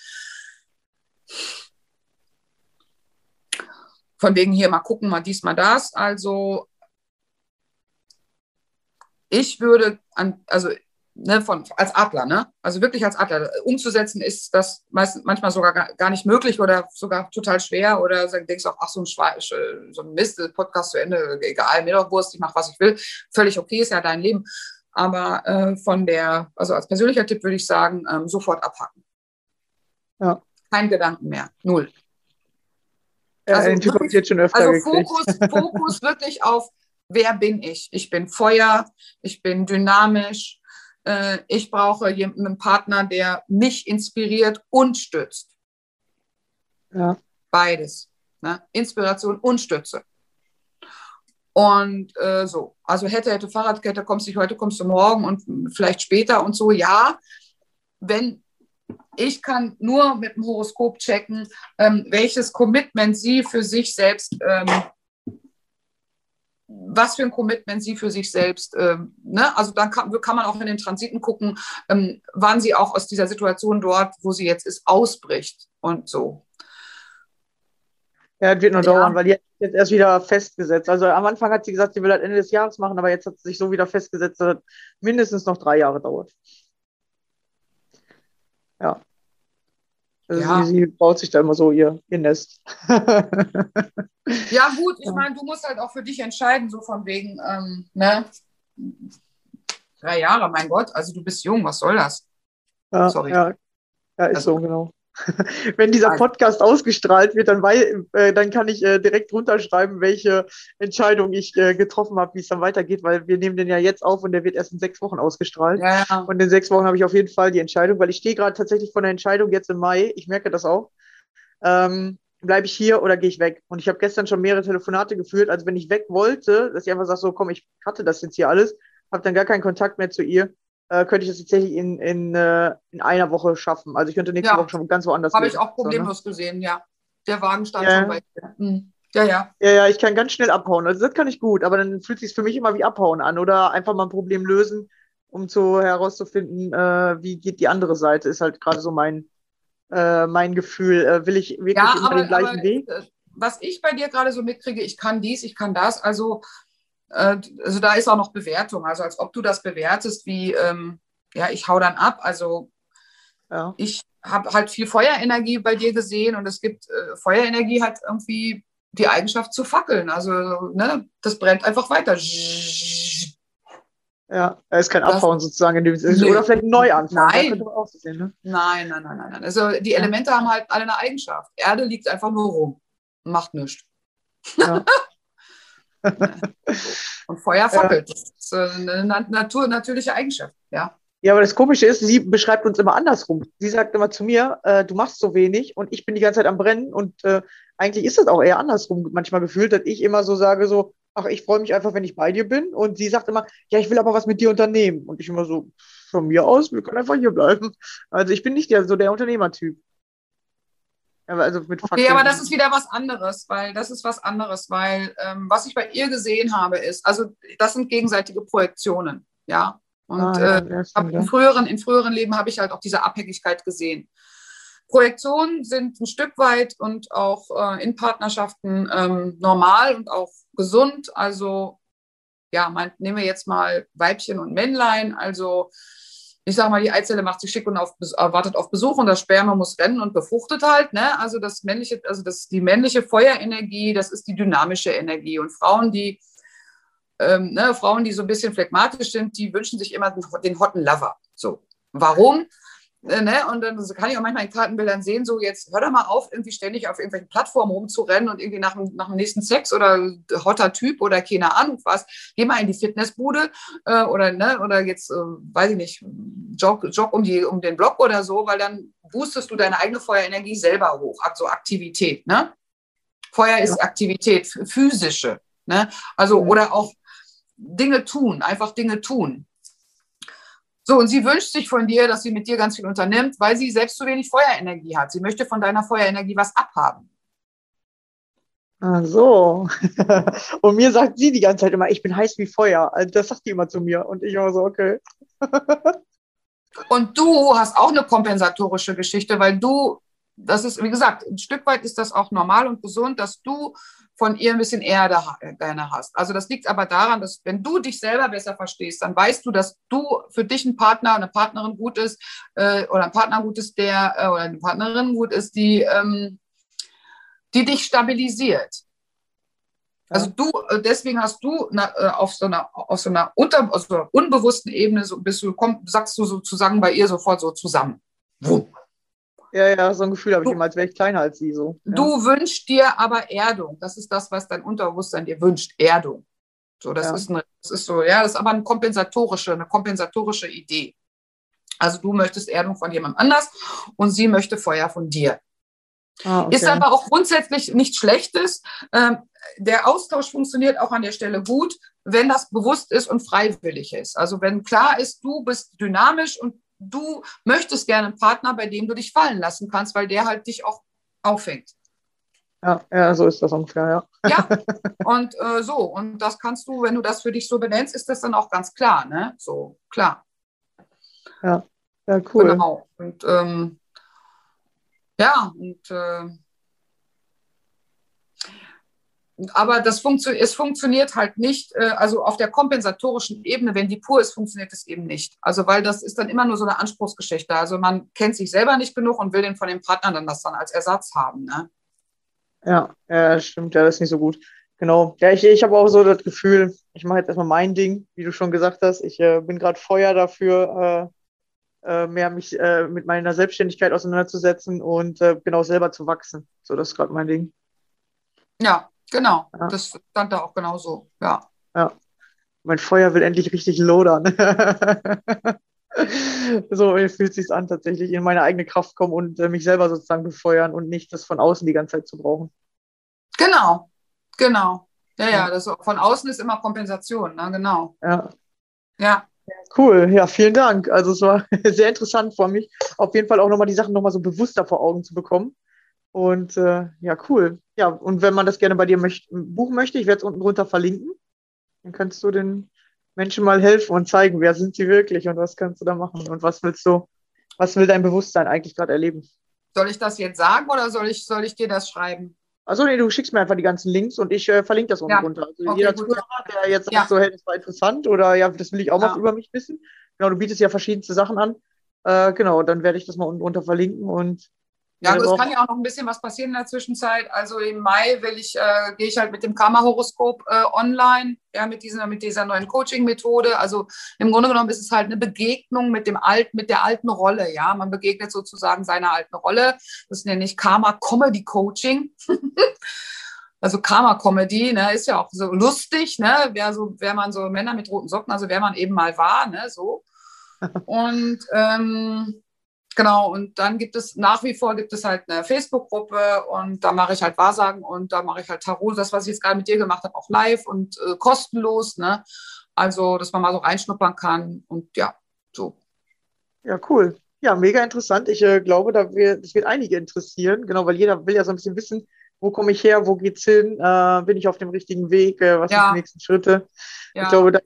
von wegen hier mal gucken, mal dies, mal das. Also ich würde an, also ne, von, als Adler, ne? Also wirklich als Adler. Umzusetzen ist das meist, manchmal sogar gar, nicht möglich oder sogar total schwer oder denkst auch, ach, so ein, Schwe so ein Mist, Podcast zu Ende, egal, mir doch Wurst, ich mache, was ich will. Völlig okay, ist ja dein Leben. Aber äh, von der, also als persönlicher Tipp würde ich sagen, ähm, sofort abhacken. Ja. Kein Gedanken mehr. Null. Ja, also, wirklich, jetzt schon öfter also Fokus, Fokus wirklich auf, wer bin ich? Ich bin Feuer, ich bin dynamisch, äh, ich brauche einen Partner, der mich inspiriert und stützt. Ja. Beides. Ne? Inspiration und Stütze. Und äh, so, also hätte, hätte Fahrradkette, kommst du heute, kommst du morgen und vielleicht später und so, ja. Wenn ich kann nur mit dem Horoskop checken, ähm, welches Commitment sie für sich selbst ähm, was für ein Commitment sie für sich selbst, ähm, ne? also dann kann, kann, man auch in den Transiten gucken, ähm, wann sie auch aus dieser Situation dort, wo sie jetzt ist, ausbricht und so. Ja, das wird noch ja. dauern, weil die hat jetzt erst wieder festgesetzt. Also am Anfang hat sie gesagt, sie will das Ende des Jahres machen, aber jetzt hat sie sich so wieder festgesetzt, dass das mindestens noch drei Jahre dauert. Ja. Also ja. sie, baut sich da immer so ihr, ihr Nest. ja, gut, ich meine, du musst halt auch für dich entscheiden, so von wegen, ähm, ne? Drei Jahre, mein Gott, also du bist jung, was soll das? Ja, Sorry. Ja, ja ist also, so, genau. Wenn dieser Podcast ausgestrahlt wird, dann, weil, äh, dann kann ich äh, direkt runterschreiben, welche Entscheidung ich äh, getroffen habe, wie es dann weitergeht, weil wir nehmen den ja jetzt auf und der wird erst in sechs Wochen ausgestrahlt. Ja. Und in sechs Wochen habe ich auf jeden Fall die Entscheidung, weil ich stehe gerade tatsächlich vor der Entscheidung jetzt im Mai, ich merke das auch. Ähm, bleibe ich hier oder gehe ich weg? Und ich habe gestern schon mehrere Telefonate geführt, also wenn ich weg wollte, dass ich einfach sage, so komm, ich hatte das jetzt hier alles, habe dann gar keinen Kontakt mehr zu ihr äh, könnte ich das tatsächlich in, in, äh, in einer Woche schaffen. Also ich könnte nächste ja. Woche schon ganz woanders Habe ich auch problemlos so, ne? gesehen, ja. Der Wagen stand ja. schon bei dir. Mhm. Ja, ja. Ja, ja, ich kann ganz schnell abhauen. Also das kann ich gut, aber dann fühlt es sich für mich immer wie abhauen an oder einfach mal ein Problem lösen, um zu herauszufinden, äh, wie geht die andere Seite, ist halt gerade so mein, äh, mein Gefühl. Äh, will ich wirklich ja, immer aber, den gleichen aber, Weg? Äh, was ich bei dir gerade so mitkriege, ich kann dies, ich kann das, also äh, also da ist auch noch Bewertung, also als ob du das bewertest, wie, ähm, ja, ich hau dann ab. Also ja. ich habe halt viel Feuerenergie bei dir gesehen und es gibt, äh, Feuerenergie hat irgendwie die Eigenschaft zu fackeln. Also ne, das brennt einfach weiter. Ja, er ist kein Abhauen das, sozusagen in dem Sinne. Oder vielleicht neu anfangen. Nein. Sehen, ne? nein, nein, nein, nein, nein. Also die Elemente ja. haben halt alle eine Eigenschaft. Erde liegt einfach nur rum, macht nichts. Ja. Und Feuer fackelt. Ja. Das ist äh, eine Natur, natürliche Eigenschaft, ja. Ja, aber das Komische ist, sie beschreibt uns immer andersrum. Sie sagt immer zu mir, äh, du machst so wenig und ich bin die ganze Zeit am Brennen und äh, eigentlich ist das auch eher andersrum manchmal gefühlt, dass ich immer so sage so, ach, ich freue mich einfach, wenn ich bei dir bin und sie sagt immer, ja, ich will aber was mit dir unternehmen und ich immer so, von mir aus, wir können einfach hier bleiben. Also ich bin nicht der, so der Unternehmertyp. Also mit okay, aber das ist wieder was anderes, weil das ist was anderes, weil ähm, was ich bei ihr gesehen habe, ist, also das sind gegenseitige Projektionen, ja. Und ah, ja, äh, in, früheren, in früheren Leben habe ich halt auch diese Abhängigkeit gesehen. Projektionen sind ein Stück weit und auch äh, in Partnerschaften ähm, normal und auch gesund. Also ja, mein, nehmen wir jetzt mal Weibchen und Männlein. Also ich sage mal, die Eizelle macht sich schick und auf, wartet auf Besuch und das Sperma muss rennen und befruchtet halt. Ne? Also das männliche, also das die männliche Feuerenergie, das ist die dynamische Energie. Und Frauen, die ähm, ne, Frauen, die so ein bisschen phlegmatisch sind, die wünschen sich immer den, den hotten Lover. So, warum? Äh, ne? Und dann kann ich auch manchmal in Kartenbildern sehen, so jetzt hör doch mal auf, irgendwie ständig auf irgendwelchen Plattformen rumzurennen und irgendwie nach, nach dem nächsten Sex oder hotter Typ oder keine Ahnung was. Geh mal in die Fitnessbude äh, oder, ne? oder jetzt, äh, weiß ich nicht, jog, jog um, die, um den Block oder so, weil dann boostest du deine eigene Feuerenergie selber hoch, also Aktivität. Ne? Feuer ist Aktivität, physische. Ne? Also, oder auch Dinge tun, einfach Dinge tun. So, und sie wünscht sich von dir, dass sie mit dir ganz viel unternimmt, weil sie selbst zu wenig Feuerenergie hat. Sie möchte von deiner Feuerenergie was abhaben. Ach so. und mir sagt sie die ganze Zeit immer, ich bin heiß wie Feuer. Also das sagt die immer zu mir. Und ich immer so, okay. und du hast auch eine kompensatorische Geschichte, weil du, das ist, wie gesagt, ein Stück weit ist das auch normal und gesund, dass du von ihr ein bisschen Erde gerne hast. Also das liegt aber daran, dass wenn du dich selber besser verstehst, dann weißt du, dass du für dich ein Partner, eine Partnerin gut ist äh, oder ein Partner gut ist, der äh, oder eine Partnerin gut ist, die, ähm, die dich stabilisiert. Also du, äh, deswegen hast du äh, auf so einer, auf so einer unter, also unbewussten Ebene so bist du, komm, sagst du sozusagen bei ihr sofort so zusammen. Wupp. Ja, ja, so ein Gefühl habe ich immer, als wäre ich kleiner als sie so. Ja. Du wünschst dir aber Erdung. Das ist das, was dein Unterbewusstsein dir wünscht, Erdung. So, das, ja. ist eine, das ist so, ja, das ist aber eine kompensatorische, eine kompensatorische Idee. Also du möchtest Erdung von jemand anders und sie möchte Feuer von dir. Ah, okay. Ist aber auch grundsätzlich nichts Schlechtes. Ähm, der Austausch funktioniert auch an der Stelle gut, wenn das bewusst ist und freiwillig ist. Also wenn klar ist, du bist dynamisch und du möchtest gerne einen Partner, bei dem du dich fallen lassen kannst, weil der halt dich auch auffängt. Ja, ja, so ist das ungefähr, ja. Ja, und äh, so, und das kannst du, wenn du das für dich so benennst, ist das dann auch ganz klar, ne? So, klar. Ja, ja, cool. Genau. Und ähm, ja, und äh, aber das funktio es funktioniert halt nicht, äh, also auf der kompensatorischen Ebene, wenn die pur ist, funktioniert es eben nicht. Also weil das ist dann immer nur so eine Anspruchsgeschichte. Also man kennt sich selber nicht genug und will den von dem Partner dann das dann als Ersatz haben. Ne? Ja, ja, stimmt, ja, das ist nicht so gut. Genau. Ja, ich, ich habe auch so das Gefühl, ich mache jetzt erstmal mein Ding, wie du schon gesagt hast. Ich äh, bin gerade Feuer dafür, äh, äh, mehr mich äh, mit meiner Selbstständigkeit auseinanderzusetzen und äh, genau selber zu wachsen. So, das ist gerade mein Ding. Ja, Genau, ja. das stand da auch genauso, ja. Ja, mein Feuer will endlich richtig lodern. so fühlt sich an, tatsächlich in meine eigene Kraft kommen und äh, mich selber sozusagen befeuern und nicht das von außen die ganze Zeit zu brauchen. Genau, genau. Ja, ja, das von außen ist immer Kompensation, ne? genau. Ja. Ja. Cool, ja, vielen Dank. Also es war sehr interessant für mich, auf jeden Fall auch nochmal die Sachen nochmal so bewusster vor Augen zu bekommen. Und äh, ja, cool. Ja, und wenn man das gerne bei dir möcht buchen möchte, ich werde es unten drunter verlinken. Dann kannst du den Menschen mal helfen und zeigen, wer sind sie wirklich und was kannst du da machen und was willst du, was will dein Bewusstsein eigentlich gerade erleben? Soll ich das jetzt sagen oder soll ich, soll ich dir das schreiben? Also nee, du schickst mir einfach die ganzen Links und ich äh, verlinke das unten ja. drunter. Also okay, jeder Zuhörer, der jetzt ja. sagt, so, hey, das war interessant oder ja, das will ich auch ja. mal über mich wissen. Genau, du bietest ja verschiedenste Sachen an. Äh, genau, dann werde ich das mal unten drunter verlinken und ja, es kann ja auch noch ein bisschen was passieren in der Zwischenzeit. Also im Mai will ich, äh, gehe ich halt mit dem Karma-Horoskop äh, online, ja, mit dieser, mit dieser neuen Coaching-Methode. Also im Grunde genommen ist es halt eine Begegnung mit dem Alt, mit der alten Rolle. Ja, man begegnet sozusagen seiner alten Rolle. Das nenne ich Karma-Comedy-Coaching. also Karma-Comedy, ne, ist ja auch so lustig, ne, wer so, wer man so Männer mit roten Socken, also wer man eben mal war, ne, so. Und ähm, Genau, und dann gibt es nach wie vor gibt es halt eine Facebook-Gruppe und da mache ich halt Wahrsagen und da mache ich halt Tarot, das, was ich jetzt gerade mit dir gemacht habe, auch live und äh, kostenlos, ne? Also, dass man mal so reinschnuppern kann und ja, so. Ja, cool. Ja, mega interessant. Ich äh, glaube, da wird, das wird einige interessieren, genau, weil jeder will ja so ein bisschen wissen, wo komme ich her, wo geht's hin, äh, bin ich auf dem richtigen Weg, äh, was ja. sind die nächsten Schritte. Ja. Ich glaube, da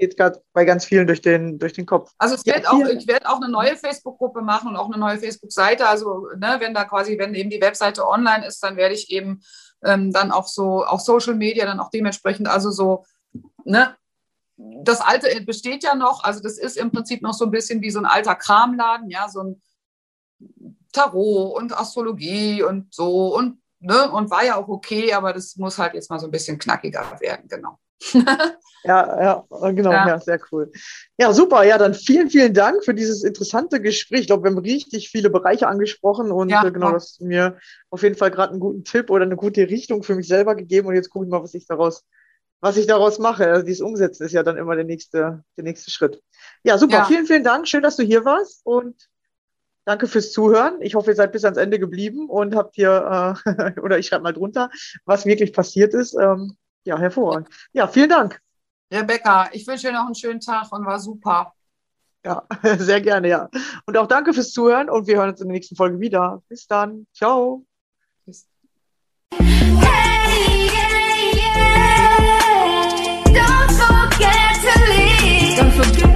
geht gerade bei ganz vielen durch den, durch den Kopf. Also wird ja, auch, ich werde auch eine neue Facebook-Gruppe machen und auch eine neue Facebook-Seite. Also ne, wenn da quasi, wenn eben die Webseite online ist, dann werde ich eben ähm, dann auch so, auch Social Media dann auch dementsprechend, also so, ne, das alte besteht ja noch, also das ist im Prinzip noch so ein bisschen wie so ein alter Kramladen, ja, so ein Tarot und Astrologie und so und ne, und war ja auch okay, aber das muss halt jetzt mal so ein bisschen knackiger werden, genau. ja, ja, genau, ja. ja. sehr cool. Ja, super. Ja, dann vielen, vielen Dank für dieses interessante Gespräch. Ich glaube, wir haben richtig viele Bereiche angesprochen und ja, äh, genau, das hast mir auf jeden Fall gerade einen guten Tipp oder eine gute Richtung für mich selber gegeben. Und jetzt gucke ich mal, was ich daraus, was ich daraus mache. Also dieses Umsetzen ist ja dann immer der nächste, der nächste Schritt. Ja, super. Ja. Vielen, vielen Dank. Schön, dass du hier warst und Danke fürs Zuhören. Ich hoffe, ihr seid bis ans Ende geblieben und habt hier, äh, oder ich schreibe mal drunter, was wirklich passiert ist. Ähm, ja, hervorragend. Ja, vielen Dank. Rebecca, ich wünsche dir noch einen schönen Tag und war super. Ja, sehr gerne, ja. Und auch danke fürs Zuhören und wir hören uns in der nächsten Folge wieder. Bis dann. Ciao. Bis. Hey, yeah, yeah. Don't forget to leave. Don't forget